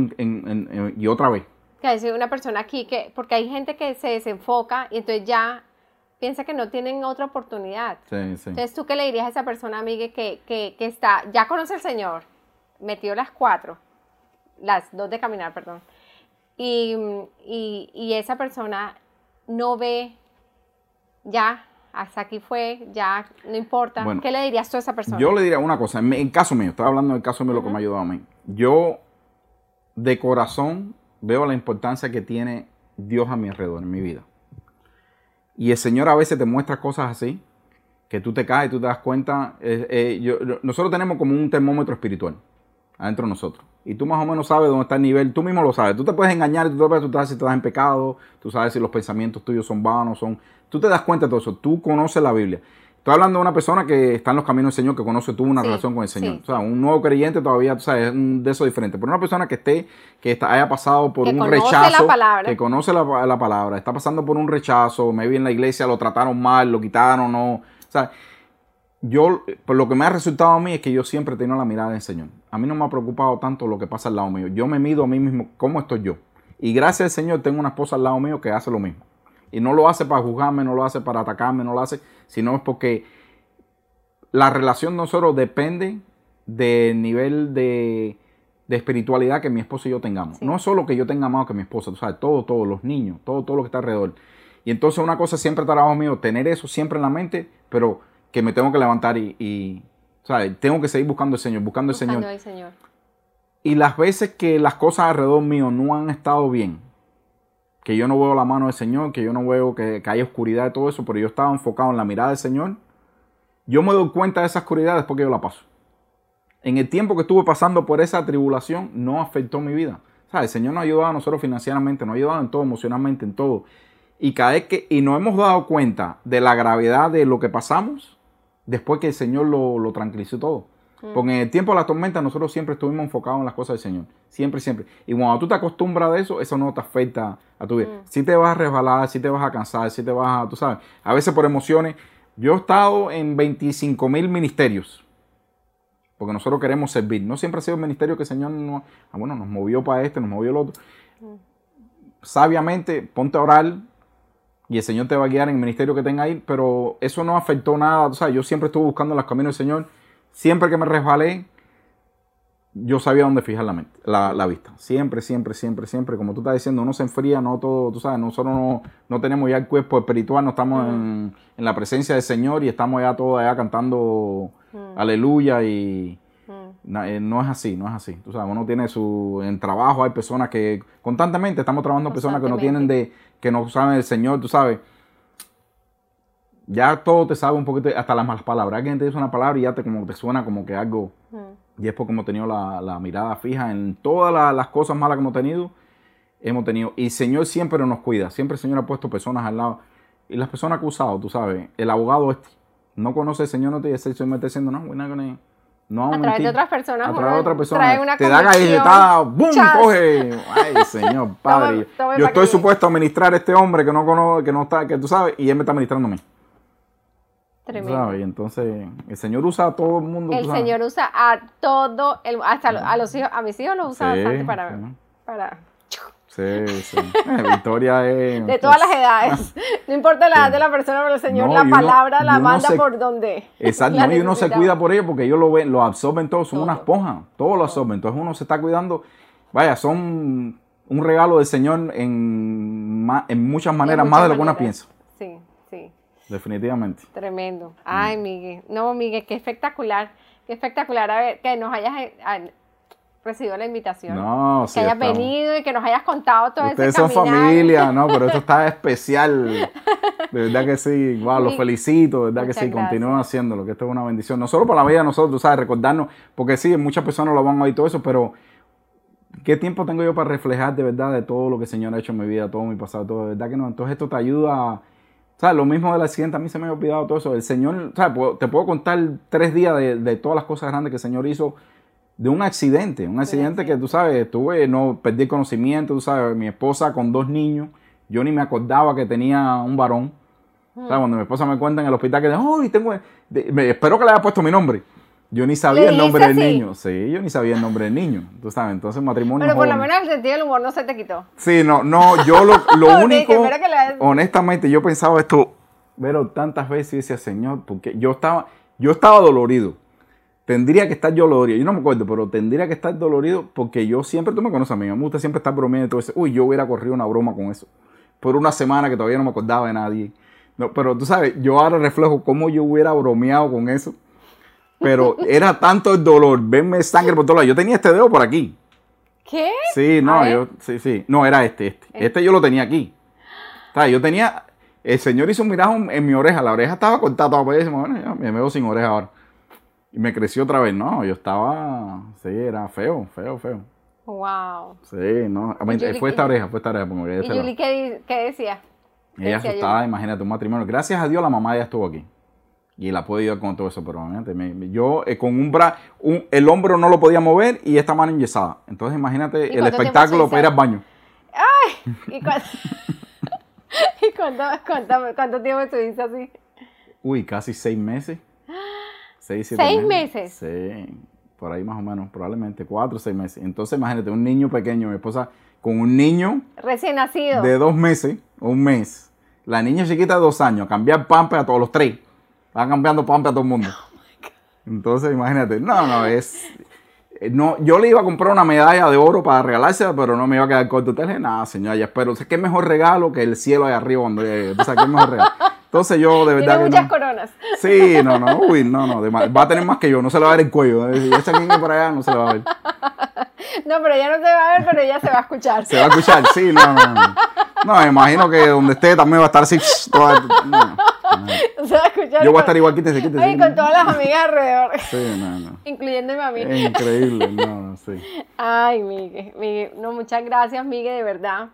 y otra vez. Que hay una persona aquí que, porque hay gente que se desenfoca y entonces ya piensa que no tienen otra oportunidad. Sí, sí. Entonces, ¿tú qué le dirías a esa persona, amiga, que, que, que está, ya conoce al Señor, metió las cuatro, las dos de caminar, perdón, y, y, y esa persona no ve ya hasta aquí fue, ya no importa. ¿Qué le dirías tú a esa persona? Yo le diría una cosa, en, caso mío, estaba hablando del caso mío, lo que me ha ayudado a mí. Yo, de corazón, veo la importancia que tiene Dios a mi alrededor, en mi vida. Y el Señor a veces te muestra cosas así, que tú te caes y tú te das cuenta. Eh, eh, nosotros tenemos como un termómetro espiritual adentro de nosotros. Y tú más o menos sabes dónde está el nivel, tú mismo lo sabes. Tú te puedes engañar, tú, tú sabes si te das en pecado, tú sabes si los pensamientos tuyos son vanos, son... Tú te das cuenta de todo eso, tú conoces la Biblia. Estoy hablando de una persona que está en los caminos del Señor, que conoce, tuvo una relación con el Señor. O sea, un nuevo creyente todavía, tú sabes, es un de eso diferente. Pero una persona que esté, que haya pasado por un rechazo, que conoce la, la, palabra, está pasando por un rechazo, maybe en la iglesia lo trataron mal, lo quitaron, no. O sea, yo, por lo que me ha resultado a mí es que yo siempre he tenido la mirada del Señor. A mí no me ha preocupado tanto lo que pasa al lado mío. Yo me mido a mí mismo, ¿cómo estoy yo? Y gracias al Señor tengo una esposa al lado mío que hace lo mismo. Y no lo hace para juzgarme, no lo hace para atacarme, no lo hace, sino es porque la relación de nosotros depende del nivel de, espiritualidad que mi esposo y yo tengamos. No es solo que yo tenga más que mi esposa, tú sabes, todo, todos los niños, todo, todo lo que está alrededor. Y entonces una cosa siempre trabajo mío, tener eso siempre en la mente, pero que me tengo que levantar y, ¿sabes? Tengo que seguir buscando al Señor, buscando, buscando al Señor. Y las veces que las cosas alrededor mío no han estado bien, que yo no veo la mano del Señor, que yo no veo que, que hay oscuridad y todo eso, pero yo estaba enfocado en la mirada del Señor, yo me doy cuenta de esa oscuridad después que yo la paso. En el tiempo que estuve pasando por esa tribulación, no afectó mi vida. El Señor nos ha ayudado a nosotros financieramente, nos ha ayudado en todo, emocionalmente, en todo. Y cada vez que, y nos hemos dado cuenta de la gravedad de lo que pasamos, después que el Señor lo, tranquilizó todo. Mm. Porque en el tiempo de la tormenta nosotros siempre estuvimos enfocados en las cosas del Señor. Siempre, siempre. Y cuando tú te acostumbras a eso, eso no te afecta a tu vida. Si mm. te vas a resbalar, si te vas a cansar, si te vas a, tú sabes, a veces por emociones. Yo he estado en 25 mil ministerios. Porque nosotros queremos servir. No siempre ha sido el ministerio que el Señor nos, ah, bueno, nos movió para este, nos movió el otro. Mm. Sabiamente, ponte a orar, y el Señor te va a guiar en el ministerio que tenga ahí, pero eso no afectó nada. O sea, yo siempre estuve buscando los caminos del Señor. Siempre que me resbalé, yo sabía dónde fijar la, mente, la, vista. Siempre, siempre, siempre, siempre. Como tú estás diciendo, uno se enfría, no todo, tú sabes, nosotros no, no tenemos ya el cuerpo espiritual, no estamos en, la presencia del Señor y estamos ya todos allá cantando aleluya y eh, no es así, no es así. Tú sabes, uno tiene su, en trabajo hay personas que constantemente estamos trabajando personas que no tienen de, que no saben el Señor, tú sabes. Ya todo te sabe un poquito, hasta las malas palabras. Alguien te dice una palabra y ya te, como, te suena como que algo. Y es porque hemos tenido la, mirada fija en todas las cosas malas que hemos tenido. Hemos tenido. Y el Señor siempre nos cuida. Siempre el Señor ha puesto personas al lado. Y las personas acusadas, tú sabes, el abogado este, no conoce al Señor, no te dice, el Señor me está diciendo, no, con él no, a través de otras personas. A través de otras personas. te da galletada, ¡bum! Coge. Ay, Señor Padre. yo estoy supuesto a ministrar a este hombre que no conozco, que no está, que tú sabes, y él me está ministrando a mí. Tremendo. entonces, el Señor usa a todo el mundo. El Señor usa a todo, el, hasta a los hijos, a mis hijos los usa bastante para, para Sí, sí. Victoria es. De todas las edades. No importa la edad de la persona, pero el Señor la palabra la manda por donde. Exacto, y uno se cuida por ello porque ellos lo ven, lo absorben todo, son una esponja, todo lo absorben. Entonces uno se está cuidando. Vaya, son un regalo del Señor en, en muchas maneras, más de lo que uno piensa. Sí, sí. Definitivamente. Tremendo. Ay, Miguel. No, Miguel, qué espectacular. Qué espectacular. A ver, que nos hayas recibido la invitación. No, Que hayas venido y que nos hayas contado todo Ustedes son familia, no, pero esto está especial. De verdad que sí, wow, los felicito, de verdad que sí, continúen gracias. haciéndolo, que esto es una bendición. No solo para la vida de nosotros, ¿sabes? Recordarnos, porque sí, muchas personas lo van a oír todo eso, pero ¿qué tiempo tengo yo para reflejar de verdad de todo lo que el Señor ha hecho en mi vida, todo mi pasado, todo? De verdad que no. Entonces esto te ayuda a... ¿Sabes? Lo mismo del accidente, a mí se me ha olvidado todo eso. El Señor. Puedo- Te puedo contar tres días de, de todas las cosas grandes que el Señor hizo de un accidente. Un accidente que tú sabes, tuve, no perdí conocimiento, tú sabes, mi esposa con dos niños, yo ni me acordaba que tenía un varón. Hmm. ¿Sabes? Cuando mi esposa me cuenta en el hospital que, ¡ay, tengo! de- me- espero que le haya puesto mi nombre. Yo ni sabía ¿Le el nombre del niño. Sí, yo ni sabía el nombre del niño. Tú sabes, entonces matrimonio. Pero por lo menos el sentido del humor no se te quitó. Sí, no, no, yo lo, lo único, espero que le- honestamente, yo pensaba esto, pero tantas veces y decía, Señor, porque yo estaba, yo estaba dolorido. Tendría que estar yo dolorido. Yo no me acuerdo, pero tendría que estar dolorido porque yo siempre, tú me conoces a mí, me gusta siempre estar bromeando y todo eso. Uy, yo hubiera corrido una broma con eso. Por una semana que todavía no me acordaba de nadie. No, pero tú sabes, yo ahora reflejo cómo yo hubiera bromeado con eso. Pero era tanto el dolor, verme sangre por todos lados. Yo tenía este dedo por aquí. ¿Qué? Sí, no, yo, sí, sí. No, era este, este. Este yo lo tenía aquí. O sea, yo tenía, el señor hizo un mirajo en, mi oreja, la oreja estaba cortada toda ahí, bueno, ya me veo sin oreja ahora. Y me creció otra vez, no, yo estaba, sí, era feo, feo, feo. Wow. Sí, no, fue esta oreja, fue esta oreja, porque ¿Y Julie qué, qué decía? ella asustada, imagínate, un matrimonio. Gracias a Dios la mamá ya estuvo aquí. Y la puede ayudar con todo eso, pero imagínate, me- me- yo eh, con un brazo, el hombro no lo podía mover y esta mano enyesada. Entonces imagínate ¿Y el espectáculo para ir al baño. ¿Y, cuánto, ¿Y cuánto, cuánto, cuánto tiempo estuviste así? Uy, casi seis meses. Seis, siete ¿Seis meses? Sí, por ahí más o menos, probablemente cuatro o seis meses. Entonces, imagínate, un niño pequeño, mi esposa con un niño Recién nacido. de dos meses, un mes. La niña chiquita de dos años, cambiar pampe a todos los tres. Va cambiando pampe a todo el mundo. Entonces, imagínate, no, no, es... eh, No, yo le iba a comprar una medalla de oro para regalársela, pero no me iba a quedar corto. Entonces, le dije, nada, señora, ya espero. O sea, ¿Qué mejor regalo que el cielo ahí arriba llegue? O sea, ¿qué mejor regalo? Entonces, yo de Tiene verdad que muchas no. coronas. Sí, no, no, uy, no, no, de va a tener más que yo, no se le va a ver el cuello. eh, Si esa aquí por allá, no se le va a ver. No, pero ella no se va a ver, pero ella se va a escuchar. Se va a escuchar, sí, no, no, no. No, me imagino que donde esté también va a estar así. toda- no, no. Escuchar. Yo voy a estar igual, quítese, quítese. Oye, con todas las amigas alrededor, Sí, no, no. incluyéndome a mí. Es increíble, no, no, sí. Ay, Miguel, Miguel, no, muchas gracias, Miguel, de verdad.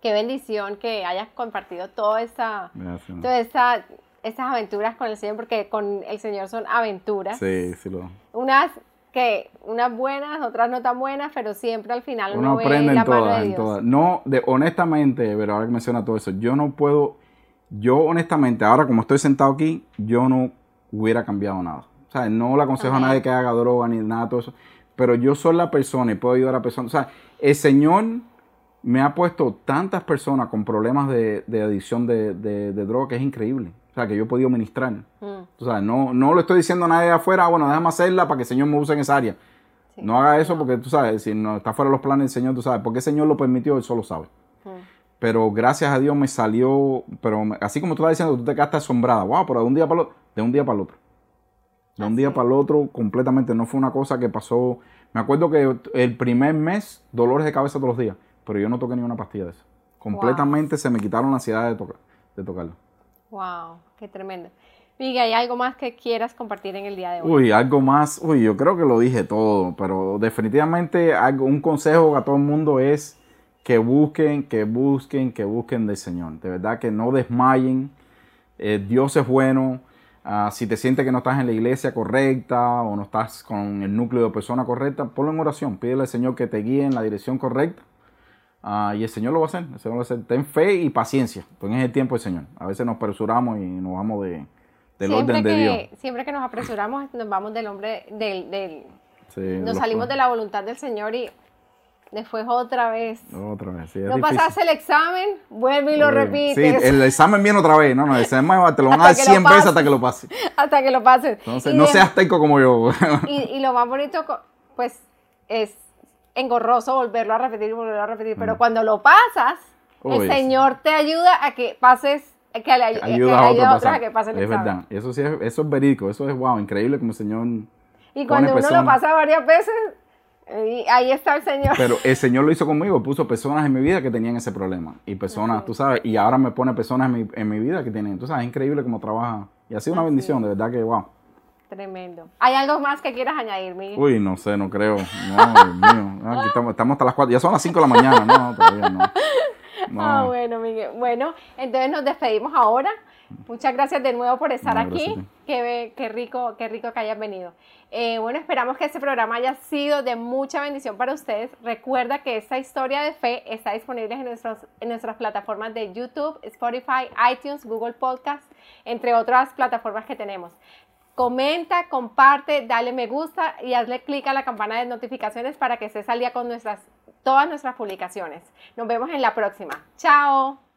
Qué bendición que hayas compartido toda esta, Gracias. toda esta, estas aventuras con el Señor, porque con el Señor son aventuras. Sí, sí lo. Unas que, unas buenas, otras no tan buenas, pero siempre al final uno, Uno ve aprende la mano todas, en todas. No, de, honestamente, pero ahora que menciona todo eso, yo no puedo, yo honestamente, ahora como estoy sentado aquí, yo no hubiera cambiado nada. O sea, no le aconsejo a nadie que haga droga ni nada de todo eso, pero yo soy la persona y puedo ayudar a personas. O sea, el Señor me ha puesto tantas personas con problemas de, de adicción de, de, de droga que es increíble. O sea, que yo he podido ministrar. Mm, O sea, no, no le estoy diciendo a nadie de afuera, "Ah, bueno, déjame hacerla para que el Señor me use en esa área. sí. No haga eso porque tú sabes, si no está fuera de los planes del Señor, tú sabes, porque el Señor lo permitió, Él solo sabe. Mm. Pero gracias a Dios me salió, pero así como tú estás diciendo, tú te quedaste asombrada, wow, pero de un día para el otro, de un día para el otro. De un día para el otro, completamente, no fue una cosa que pasó. Me acuerdo que el primer mes, dolores de cabeza todos los días, pero yo no toqué ni una pastilla de eso. Completamente se me quitaron la ansiedad de, tocar, de tocarlo. Wow, qué tremendo. Miguel, ¿hay algo más que quieras compartir en el día de hoy? Uy, algo más, uy, yo creo que lo dije todo, pero definitivamente algo, un consejo a todo el mundo es que busquen, que busquen, que busquen del Señor. De verdad que no desmayen. Eh, Dios es bueno. Ah, si te sientes que no estás en la iglesia correcta o no estás con el núcleo de persona correcta, ponlo en oración. Pídele al Señor que te guíe en la dirección correcta. Ah, y el Señor lo va a hacer. El Señor lo va a hacer. Ten fe y paciencia, porque es el tiempo del Señor. A veces nos apresuramos y nos vamos de, del siempre orden que, de Dios. Siempre que nos apresuramos, nos vamos del hombre, del, del, Sí, nos salimos de la voluntad del Señor y después otra vez. Otra vez, sí, No difícil. pasaste el examen, vuelve y lo Sí, repites Sí, el examen viene otra vez, no, no, el examen te lo van a dar Hasta que lo 100 veces hasta que lo pases. hasta que lo pases. Entonces, Y no de- seas teco como yo. Y, y lo más bonito, pues, es engorroso volverlo a repetir y volverlo a repetir, pero cuando lo pasas, el. Señor te ayuda a que pases, que le, ay- que Ayuda le a otro a otros a que pasen el Es examen. verdad, eso sí es, eso es verídico, eso es wow, increíble como el Señor. Y cuando uno personas. lo pasa varias veces, Y ahí está el Señor. Pero el Señor lo hizo conmigo, puso personas en mi vida que tenían ese problema. Y personas, tú sabes, y ahora me pone personas en mi, en mi vida que tienen. Tú sabes, es increíble cómo trabaja. Y ha sido una bendición, de verdad que, wow. Tremendo. ¿Hay algo más que quieras añadir, Miguel? Uy, no sé, no creo. No, Dios mío. No, aquí estamos, estamos hasta las 4. Ya son las 5 de la mañana. No, todavía no. No. Ah, bueno, Miguel. Bueno, entonces nos despedimos ahora. Muchas gracias de nuevo por estar No, aquí. Qué, qué rico, qué rico que hayas venido. Eh, bueno, esperamos que este programa haya sido de mucha bendición para ustedes. Recuerda que esta historia de fe está disponible en, nuestros, en nuestras plataformas de YouTube, Spotify, iTunes, Google Podcast, entre otras plataformas que tenemos. Comenta, comparte, dale me gusta y hazle clic a la campana de notificaciones para que estés al día con nuestras, todas nuestras publicaciones. Nos vemos en la próxima. Chao.